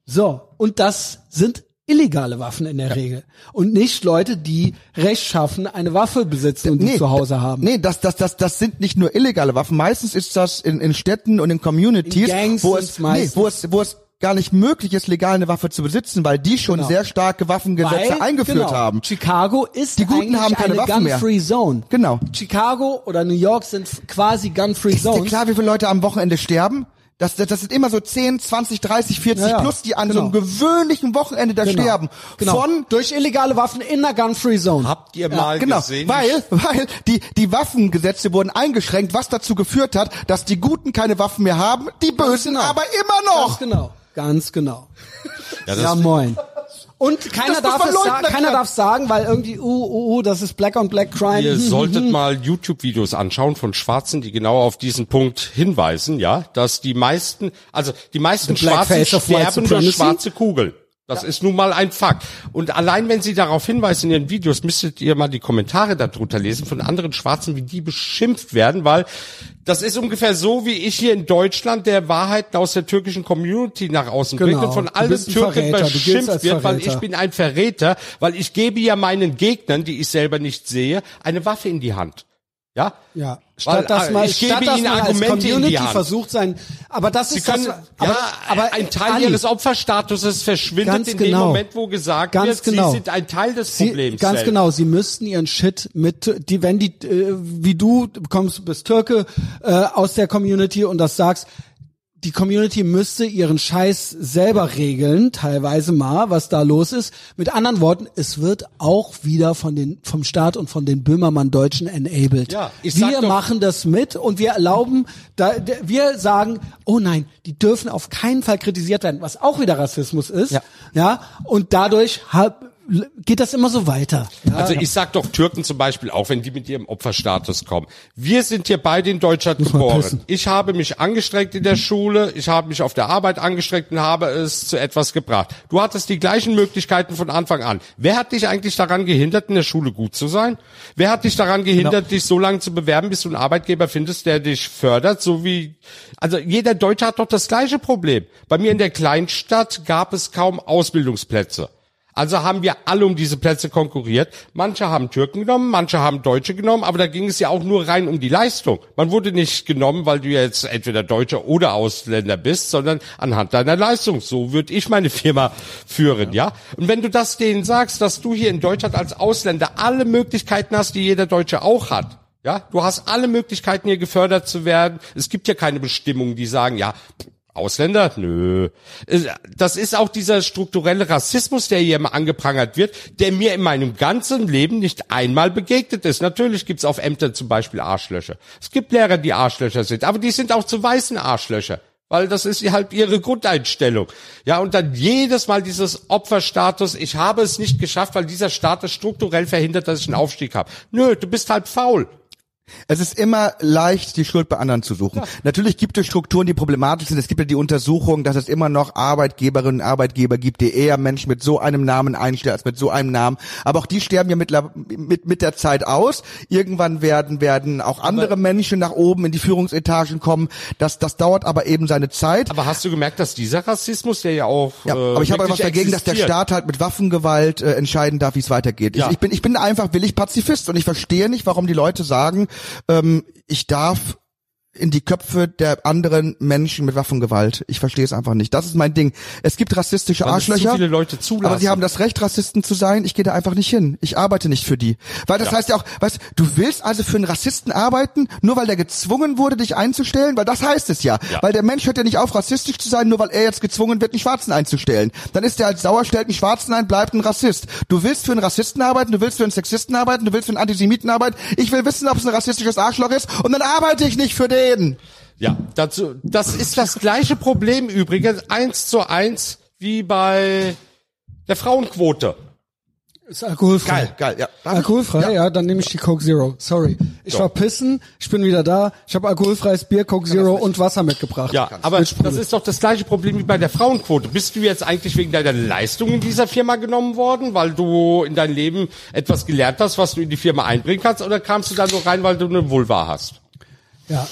So, und das sind illegale Waffen in der Regel. Und nicht Leute, die rechtschaffen eine Waffe besitzen und die zu Hause haben. Nee, das, das, das, das sind nicht nur illegale Waffen. Meistens ist das in, in Städten und in Communities, In Gangs wo, es, nee, meistens. wo es, wo es gar nicht möglich ist, legal eine Waffe zu besitzen, weil die schon Genau. sehr starke Waffengesetze Weil, eingeführt genau, haben. Chicago ist Die Guten haben keine eine Waffen mehr. Gun-Free Zone. Genau. Chicago oder New York sind quasi Gun-Free Ist dir Zones. klar, wie viele Leute am Wochenende sterben? Das, das, das sind immer so 10, 20, 30, 40 Ja, ja. plus, die an so Genau. einem gewöhnlichen Wochenende da Genau. sterben. Genau. Von durch illegale Waffen in der Gun-Free Zone. Habt ihr mal Genau, gesehen? weil, weil die, die Waffengesetze wurden eingeschränkt, was dazu geführt hat, dass die Guten keine Waffen mehr haben, die Bösen genau. aber immer noch. Ganz genau. Ganz genau. Ja, Ja, moin. Und keiner darf es sa leugnen, keiner darf sagen, weil irgendwie, uh, uh, uh, das ist Black on Black Crime. Ihr solltet mal YouTube-Videos anschauen von Schwarzen, die genau auf diesen Punkt hinweisen, ja, dass die meisten, also die meisten The Schwarzen sterben durch schwarze Kugeln. Das ist nun mal ein Fakt. Und allein wenn Sie darauf hinweisen in Ihren Videos, müsstet ihr mal die Kommentare darunter lesen von anderen Schwarzen, wie die beschimpft werden, weil das ist ungefähr so, wie ich hier in Deutschland der Wahrheiten aus der türkischen Community nach außen Genau. bringe und von allen Türken beschimpft wird, weil ich Verräter. bin ein Verräter, weil ich gebe ja meinen Gegnern, die ich selber nicht sehe, eine Waffe in die Hand. Ja? Ja, Weil, statt dass äh, man, ich gebe statt dass Ihnen Argumente in die Community Hand. versucht sein, aber das Sie ist können, das, aber, ja, aber ein Teil Ali, ihres Opferstatuses verschwindet in dem genau. Moment, wo gesagt Ganz wird, genau. sie sind ein Teil des Sie, Problems. ganz selbst. genau, sie müssten ihren Shit mit, die, wenn die, äh, wie du du kommst, bist Türke äh, aus der Community und das sagst, die Community müsste ihren Scheiß selber regeln, teilweise mal, was da los ist. Mit anderen Worten, es wird auch wieder von den, vom Staat und von den Böhmermann-Deutschen enabled. Ja, ich sag wir doch- machen das mit und wir erlauben, da, wir sagen, oh nein, die dürfen auf keinen Fall kritisiert werden, was auch wieder Rassismus ist. Ja. ja und dadurch hab, geht das immer so weiter. Ja, Also ich sag doch Türken zum Beispiel, auch wenn die mit ihrem Opferstatus kommen. Wir sind hier beide in Deutschland man geboren. Ich habe mich angestrengt in der Schule, ich habe mich auf der Arbeit angestrengt und habe es zu etwas gebracht. Du hattest die gleichen Möglichkeiten von Anfang an. Wer hat dich eigentlich daran gehindert, in der Schule gut zu sein? Wer hat dich daran gehindert, dich so lange zu bewerben, bis du einen Arbeitgeber findest, der dich fördert, so wie, also jeder Deutsche hat doch das gleiche Problem. Bei mir in der Kleinstadt gab es kaum Ausbildungsplätze. Also haben wir alle um diese Plätze konkurriert. Manche haben Türken genommen, manche haben Deutsche genommen, aber da ging es ja auch nur rein um die Leistung. Man wurde nicht genommen, weil du jetzt entweder Deutscher oder Ausländer bist, sondern anhand deiner Leistung. So würde ich meine Firma führen, ja? Und wenn du das denen sagst, dass du hier in Deutschland als Ausländer alle Möglichkeiten hast, die jeder Deutsche auch hat, ja, du hast alle Möglichkeiten hier gefördert zu werden. Es gibt ja keine Bestimmungen, die sagen, ja, Ausländer? Nö. Das ist auch dieser strukturelle Rassismus, der hier immer angeprangert wird, der mir in meinem ganzen Leben nicht einmal begegnet ist. Natürlich gibt's auf Ämtern zum Beispiel Arschlöcher. Es gibt Lehrer, die Arschlöcher sind, aber die sind auch zu weißen Arschlöcher. weil das ist halt ihre Grundeinstellung. Ja, und dann jedes Mal dieses Opferstatus, ich habe es nicht geschafft, weil dieser Status strukturell verhindert, dass ich einen Aufstieg habe. Nö, du bist halt faul. Es ist immer leicht, die Schuld bei anderen zu suchen. Natürlich gibt es Strukturen, die problematisch sind. Es gibt ja die Untersuchung, dass es immer noch Arbeitgeberinnen und Arbeitgeber gibt, die eher Menschen mit so einem Namen einstellen als mit so einem Namen. Aber auch die sterben ja mit, mit, mit der Zeit aus. Irgendwann werden, werden auch andere Menschen nach oben in die Führungsetagen kommen. Das, das dauert aber eben seine Zeit. Aber hast du gemerkt, dass dieser Rassismus, der ja auch. Ja, äh, aber ich habe was dagegen, dass der existiert. Staat halt mit Waffengewalt äh, entscheiden darf, wie es weitergeht. Ja. Ich, ich bin ich bin einfach willig Pazifist und ich verstehe nicht, warum die Leute sagen, ähm, ich darf in die Köpfe der anderen Menschen mit Waffengewalt. Ich verstehe es einfach nicht. Das ist mein Ding. Es gibt rassistische Weil Arschlöcher. viele Leute zulassen. Aber sie haben das Recht, Rassisten zu sein. Ich gehe da einfach nicht hin. Ich arbeite nicht für die. Weil das heißt ja auch, weißt du, willst also für einen Rassisten arbeiten, nur weil der gezwungen wurde, dich einzustellen? Weil das heißt es ja. Ja. Weil der Mensch hört ja nicht auf, rassistisch zu sein, nur weil er jetzt gezwungen wird, einen Schwarzen einzustellen. Dann ist er als sauer, stellt einen Schwarzen ein, bleibt ein Rassist. Du willst für einen Rassisten arbeiten, du willst für einen Sexisten arbeiten, du willst für einen Antisemiten arbeiten. Ich will wissen, ob es ein rassistisches Arschloch ist und dann arbeite ich nicht für den. Ja, dazu, das ist das gleiche Problem übrigens, eins zu eins, wie bei der Frauenquote. Ist alkoholfrei. Geil, geil, ja. Alkoholfrei, ja. dann nehme ich die Coke Zero. Sorry. Ich So. war pissen, ich bin wieder da. Ich habe alkoholfreies Bier, Coke Zero und Wasser mitgebracht. Ja, aber das ist doch das gleiche Problem wie bei der Frauenquote. Bist du jetzt eigentlich wegen deiner Leistung in dieser Firma genommen worden, weil du in dein Leben etwas gelernt hast, was du in die Firma einbringen kannst, oder kamst du da nur rein, weil du eine Vulva hast? Ja,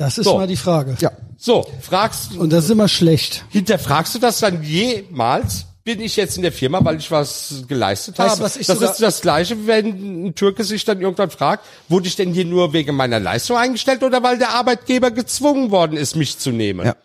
das ist So. mal die Frage. Ja. So, fragst, Und das ist immer schlecht. hinterfragst du das dann jemals? Bin ich jetzt in der Firma, weil ich was geleistet Weißt du, habe? was ich das ist das Gleiche, wenn ein Türke sich dann irgendwann fragt, wurde ich denn hier nur wegen meiner Leistung eingestellt oder weil der Arbeitgeber gezwungen worden ist, mich zu nehmen? Ja.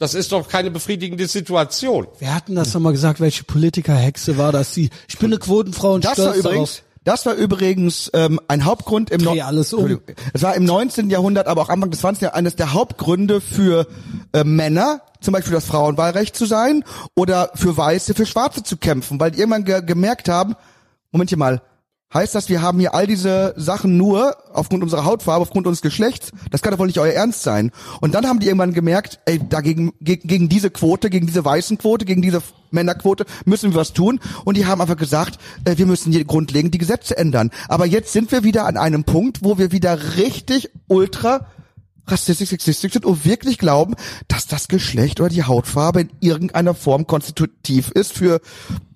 Das ist doch keine befriedigende Situation. Wer hat denn das nochmal gesagt? Welche Politikerhexe war das? Die, ich bin eine Quotenfrau und Das war stolz übrigens, darauf. Das war übrigens ähm, ein Hauptgrund im Dreh alles um. Es war im 19. Jahrhundert, aber auch Anfang des 20. Jahrhunderts eines der Hauptgründe für äh, Männer, zum Beispiel das Frauenwahlrecht zu sein oder für Weiße, für Schwarze zu kämpfen, weil die irgendwann ge gemerkt haben, Momentchen mal, heißt das, wir haben hier all diese Sachen nur aufgrund unserer Hautfarbe, aufgrund unseres Geschlechts? Das kann doch wohl nicht euer Ernst sein. Und dann haben die irgendwann gemerkt, ey, dagegen, gegen, gegen diese Quote, gegen diese weißen Quote, gegen diese Männerquote müssen wir was tun. Und die haben einfach gesagt, äh, wir müssen hier grundlegend die Gesetze ändern. Aber jetzt sind wir wieder an einem Punkt, wo wir wieder richtig ultra rassistisch, sexistisch sind und wirklich glauben, dass das Geschlecht oder die Hautfarbe in irgendeiner Form konstitutiv ist für,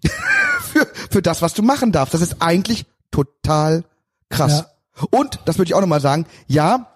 für, für das, was du machen darfst. Das ist eigentlich total krass. Und, das würde ich auch nochmal sagen, ja,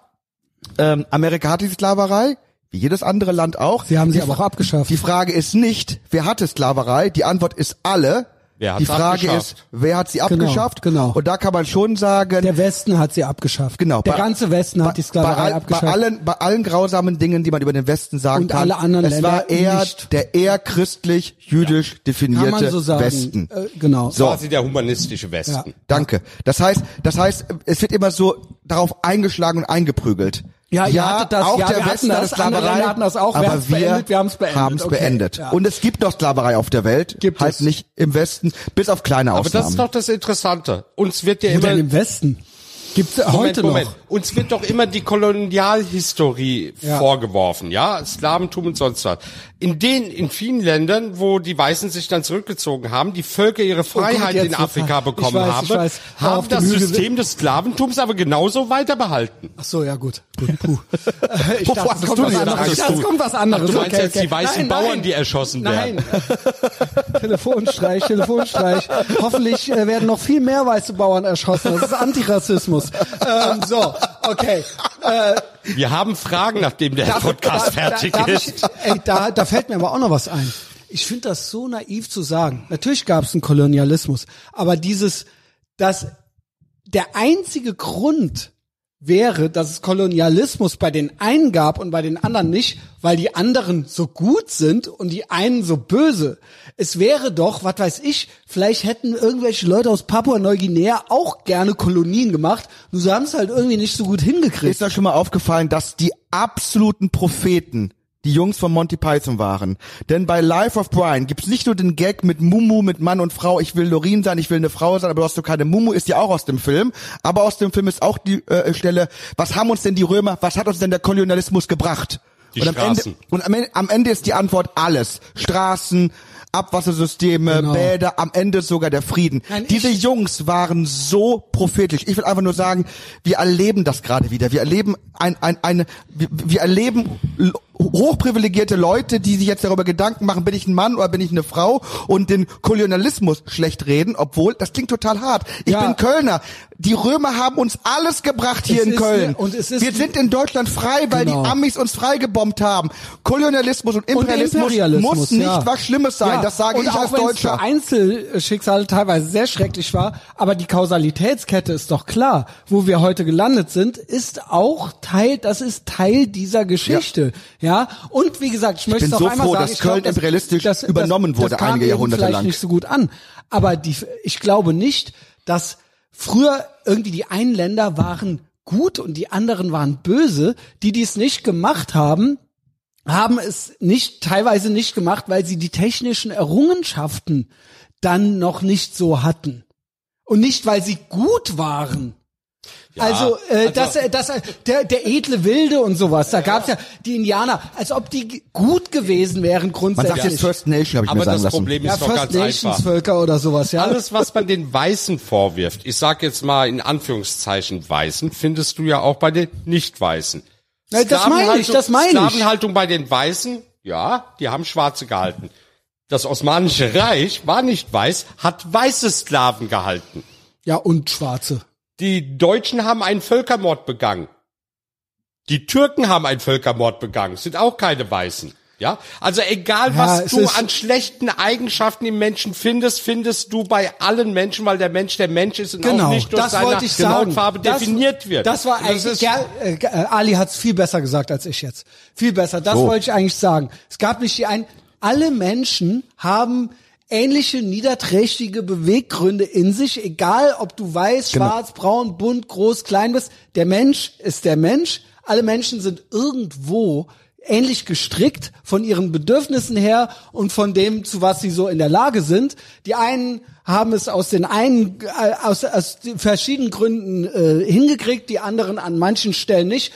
ähm, Amerika hatte die Sklaverei, wie jedes andere Land auch. Sie haben sie Die aber auch abgeschafft. Die Frage ist nicht, wer hatte Sklaverei? Die Antwort ist alle. Wer die Frage abgeschafft? ist, wer hat sie Genau, abgeschafft? genau. Und da kann man schon sagen, Der Westen hat sie abgeschafft. Genau. Der Bei- ganze Westen hat die Sklaverei bei, all, abgeschafft. bei allen, bei allen grausamen Dingen, die man über den Westen sagen Und kann, alle anderen es war Länder eher nicht. der eher christlich-jüdisch definierte Kann man so sagen. Westen. Äh, genau. So. Quasi der humanistische Westen. Ja. Danke. Das heißt, das heißt, es wird immer so darauf eingeschlagen und eingeprügelt. Ja, ihr hattet das, auch ja, der Westen das, hatte Sklaverei, hatten das auch, wir aber wir beendet, wir haben's beendet. haben's Okay, beendet. ja. Und es gibt noch Sklaverei auf der Welt, Gibt halt es. nicht im Westen, bis auf kleine Aber Ausnahmen. das ist doch das Interessante. Uns wird ja Wo immer denn im Westen? Gibt's Moment, heute Moment. noch? Uns wird doch immer die Kolonialhistorie Ja. vorgeworfen, ja, Slaventum und sonst was. In den, in vielen Ländern, wo die Weißen sich dann zurückgezogen haben, die Völker ihre Freiheit jetzt in wird's Afrika bekommen weiß, haben, weiß. Haben das System des Sklaventums aber genauso weiter behalten. Ach so, ja gut. gut puh. Ich dachte, es kommt was denn anderes. Angst? Ich dachte, es kommt was anderes. Du meinst okay, jetzt okay. die weißen Nein, Bauern, nein. die erschossen Nein. werden? Telefonstreich, Telefonstreich. Hoffentlich äh, werden noch viel mehr weiße Bauern erschossen. Das ist Antirassismus. ähm, so, okay. Äh, Wir haben Fragen, nachdem der Podcast fertig darf ist. Ich, ey, da, da fällt mir aber auch noch was ein. Ich finde das so naiv zu sagen. Natürlich gab es einen Kolonialismus, aber dieses, dass der einzige Grund wäre, dass es Kolonialismus bei den einen gab und bei den anderen nicht, weil die anderen so gut sind und die einen so böse. Es wäre doch, was weiß ich, vielleicht hätten irgendwelche Leute aus Papua-Neuguinea auch gerne Kolonien gemacht, nur sie haben es halt irgendwie nicht so gut hingekriegt. Ist euch schon mal aufgefallen, dass die absoluten Propheten die Jungs von Monty Python waren. Denn bei Life of Brian gibt's nicht nur den Gag mit Mumu, mit Mann und Frau, ich will Lorin sein, ich will eine Frau sein, aber du hast du keine Mumu, ist ja auch aus dem Film. Aber aus dem Film ist auch die äh, Stelle, was haben uns denn die Römer, was hat uns denn der Kolonialismus gebracht? Die und am Ende, Straßen. und am Ende, am Ende ist die Antwort alles. Straßen, Abwassersysteme, Genau. Bäder, am Ende sogar der Frieden. Nein, Diese Jungs waren so prophetisch. Ich will einfach nur sagen, wir erleben das gerade wieder. Wir erleben ein, ein, eine, wir, wir erleben hochprivilegierte Leute, die sich jetzt darüber Gedanken machen, bin ich ein Mann oder bin ich eine Frau und den Kolonialismus schlecht reden, obwohl, das klingt total hart. Ich Ja. bin Kölner. Die Römer haben uns alles gebracht hier Es in Köln. ne- und es ist- wir sind in Deutschland frei, weil Genau. die Amis uns freigebombt haben. Kolonialismus und Imperialismus, Imperialismus, muss nicht ja. was Schlimmes sein. Ja, Das sage und ich auch als Deutscher. Einzelschicksale teilweise sehr schrecklich war, aber die Kausalitätskette ist doch klar. Wo wir heute gelandet sind, ist auch Teil, das ist Teil dieser Geschichte. Ja, und wie gesagt, ich möchte bin es so noch einmal froh, sagen, dass ich glaub, Köln imperialistisch übernommen wurde das kam einige Jahrhunderte lang. nicht so gut an. Aber die, ich glaube nicht, dass früher irgendwie die einen Länder waren gut und die anderen waren böse. Die, die es nicht gemacht haben, haben es nicht, teilweise nicht gemacht, weil sie die technischen Errungenschaften dann noch nicht so hatten. Und nicht, weil sie gut waren. Also, äh, das, äh, das, äh, der, der edle Wilde und sowas, da gab's ja die Indianer, als ob die gut gewesen wären Man grundsätzlich. sagt jetzt First Nation, habe ich mir Aber sagen das lassen. Problem ja, ist doch First ganz Nations einfach. Völker oder sowas, ja. Alles, was man den Weißen vorwirft, ich sag jetzt mal in Anführungszeichen Weißen, findest du ja auch bei den Nicht-Weißen. Ja, das meine ich, das meine ich. Sklavenhaltung bei den Weißen, ja, die haben Schwarze gehalten. Das Osmanische Reich war nicht weiß, hat weiße Sklaven gehalten. Ja, und Schwarze. Die Deutschen haben einen Völkermord begangen. Die Türken haben einen Völkermord begangen, sind auch keine Weißen. Ja, also egal Ja, was es du ist- an schlechten Eigenschaften im Menschen findest, findest du bei allen Menschen, weil der Mensch der Mensch ist und Genau, auch nicht durch das seine. Hautfarbe Das- definiert wird. Das war eigentlich, ist- Ger, äh, Ali hat's viel besser gesagt als ich jetzt. Viel besser. Das So. wollte ich eigentlich sagen. Es gab nicht die ein, alle Menschen haben ähnliche niederträchtige Beweggründe in sich, egal ob du weiß, Genau. schwarz, braun, bunt, groß, klein bist. Der Mensch ist der Mensch. Alle Menschen sind irgendwo ähnlich gestrickt von ihren Bedürfnissen her und von dem, zu was sie so in der Lage sind. Die einen haben es aus den einen, äh, aus, aus den verschiedenen Gründen äh, hingekriegt, die anderen an manchen Stellen nicht.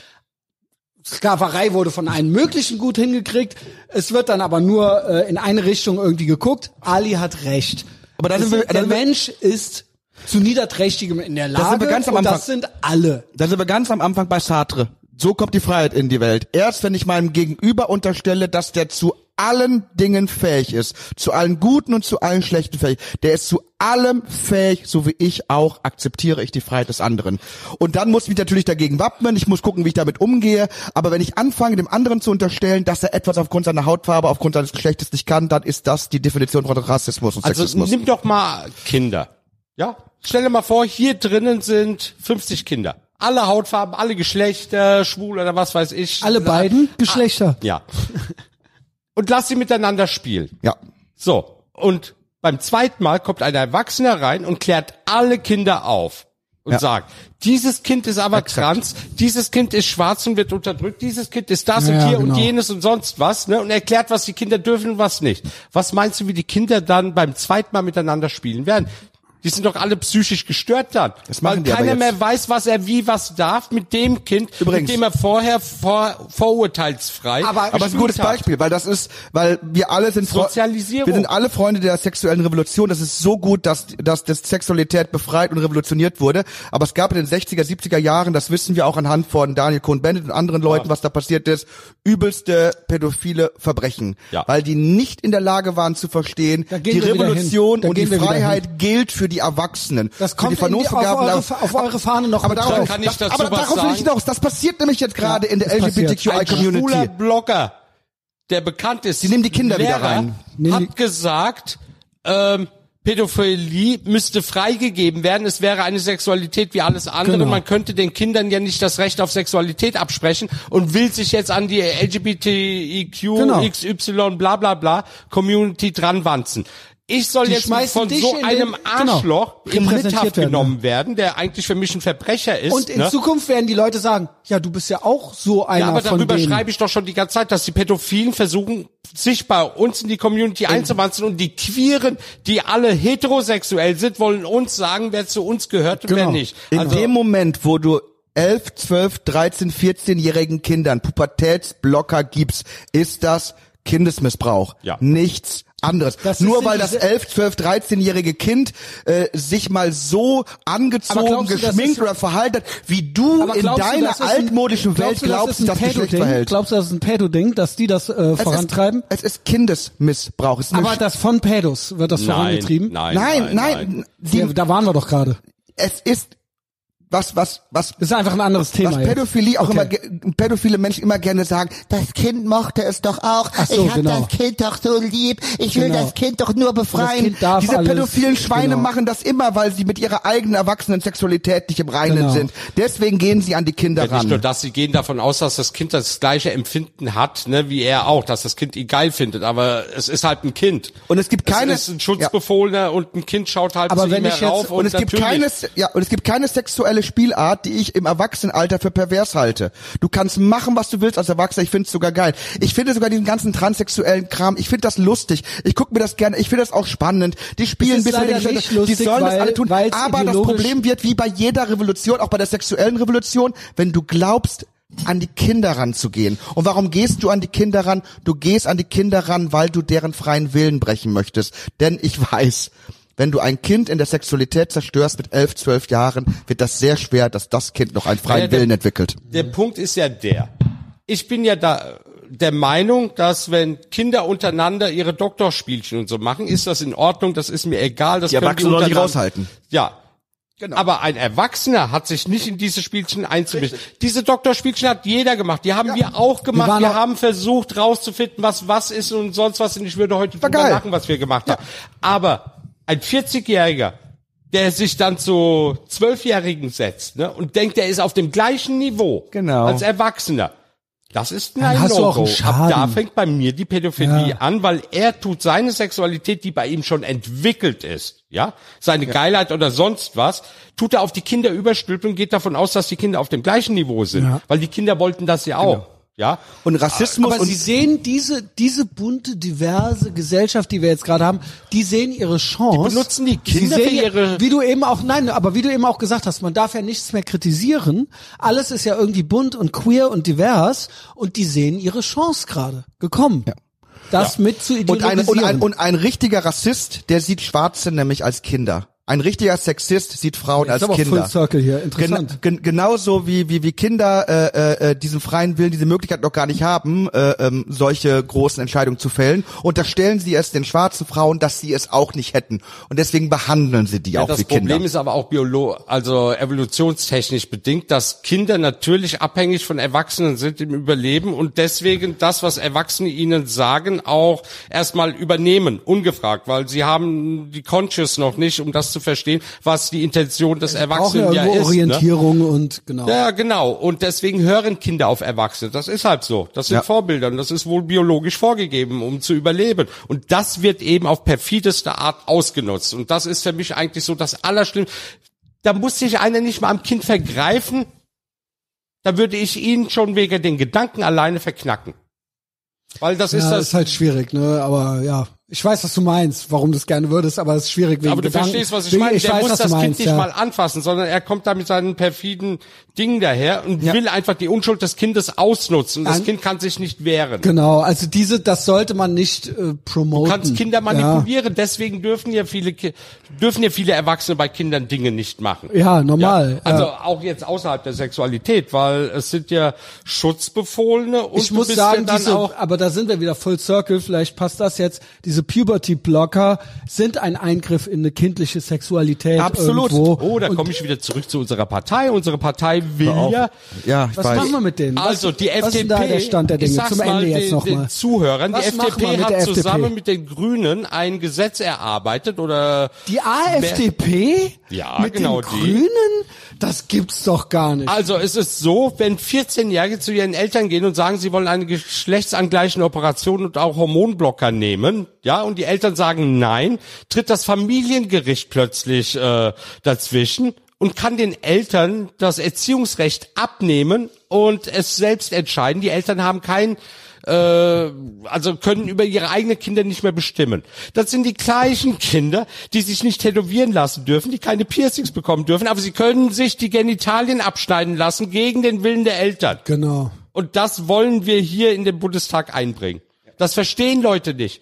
Sklaverei wurde von allen möglichen gut hingekriegt. Es wird dann aber nur äh, in eine Richtung irgendwie geguckt. Ali hat recht. Aber da Es sind wir- der sind Mensch ist zu niederträchtigem in der Lage sind wir ganz am und das Anfang. sind alle. Da sind wir ganz am Anfang bei Sartre. So kommt die Freiheit in die Welt. Erst wenn ich meinem Gegenüber unterstelle, dass der zu allen Dingen fähig ist, zu allen guten und zu allen schlechten fähig. Der ist zu allem fähig, so wie ich auch, akzeptiere ich die Freiheit des anderen. Und dann muss ich mich natürlich dagegen wappnen, ich muss gucken, wie ich damit umgehe, aber wenn ich anfange, dem anderen zu unterstellen, dass er etwas aufgrund seiner Hautfarbe, aufgrund seines Geschlechtes nicht kann, dann ist das die Definition von Rassismus und Also Sexismus. nimm doch mal Kinder. Ja? Stell dir mal vor, hier drinnen sind 50 Kinder. Alle Hautfarben, alle Geschlechter, schwul oder was weiß ich. Alle beiden Geschlechter. Ja. Und lass sie miteinander spielen. ja. So. Und beim zweiten Mal kommt ein Erwachsener rein und klärt alle Kinder auf. Und Ja. sagt, dieses Kind ist aber Exakt. trans, dieses Kind ist schwarz und wird unterdrückt, dieses Kind ist das Ja, und hier genau. und jenes und sonst was, ne? Und erklärt, was die Kinder dürfen und was nicht. Was meinst du, wie die Kinder dann beim zweiten Mal miteinander spielen werden? Die sind doch alle psychisch gestört dann. Das machen weil die keiner mehr weiß, was er wie was darf mit dem Kind, Übrigens. mit dem er vorher vor, vorurteilsfrei Aber- Aber es ist ein gutes hat. Beispiel, weil das ist, weil wir alle sind Sozialisierung. Wir sind alle Freunde der sexuellen Revolution. Das ist so gut, dass, dass das Sexualität befreit und revolutioniert wurde. Aber es gab in den 60er, 70er Jahren, das wissen wir auch anhand von Daniel Cohn-Bendit und anderen Leuten, was da passiert ist, übelste pädophile Verbrechen. Ja. Weil die nicht in der Lage waren zu verstehen, die Revolution und die Freiheit gilt für die Erwachsenen. Das kommt die die, auf, eure, auf eure Fahne noch aber darauf, kann ich das, dazu aber was darauf will ich hinaus. Das passiert nämlich jetzt gerade in der passiert. Ein LGBTQI-Community. Blogger, der bekannt ist. Die nehmen die Kinder wieder Lehrer, rein. Nehmen die- Hat gesagt, ähm, Pädophilie müsste freigegeben werden. Es wäre eine Sexualität wie alles andere. Genau. Man könnte den Kindern ja nicht das Recht auf Sexualität absprechen und will sich jetzt an die LGBTIQ, Genau. XY, bla bla bla Community dranwanzen. Ich soll Die jetzt von so in einem den- genau, Arschloch in repräsentiert Mithaft werden, genommen werden, der eigentlich für mich ein Verbrecher ist. Und in ne? Zukunft werden die Leute sagen, ja, du bist ja auch so einer Ja, aber von darüber denen. schreibe ich doch schon die ganze Zeit, dass die Pädophilen versuchen, sich bei uns in die Community einzuwanzen und die Queeren, die alle heterosexuell sind, wollen uns sagen, wer zu uns gehört und wer Genau. nicht. In Also, dem Moment, wo du 11, 12, 13, 14-jährigen Kindern Pubertätsblocker gibst, ist das Kindesmissbrauch. Ja. Nichts anderes. Das Nur weil das diese- 11, 12, 13-jährige Kind äh, sich mal so angezogen, du, geschminkt oder verhalten hat, wie du in du, deiner das ist ein- altmodischen Welt glaubst du, das dass Geschlecht Pädo-Ding? verhält. Glaubst du, das ist ein Pädo-Ding, dass die das äh, Es vorantreiben? Ist, es ist Kindesmissbrauch. Es ist Aber das von Pädos wird das Nein, vorangetrieben? nein, nein, nein, nein, die, Ja, da waren wir doch gerade. es ist was, was, was Das ist einfach ein anderes Thema. was jetzt. Pädophilie auch Okay. immer, pädophile Menschen immer gerne sagen, das Kind mochte es doch auch. Ach so, ich hab genau. das Kind doch so lieb. Ich will Genau. das Kind doch nur befreien. Kind darf Diese alles, pädophilen Schweine genau. machen das immer, weil sie mit ihrer eigenen erwachsenen Sexualität nicht im Reinen Genau. sind. Deswegen gehen sie an die Kinder Ja, nicht nur ran. das, sie gehen davon aus, dass das Kind das gleiche Empfinden hat, ne, wie er auch, dass das Kind ihn geil findet, aber es ist halt ein Kind. Und es gibt keine- Es ist ein Schutzbefohlener und ein Kind schaut halt Aber zu wenn ihm ich jetzt- und, Und es gibt natürlich- keine, ja, und es gibt keine sexuelle Spielart, die ich im Erwachsenenalter für pervers halte. Du kannst machen, was du willst als Erwachsener. Ich finde es sogar geil. Ich finde sogar diesen ganzen transsexuellen Kram, ich finde das lustig. Ich gucke mir das gerne. Ich finde das auch spannend. Die spielen ist bis leider die nicht lustig, die sollen das weil- alle tun. Aber das Problem wird wie bei jeder Revolution, auch bei der sexuellen Revolution, wenn du glaubst, an die Kinder ranzugehen. Und warum gehst du an die Kinder ran? Du gehst an die Kinder ran, weil du deren freien Willen brechen möchtest. Denn ich weiß, wenn du ein Kind in der Sexualität zerstörst mit elf, zwölf Jahren, wird das sehr schwer, dass das Kind noch einen freien Ja, der- Willen entwickelt. Der Punkt ist ja der. Ich bin ja da der Meinung, dass wenn Kinder untereinander ihre Doktorspielchen und so machen, ist das in Ordnung, das ist mir egal, das Die können sollen sich untereinander- raushalten. Ja. Genau. Aber ein Erwachsener hat sich nicht in diese Spielchen einzumischen. Diese Doktorspielchen hat jeder gemacht. Die haben wir auch gemacht. Wir, auch- haben versucht rauszufinden, was was ist und sonst was. Und ich würde heute drüber lachen, was wir gemacht haben. Aber ein 40-Jähriger, der sich dann zu Zwölfjährigen setzt ne, und denkt, er ist auf dem gleichen Niveau Genau. als Erwachsener. Das ist ein No-Go. Ab da fängt bei mir die Pädophilie Ja. an, weil er tut seine Sexualität, die bei ihm schon entwickelt ist, ja, seine Geilheit oder sonst was, tut er auf die Kinder überstülpen und geht davon aus, dass die Kinder auf dem gleichen Niveau sind, Ja. weil die Kinder wollten das ja auch, ja. Und Rassismus Aber und Sie sehen diese, diese bunte, diverse Gesellschaft, die wir jetzt gerade haben, die sehen ihre Chance. Die benutzen die Kinder Sie sehen, für ihre- Wie du eben auch, nein, aber wie du eben auch gesagt hast, man darf ja nichts mehr kritisieren. Alles ist ja irgendwie bunt und queer und divers und die sehen ihre Chance gerade gekommen. Das mit zu und ein, ideologisieren. und, ein, und ein richtiger Rassist, der sieht Schwarze nämlich als Kinder. Ein richtiger Sexist sieht Frauen das als Kinder. Full Circle hier, Gen interessant. gen genauso wie, wie, wie Kinder äh, äh, diesen freien Willen, diese Möglichkeit noch gar nicht haben, äh, ähm, solche großen Entscheidungen zu fällen, unterstellen sie es den schwarzen Frauen, dass sie es auch nicht hätten. Und deswegen behandeln sie die auch das wie Kinder. Problem ist aber auch biolo also evolutionstechnisch bedingt, dass Kinder natürlich abhängig von Erwachsenen sind im Überleben und deswegen das, was Erwachsene ihnen sagen, auch erstmal übernehmen, ungefragt, weil sie haben die Conscious noch nicht, um das zu verstehen, was die Intention des Erwachsenen ja, ist. Ne? Orientierung und genau. Ja, genau. Und deswegen hören Kinder auf Erwachsene. Das ist halt so. Das sind Ja. Vorbilder und das ist wohl biologisch vorgegeben, um zu überleben. Und das wird eben auf perfideste Art ausgenutzt. Und das ist für mich eigentlich so das Allerschlimmste. Da muss sich einer nicht mal am Kind vergreifen. Da würde ich ihn schon wegen den Gedanken alleine verknacken. Weil das ist ja, das. ist halt schwierig, ne? Aber ja, ich weiß, was du meinst, warum du es gerne würdest, aber es ist schwierig wegen aber du Gedanken. verstehst, was ich meine. Der weiß, muss das du Kind meinst, nicht ja. mal anfassen, sondern er kommt da mit seinen perfiden Dingen daher und will einfach die Unschuld des Kindes ausnutzen. Und das Nein. Kind kann sich nicht wehren. Genau, also diese, das sollte man nicht äh, promoten. Du kannst Kinder Ja. manipulieren, deswegen dürfen ja viele dürfen ja viele Erwachsene bei Kindern Dinge nicht machen. Ja, normal. Also ja. auch jetzt außerhalb der Sexualität, weil es sind ja Schutzbefohlene und ich muss sagen, ja diese, auch aber da sind wir wieder Full Circle, vielleicht passt das jetzt. Diese Puberty Blocker sind ein Eingriff in eine kindliche Sexualität Absolut. irgendwo. Oh, da komme ich wieder zurück zu unserer Partei. Unsere Partei will ja Ja, ich was weiß. machen wir mit denen? Also die was FDP, ist denn da der Stand der Dinge? Zum Ende jetzt nochmal. Zuhörern, Was die FDP hat FDP? zusammen mit den Grünen ein Gesetz erarbeitet oder Die AfDP? Ja, mit genau, den die. Grünen? Das gibt's doch gar nicht. Also es ist so, wenn 14-Jährige zu ihren Eltern gehen und sagen, sie wollen eine geschlechtsangleichende Operation und auch Hormonblocker nehmen, ja, und die Eltern sagen nein, tritt das Familiengericht plötzlich äh, dazwischen und kann den Eltern das Erziehungsrecht abnehmen und es selbst entscheiden. Die Eltern haben kein äh, also können über ihre eigenen Kinder nicht mehr bestimmen. Das sind die gleichen Kinder, die sich nicht tätowieren lassen dürfen, die keine Piercings bekommen dürfen, aber sie können sich die Genitalien abschneiden lassen gegen den Willen der Eltern. Genau. Und das wollen wir hier in den Bundestag einbringen. Das verstehen Leute nicht.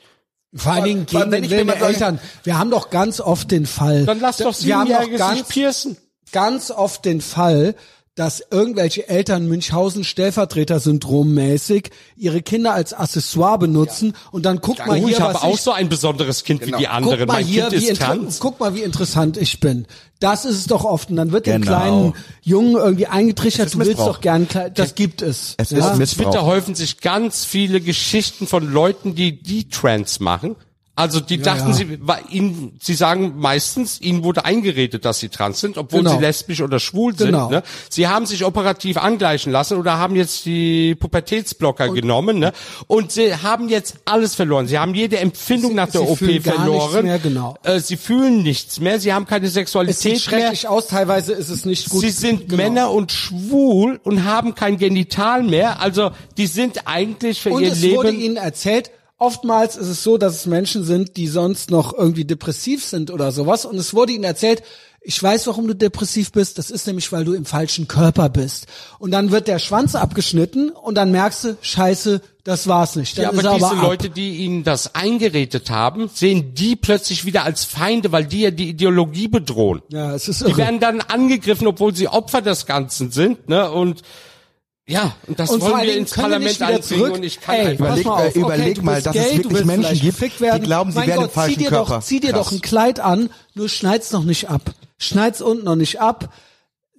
Vor allen Dingen gegen den Willen mal der Eltern. Wir haben doch ganz oft den Fall. Dann lass doch Siebenjährige ganz, sich piercen. ganz oft den Fall, dass irgendwelche Eltern Münchhausen Stellvertreter-Syndrom mäßig ihre Kinder als Accessoire benutzen und dann guck mal Oh, hier, ich habe auch ich, so ein besonderes Kind wie die guck anderen. mal mein hier, Kind wie ist trans. guck mal, wie interessant ich bin. Das ist es doch oft. Und dann wird dem Genau. kleinen Jungen irgendwie eingetrichtert, du willst doch gern, das gibt es. Es ja? ist Auf Missbrauch. Twitter häufen sich ganz viele Geschichten von Leuten, die die Trans machen. Also die dachten, ja. sie ihnen, sie sagen meistens, ihnen wurde eingeredet, dass sie trans sind, obwohl Genau. sie lesbisch oder schwul sind. Genau. Ne? Sie haben sich operativ angleichen lassen oder haben jetzt die Pubertätsblocker genommen ne? und sie haben jetzt alles verloren. Sie haben jede Empfindung Sie- nach der OP verloren. mehr, genau. äh, sie fühlen nichts mehr. Sie haben keine Es sieht Sexualität mehr. schrecklich aus, teilweise ist es nicht gut. Sie sind Genau. Männer und schwul und haben kein Genital mehr. Also die sind eigentlich für Und ihr es Leben. wurde ihnen erzählt, oftmals ist es so, dass es Menschen sind, die sonst noch irgendwie depressiv sind oder sowas. Und es wurde ihnen erzählt, ich weiß, warum du depressiv bist. Das ist nämlich, weil du im falschen Körper bist. Und dann wird der Schwanz abgeschnitten und dann merkst du, scheiße, das war's nicht. Dann ja, aber er diese aber ab. Leute, die ihnen das eingeredet haben, sehen die plötzlich wieder als Feinde, weil die ja die Ideologie bedrohen. ja, es ist Die irre. werden dann angegriffen, obwohl sie Opfer des Ganzen sind, ne? Und ja, und das Und wollen wir ins Parlament einbringen zurück. und ich kann Ey, einfach Überleg- mal auf, äh, okay, überleg du mal, dass es gay, du wirklich Menschen gibt, gefickt die werden. glauben, sie mein im Gott, falschen zieh dir Körper. Doch, zieh dir Krass. doch ein Kleid an, nur schneid's noch nicht ab. Schneid's unten noch nicht ab.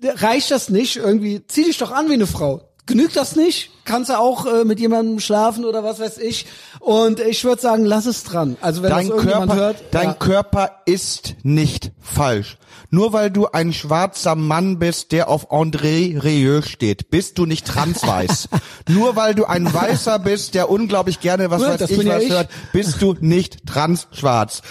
Reicht das nicht? Irgendwie, zieh dich doch an wie eine Frau. Genügt das nicht? Kannst du auch äh, mit jemandem schlafen oder was weiß ich? Und ich würde sagen, lass es dran. Also wenn Dein das irgendjemand Körper, hört, dein ja. Körper ist nicht falsch. Nur weil du ein schwarzer Mann bist, der auf André Rieu steht, bist du nicht transweiß. Nur weil du ein Weißer bist, der unglaublich gerne was Ja, weiß das ich ja was ich. hört, bist du nicht transschwarz.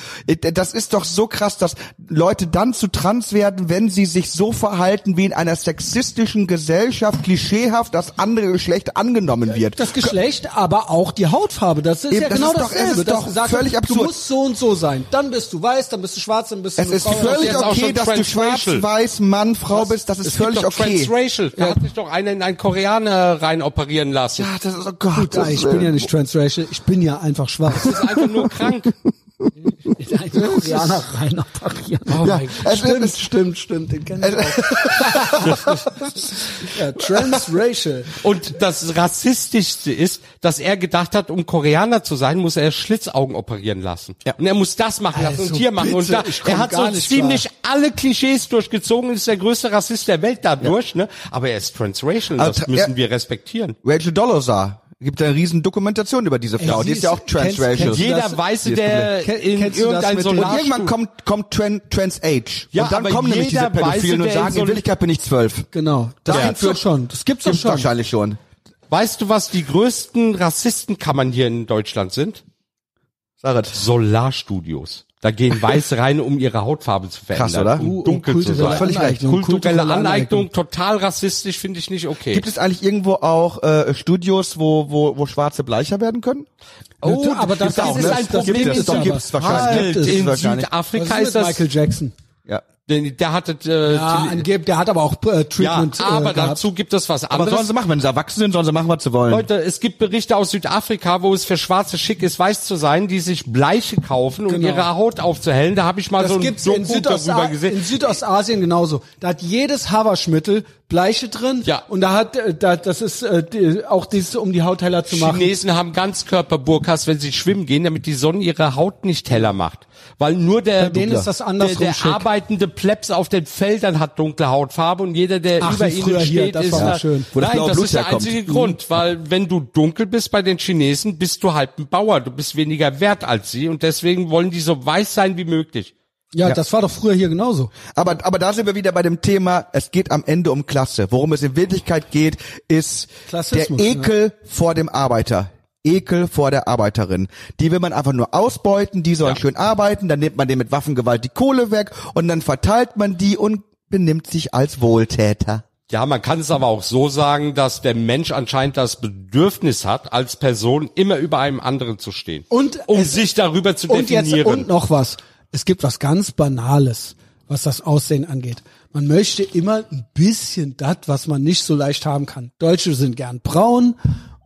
Das ist doch so krass, dass Leute dann zu trans werden, wenn sie sich so verhalten, wie in einer sexistischen Gesellschaft klischeehaft das andere Geschlecht angenommen wird. das Geschlecht, aber auch die Hautfarbe. Das ist Eben, ja das genau ist doch- dasselbe. ist dass doch du sagst, völlig Du absurd. musst so und so sein. Dann bist du weiß, dann bist du schwarz, dann bist du Es ist Frau. völlig okay, dass du schwarz, transracial. weiß, Mann, Frau bist. Das ist es gibt völlig doch okay. Transracial. Da hat sich doch einer in einen Koreaner rein operieren lassen. Ja, das ist, oh Gott. Gut, das ich ist- bin ja nicht transracial, ich bin ja einfach schwarz. Das ist einfach nur krank. Ein Koreaner rein operieren. Oh Ja, mein Gott. es Stimmt, ist, stimmt, stimmt, den kenn ich auch. ja, transracial. Und das Rassistischste ist, dass er gedacht hat, um Koreaner zu sein, muss er Schlitzaugen operieren lassen. Ja. Und er muss das machen lassen Also und hier machen und bitte, da. ich komm Er hat so ziemlich alle Klischees durchgezogen und ist der größte Rassist der Welt dadurch, ne? Aber er ist transracial, Also, das müssen ja. wir respektieren. Rachel Dolezal. Gibt eine riesen Dokumentation über diese Frau. Ey, die sie ist ja ist- auch transracial. Jeder das- Weiße, der in irgendein mit- und Solarstudio irgendwann kommt, kommt Trans, Trans Age. Ja, und dann kommen nämlich diese Pädophilen Weiße, und sagen, in so in Wirklichkeit bin ich zwölf. Genau. Das Ja. gibt's doch schon. Das gibt's doch Gibt's schon. wahrscheinlich schon. Weißt du, was die größten Rassistenkammern hier in Deutschland sind? Sag es. Solarstudios. Da gehen Weiße rein, um ihre Hautfarbe zu verändern. Krass, oder? Um Uh, uh, dunkel zu kulturelle sein. Völlig recht. Aneignung, Kulturelle Aneignung, Aneignung. total rassistisch, finde ich nicht okay. Gibt es eigentlich irgendwo auch äh, Studios, wo, wo, wo Schwarze bleicher werden können? Oh, aber das, das auch, ist ne? ein Das Problem. gibt Gibt es, doch, gibt's wahrscheinlich. Halt, in. Südafrika ist das, Michael Jackson? Ja. denn der hatte, äh, Ja, angeblich, der hat aber auch äh, ja, Treatment aber äh, dazu gibt es was Aber sollen anderes. sie machen, wenn sie erwachsen sind, sollen sie machen, was sie wollen. Leute, es gibt Berichte aus Südafrika, wo es für Schwarze schick ist, weiß zu sein, die sich Bleiche kaufen, um Genau. ihre Haut aufzuhellen. Da habe ich mal Das so ein gibt's in, Doku Südosta darüber gesehen. in Südostasien genauso. Da hat jedes Haarwaschmittel Bleiche drin. Ja. Und da hat, äh, da, das ist äh, die, auch dieses, um die Haut heller zu machen. Chinesen haben Ganzkörperburkas, wenn sie schwimmen gehen, damit die Sonne ihre Haut nicht heller macht. Weil nur der, Bei denen ist das andersrum der, der schick. arbeitende Plebs auf den Feldern hat dunkle Hautfarbe und jeder, der Ach, über ihnen hier, steht, das ist war da- schön. Wo das Nein, das Blut ist der herkommt. einzige Grund, weil wenn du dunkel bist bei den Chinesen, bist du halt ein Bauer, du bist weniger wert als sie und deswegen wollen die so weiß sein wie möglich. Ja, das war doch früher hier genauso. Aber, aber da sind wir wieder bei dem Thema, es geht am Ende um Klasse. Worum es in Wirklichkeit geht, ist Klassismus, der Ekel vor dem Arbeiter. Ekel vor der Arbeiterin. Die will man einfach nur ausbeuten, die sollen Ja. schön arbeiten, dann nimmt man dem mit Waffengewalt die Kohle weg und dann verteilt man die und benimmt sich als Wohltäter. Ja, man kann es aber auch so sagen, dass der Mensch anscheinend das Bedürfnis hat, als Person immer über einem anderen zu stehen. Und um es- sich darüber zu Und jetzt definieren. und noch was. Es gibt was ganz Banales, was das Aussehen angeht. Man möchte immer ein bisschen das, was man nicht so leicht haben kann. Deutsche sind gern braun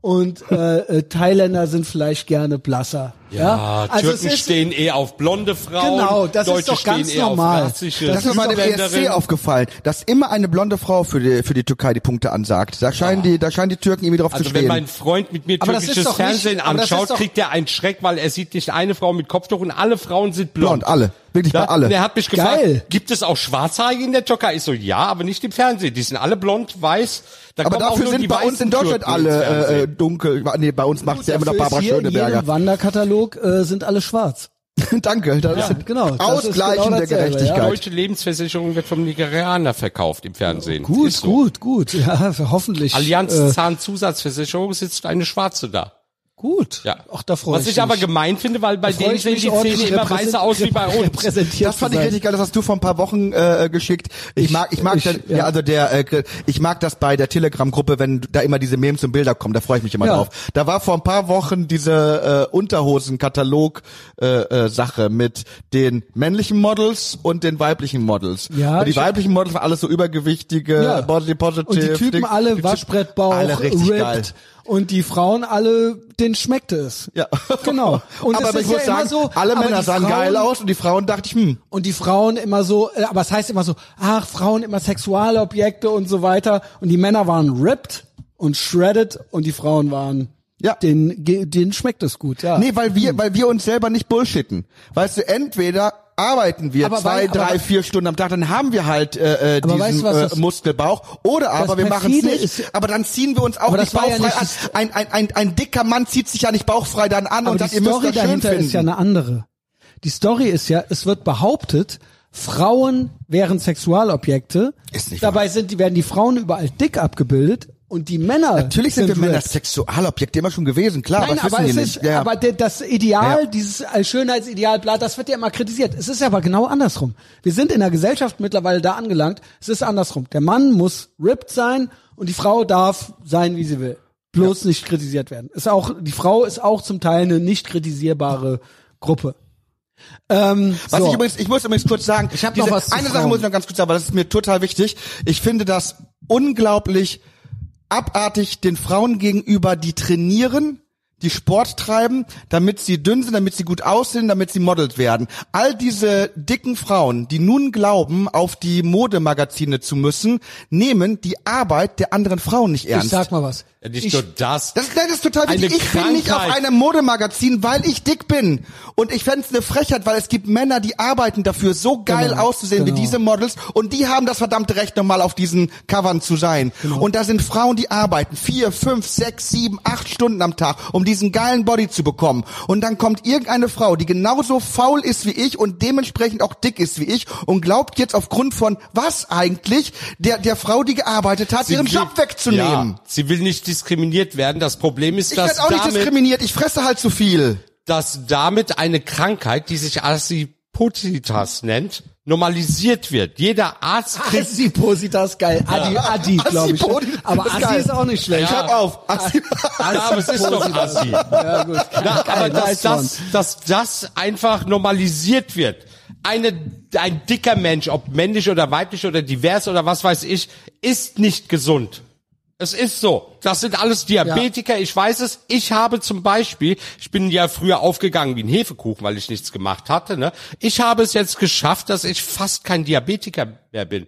und äh, äh, Thailänder sind vielleicht gerne blasser. Ja, ja, also Türken ist, stehen eh auf blonde Frauen. Genau, das ist Deutsche doch ganz stehen eh normal. Das ist mir bei dem ESC aufgefallen, dass immer eine blonde Frau für die, für die Türkei die Punkte ansagt. Da scheinen die, da scheinen die Türken irgendwie drauf zu Also wenn stehen. mein Freund mit mir Aber das ist türkisches nicht- Fernsehen ist anschaut, kriegt er einen Schreck, weil er sieht nicht eine Frau mit Kopftuch und alle Frauen sind blond. Blond, alle. Wirklich Ja, bei alle. und er hat mich gefragt, Geil. gibt es auch Schwarzhaarige in der Türkei? Ich so, ja, aber nicht im Fernsehen. Die sind alle blond, weiß. Da Aber dafür nur sind die bei uns in Deutschland Türken alle äh, Fernsehen. dunkel. Nee, bei uns macht's ja immer noch Barbara hier in Schöneberger. jedem Wanderkatalog äh, sind alle schwarz. Danke. Das Ja, ist genau. Das Ausgleichen genau der dasselbe, ja. Gerechtigkeit. Deutsche Lebensversicherung wird vom Nigerianer verkauft im Fernsehen. Gut, so. gut, gut. Ja, hoffentlich. Allianz äh, Zahnzusatzversicherung sitzt eine Schwarze da. Gut. Ja. Ach, da freue Was ich ich aber gemein finde, weil bei denen sehen die Zähne immer weißer aus wie bei uns. Das fand ich richtig geil, das hast du vor ein paar Wochen äh, geschickt. Ich, Ich- mag, ich mag, ich- dann, ja. ja. also der, äh, ich mag das bei der Telegram-Gruppe, wenn da immer diese Memes und Bilder kommen. Da freue ich mich immer Ja. drauf. Da war vor ein paar Wochen diese äh, Unterhosen-Katalog-Sache äh, Sache mit den männlichen Models und den weiblichen Models. Ja, und die ich- weiblichen Models waren alles so übergewichtige, Ja. body positive. Und die Typen Ding- alle Waschbrettbauch, alle richtig ripped. geil. Und die Frauen alle, denen schmeckte es. Ja. Genau. Und aber es ich muss ja sagen, so, alle aber Männer sahen Frauen- geil aus und die Frauen dachte ich, hm, Und die Frauen immer so, äh, aber es heißt immer so, ach, Frauen immer Sexualobjekte und so weiter. Und die Männer waren ripped und shredded und die Frauen waren, Ja. denen, ge- denen schmeckt es gut, ja. Nee, weil wir, weil wir uns selber nicht bullshitten. Weißt du, entweder arbeiten wir Aber zwei, weil- drei, vier Stunden am Tag, dann haben wir halt äh, äh, diesen weißt du, äh, Muskelbauch. Oder aber wir machen es nicht. ist- aber dann ziehen wir uns auch nicht war ja bauchfrei nicht an. Ein, ein, ein, ein dicker Mann zieht sich ja nicht bauchfrei dann an aber und die sagt, ihr müsst Story das schön dahinter finden. ist ja eine andere. Die Story ist ja, es wird behauptet, Frauen wären Sexualobjekte. Ist nicht Dabei sind die, werden die Frauen überall dick abgebildet und die Männer Natürlich sind wir Männer. Sexualobjekte immer schon gewesen, klar, Nein, aber es ist. Ja, ja. aber das Ideal, Ja. dieses äh, Schönheitsideal, bla, das wird ja immer kritisiert. Es ist aber genau andersrum. Wir sind in der Gesellschaft mittlerweile da angelangt. Es ist andersrum. Der Mann muss ripped sein und die Frau darf sein, wie sie will. Bloß nicht kritisiert werden. Ist auch, die Frau ist auch zum Teil eine nicht kritisierbare Gruppe. Ähm, Was so. ich übrigens, ich muss übrigens kurz sagen, Ich hab noch was eine Sache muss ich noch ganz kurz sagen, weil das ist mir total wichtig. Ich finde das unglaublich abartig den Frauen gegenüber, die trainieren, die Sport treiben, damit sie dünn sind, damit sie gut aussehen, damit sie modelt werden. All diese dicken Frauen, die nun glauben, auf die Modemagazine zu müssen, nehmen die Arbeit der anderen Frauen nicht ernst. ich sag mal was. Ja, nicht ich, nur das. Das, nein, das ist total wichtig. Ich bin nicht auf Krankheit. einem Modemagazin, weil ich dick bin. Und ich fänd's eine Frechheit, weil es gibt Männer, die arbeiten dafür, so geil Genau, auszusehen genau. wie diese Models. Und die haben das verdammte Recht, nochmal auf diesen Covern zu sein. Genau. Und da sind Frauen, die arbeiten vier, fünf, sechs, sieben, acht Stunden am Tag, um diesen geilen Body zu bekommen. Und dann kommt irgendeine Frau, die genauso faul ist wie ich und dementsprechend auch dick ist wie ich und glaubt jetzt aufgrund von was eigentlich der, der Frau, die gearbeitet hat, ihren will- Job wegzunehmen. Ja, sie will nicht diskriminiert werden. Das Problem ist, Ich dass werde auch nicht damit, diskriminiert, ich fresse halt zu viel. dass damit eine Krankheit, die sich Asipositas nennt, normalisiert wird. Jeder Arzt kriegt Asipositas geil. Adi, Adi, glaube ich. Asipositas Aber ist Assi geil. ist auch nicht schlecht. Hör auf. Assi- Ja, aber es ist doch Assi. Ja, gut. Na, aber Geil, dass nice one. das, dass das einfach normalisiert wird. Eine, ein dicker Mensch, ob männlich oder weiblich oder divers oder was weiß ich, ist nicht gesund. Es ist so. Das sind alles Diabetiker. Ich weiß es. Ich habe zum Beispiel, ich bin ja früher aufgegangen wie ein Hefekuchen, weil ich nichts gemacht hatte. Ne? Ich habe es jetzt geschafft, dass ich fast kein Diabetiker mehr bin.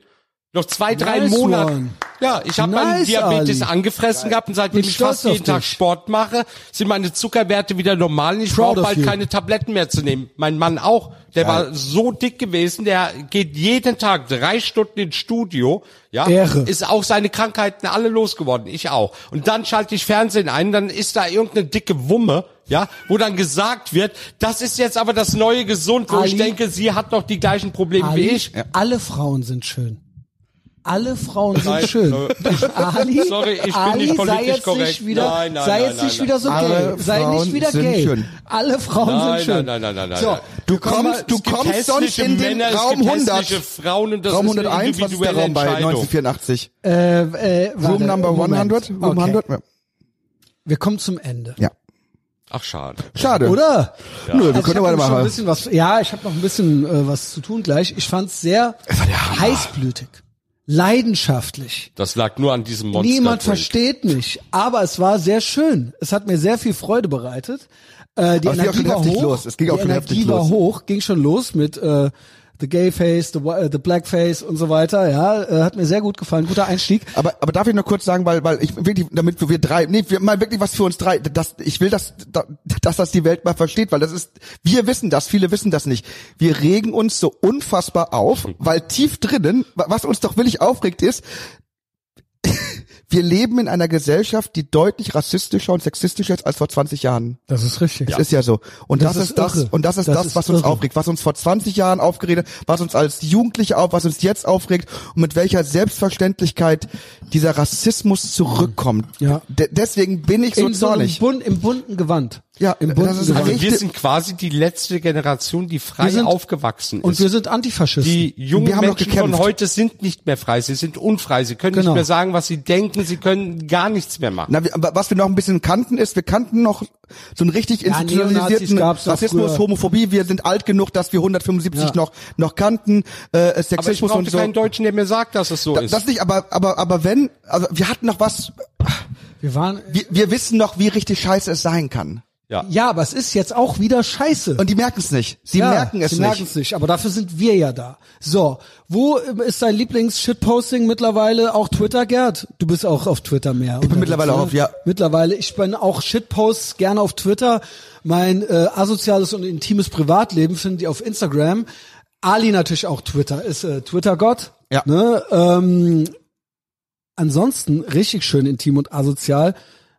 Noch zwei, drei Nice Monate. one. Ja, ich habe meinen Nice, Diabetes Ali. angefressen gehabt und seitdem ich fast jeden Tag dich. Sport mache, sind meine Zuckerwerte wieder normal. und Ich brauche bald you. keine Tabletten mehr zu nehmen. Mein Mann auch. Der war so dick gewesen, der geht jeden Tag drei Stunden ins Studio. Ja, Ehre. ist auch seine Krankheiten alle losgeworden. Ich auch. Und dann schalte ich Fernsehen ein, dann ist da irgendeine dicke Wumme. Ja, wo dann gesagt wird, das ist jetzt aber das neue Gesund, wo ich Ali. denke, sie hat noch die gleichen Probleme wie Ali, ich. Alle Frauen sind schön. Alle Frauen sind Nein, schön. äh, Ali, Sorry, ich bin Ali, nicht politisch sei jetzt korrekt. Nicht wieder, Nein, nein, sei jetzt nein, nicht nein. wieder so Alle gay. Sei Frauen nicht wieder sind gay. schön. Alle Frauen Nein, sind schön. nein, nein, nein, nein, So, nein. Du kommst, du kommst sonst in den Männer, Raum es gibt 100. hässliche Frauen und das Raum ist eine 101, was ist der Raum bei Entscheidung. 1984? Äh, äh, Room Number Moment. 100? Room Okay. 100? Ja. Wir kommen zum Ende. ja. Ach, schade. Schade. Oder? Nö, wir Also ich können hab noch schon ein weitermachen. bisschen was. Ja, ich habe noch ein bisschen äh, was zu tun gleich. Ich fand's sehr heißblütig, leidenschaftlich. Das lag nur an diesem Monster. Niemand Drink. versteht mich, aber es war sehr schön. Es hat mir sehr viel Freude bereitet. Äh, die Aber es ging auch Energie schon war heftig hoch. los. Es ging auch die schon Energie heftig war los. hoch, ging schon los mit äh, The Gay Face, The, äh, the Black Face und so weiter. Ja, äh, hat mir sehr gut gefallen. Guter Einstieg. Aber, aber darf ich noch kurz sagen, weil, weil ich wirklich, damit wir drei, nee, wir mal wirklich was für uns drei, das, ich will, dass, dass das die Welt mal versteht, weil das ist, wir wissen das, viele wissen das nicht. Wir regen uns so unfassbar auf, weil tief drinnen, wa- was uns doch wirklich aufregt ist, wir leben in einer Gesellschaft, die deutlich rassistischer und sexistischer ist als vor 20 Jahren. Das ist richtig. Das ist ja so. Und das, Das ist das, irre. und das ist Das das, ist was uns irre. aufregt, was uns vor 20 Jahren aufgeregt hat, was uns als Jugendliche auf, was uns jetzt aufregt und mit welcher Selbstverständlichkeit dieser Rassismus zurückkommt. Ja. De deswegen bin ich so In so einem zornig. bun im bunten Gewand. Ja, im das bunten ist Gewand. Also wir sind quasi die letzte Generation, die frei sind- aufgewachsen ist. Und wir sind Antifaschisten. die jungen wir haben noch Menschen von heute sind nicht mehr frei, sie sind unfrei, sie können Genau. nicht mehr sagen, was sie denken, sie können gar nichts mehr machen. Na, was wir noch ein bisschen kannten, ist, wir kannten noch so einen richtig Ja, institutionalisierten Rassismus. Homophobie. Wir sind alt genug, dass wir 175 Ja. noch noch kannten, äh, Aber ich Sexismus und brauchte so. keinen Deutschen, der mir sagt, dass es so Da- ist. das nicht, aber aber aber wenn, also wir hatten noch was. wir waren. Wir, wir wissen noch, wie richtig scheiße es sein kann. Ja. Ja, aber es ist jetzt auch wieder scheiße. Und die merken es nicht. Sie ja, merken es sie nicht. merken es nicht, aber dafür sind wir ja da. So, wo ist dein Lieblings-Shitposting mittlerweile? Auch Twitter, Gerd? Du bist auch auf Twitter mehr. Ich bin mittlerweile auch auf, ja. Mittlerweile. Ich bin auch Shitposts gerne auf Twitter. Mein äh, asoziales und intimes Privatleben findet ihr auf Instagram. Ali natürlich auch Twitter, ist äh, Twitter-Gott. Ja. Ne? Ähm, ansonsten richtig schön intim und asozial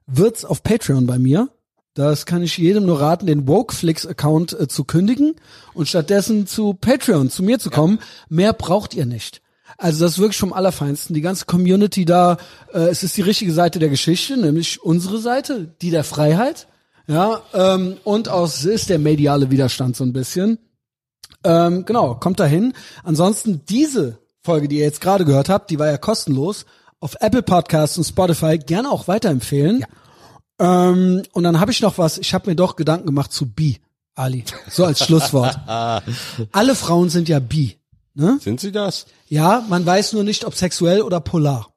wird's auf Patreon bei mir. Das kann ich jedem nur raten, den Wokeflix-Account äh, zu kündigen und stattdessen zu Patreon, zu mir zu kommen. Mehr braucht ihr nicht. Also das ist wirklich vom Allerfeinsten. Die ganze Community da, äh, es ist die richtige Seite der Geschichte, nämlich unsere Seite, die der Freiheit. Ja, ähm, und auch es ist der mediale Widerstand so ein bisschen. Ähm, genau, kommt dahin. Ansonsten diese Folge, die ihr jetzt gerade gehört habt, die war ja kostenlos, auf Apple Podcasts und Spotify gerne auch weiterempfehlen. Ähm, und dann habe ich noch was, ich habe mir doch Gedanken gemacht zu bi, Ali. So als Schlusswort. Alle Frauen sind ja bi. Ne? Sind sie das? Ja, man weiß nur nicht, ob sexuell oder polar.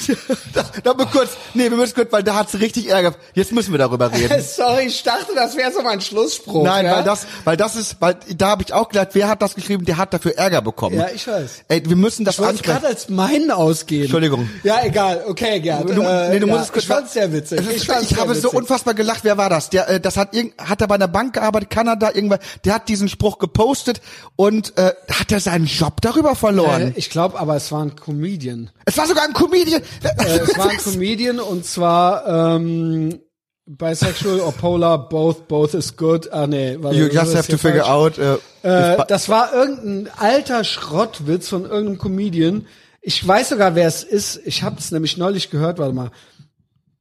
Da mal kurz, nee, wir müssen kurz, weil da hat's richtig Ärger. Jetzt müssen wir darüber reden. Sorry, ich dachte, das wäre so mein Schlussspruch. Nein, ja? weil das, weil das ist, weil da habe ich auch gedacht, wer hat das geschrieben, der hat dafür Ärger bekommen. Ja, ich weiß. Ey, wir müssen das Ich ansprechen. gerade als meinen ausgeben. Entschuldigung. Ja, egal. Okay, Gerd. Du, äh, nee, du musst ja, es kurz ich fand's sehr witzig. Ich fand's sehr habe so witzig. unfassbar gelacht. Wer war das? Der, äh, das hat irgend, hat er bei einer Bank gearbeitet, Kanada, irgendwann. Der hat diesen Spruch gepostet und äh, hat er seinen Job darüber verloren. Äh, ich glaube, aber es war ein Comedian. es war sogar ein Comedian. Äh, es war ein Comedian und zwar ähm, bisexual or polar, both, both is good. Ah nee, warte, you just have to figure falsch? out. Äh, Äh, if- das war irgendein alter Schrottwitz von irgendeinem Comedian. Ich weiß sogar, wer es ist. Ich habe es nämlich neulich gehört. Warte mal.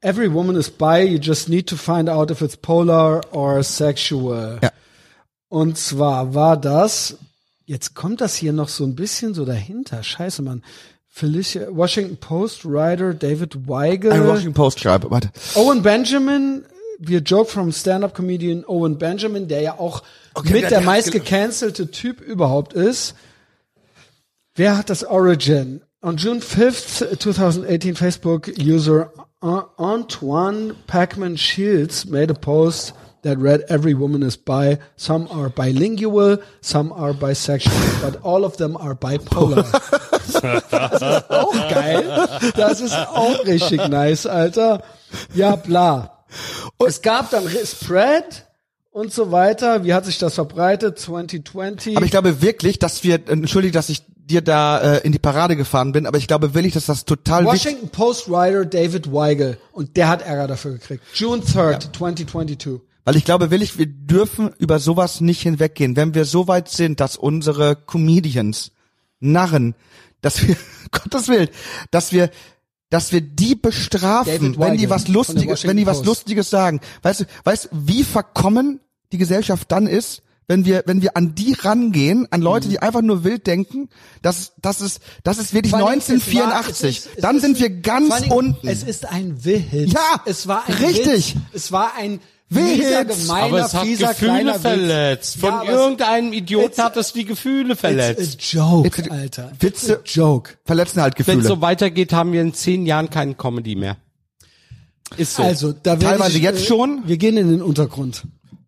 Every woman is bi. You just need to find out if it's polar or sexual. Ja. Und zwar war das. Jetzt kommt das hier noch so ein bisschen so dahinter. Scheiße, Mann. Felicia, Washington Post Writer David Weigel. ein Washington Post schreibe. Warte. Owen Benjamin, wir Joke from Stand-Up-Comedian Owen Benjamin, der ja auch Okay, mit der- der meist gecancelte Typ überhaupt ist. Wer hat das Origin? On June 5th, 2018, Facebook user Antoine Pacman Shields made a post that read, every woman is bi, some are bilingual, some are bisexual, but all of them are bipolar. das ist auch geil. Das ist auch richtig nice, Alter. Ja, bla. Es gab dann Re- Spread und so weiter. Wie hat sich das verbreitet? 2020. Aber ich glaube wirklich, dass wir, entschuldige, dass ich dir da äh, in die Parade gefahren bin, aber ich glaube wirklich, dass das total Washington Post Writer David Weigel und der hat Ärger dafür gekriegt. June 3rd, 2022. Weil ich glaube wirklich, wir dürfen über sowas nicht hinweggehen. Wenn wir so weit sind, dass unsere Comedians, Narren, dass wir, Gottes Willen, dass wir, dass wir die bestrafen, wenn die was Lustiges, wenn die was Post. Lustiges sagen. Weißt du, weißt wie verkommen die Gesellschaft dann ist, wenn wir, wenn wir an die rangehen, an Leute, die einfach nur wild denken, das, das ist, das ist wirklich Vor allem, es war- 1984. es ist- dann ist- sind wir ganz unten. Es ist ein Wild. Ja, es war ein richtig. Witz. Es war ein Gemeiner, Aber es hat Gefühle kleiner verletzt. Von Ja, irgendeinem Idioten hat es die Gefühle verletzt. It's a joke, It's a- Alter. Witze- It's a joke. Verletzen halt Wenn Gefühle. es so weitergeht, haben wir in zehn Jahren keine Comedy mehr. Ist so. Also, da Teilweise ich, jetzt äh, schon. Wir gehen in den Untergrund.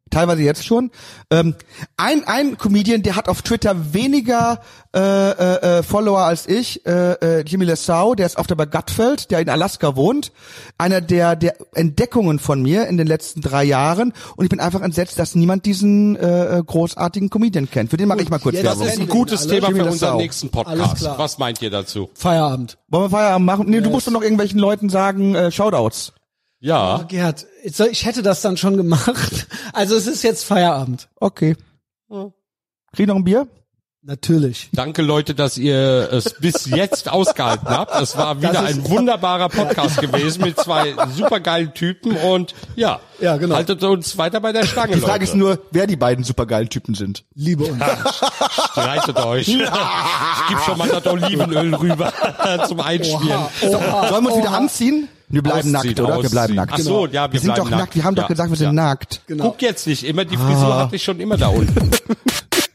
Teilweise jetzt schon. Ähm, ein, ein Comedian, der hat auf Twitter weniger äh, äh, äh, Follower als ich, äh, äh, Jimmy Lessau, der ist auf der bei Gutfeld, der in Alaska wohnt. Einer der, der Entdeckungen von mir in den letzten drei Jahren. Und ich bin einfach entsetzt, dass niemand diesen äh, äh, großartigen Comedian kennt. Für den mache ich mal kurz jetzt das Werbung. ist ein gutes ihn Thema für Jimmy unseren Lessau. nächsten Alles Podcast. Was meint ihr dazu? Feierabend. Wollen wir Feierabend machen? Nee, du musst doch noch irgendwelchen Leuten sagen, äh, Shoutouts. Ja. Gerhard, jetzt soll- ich hätte das dann schon gemacht. Also es ist jetzt Feierabend. Okay. Krieg noch ein Bier? Natürlich. Danke Leute, dass ihr es bis jetzt ausgehalten habt. Es war wieder ein wunderbarer Podcast gewesen mit zwei supergeilen Typen und ja, Ja, genau. haltet uns weiter bei der Stange, Die Frage Leute. ist nur, wer die beiden supergeilen Typen sind. Liebe uns. Streitet euch. Ich gebe schon mal das Olivenöl rüber zum Einschmieren. Oha, Sollen wir uns wieder oha. anziehen? Wir bleiben nackt, oder? Wir bleiben nackt. Ach so, ja, wir, Wir sind doch nackt. Wir haben doch Ja, gesagt, wir sind ja. nackt. Genau. Guck jetzt nicht immer, die Frisur hatte ich schon immer da unten.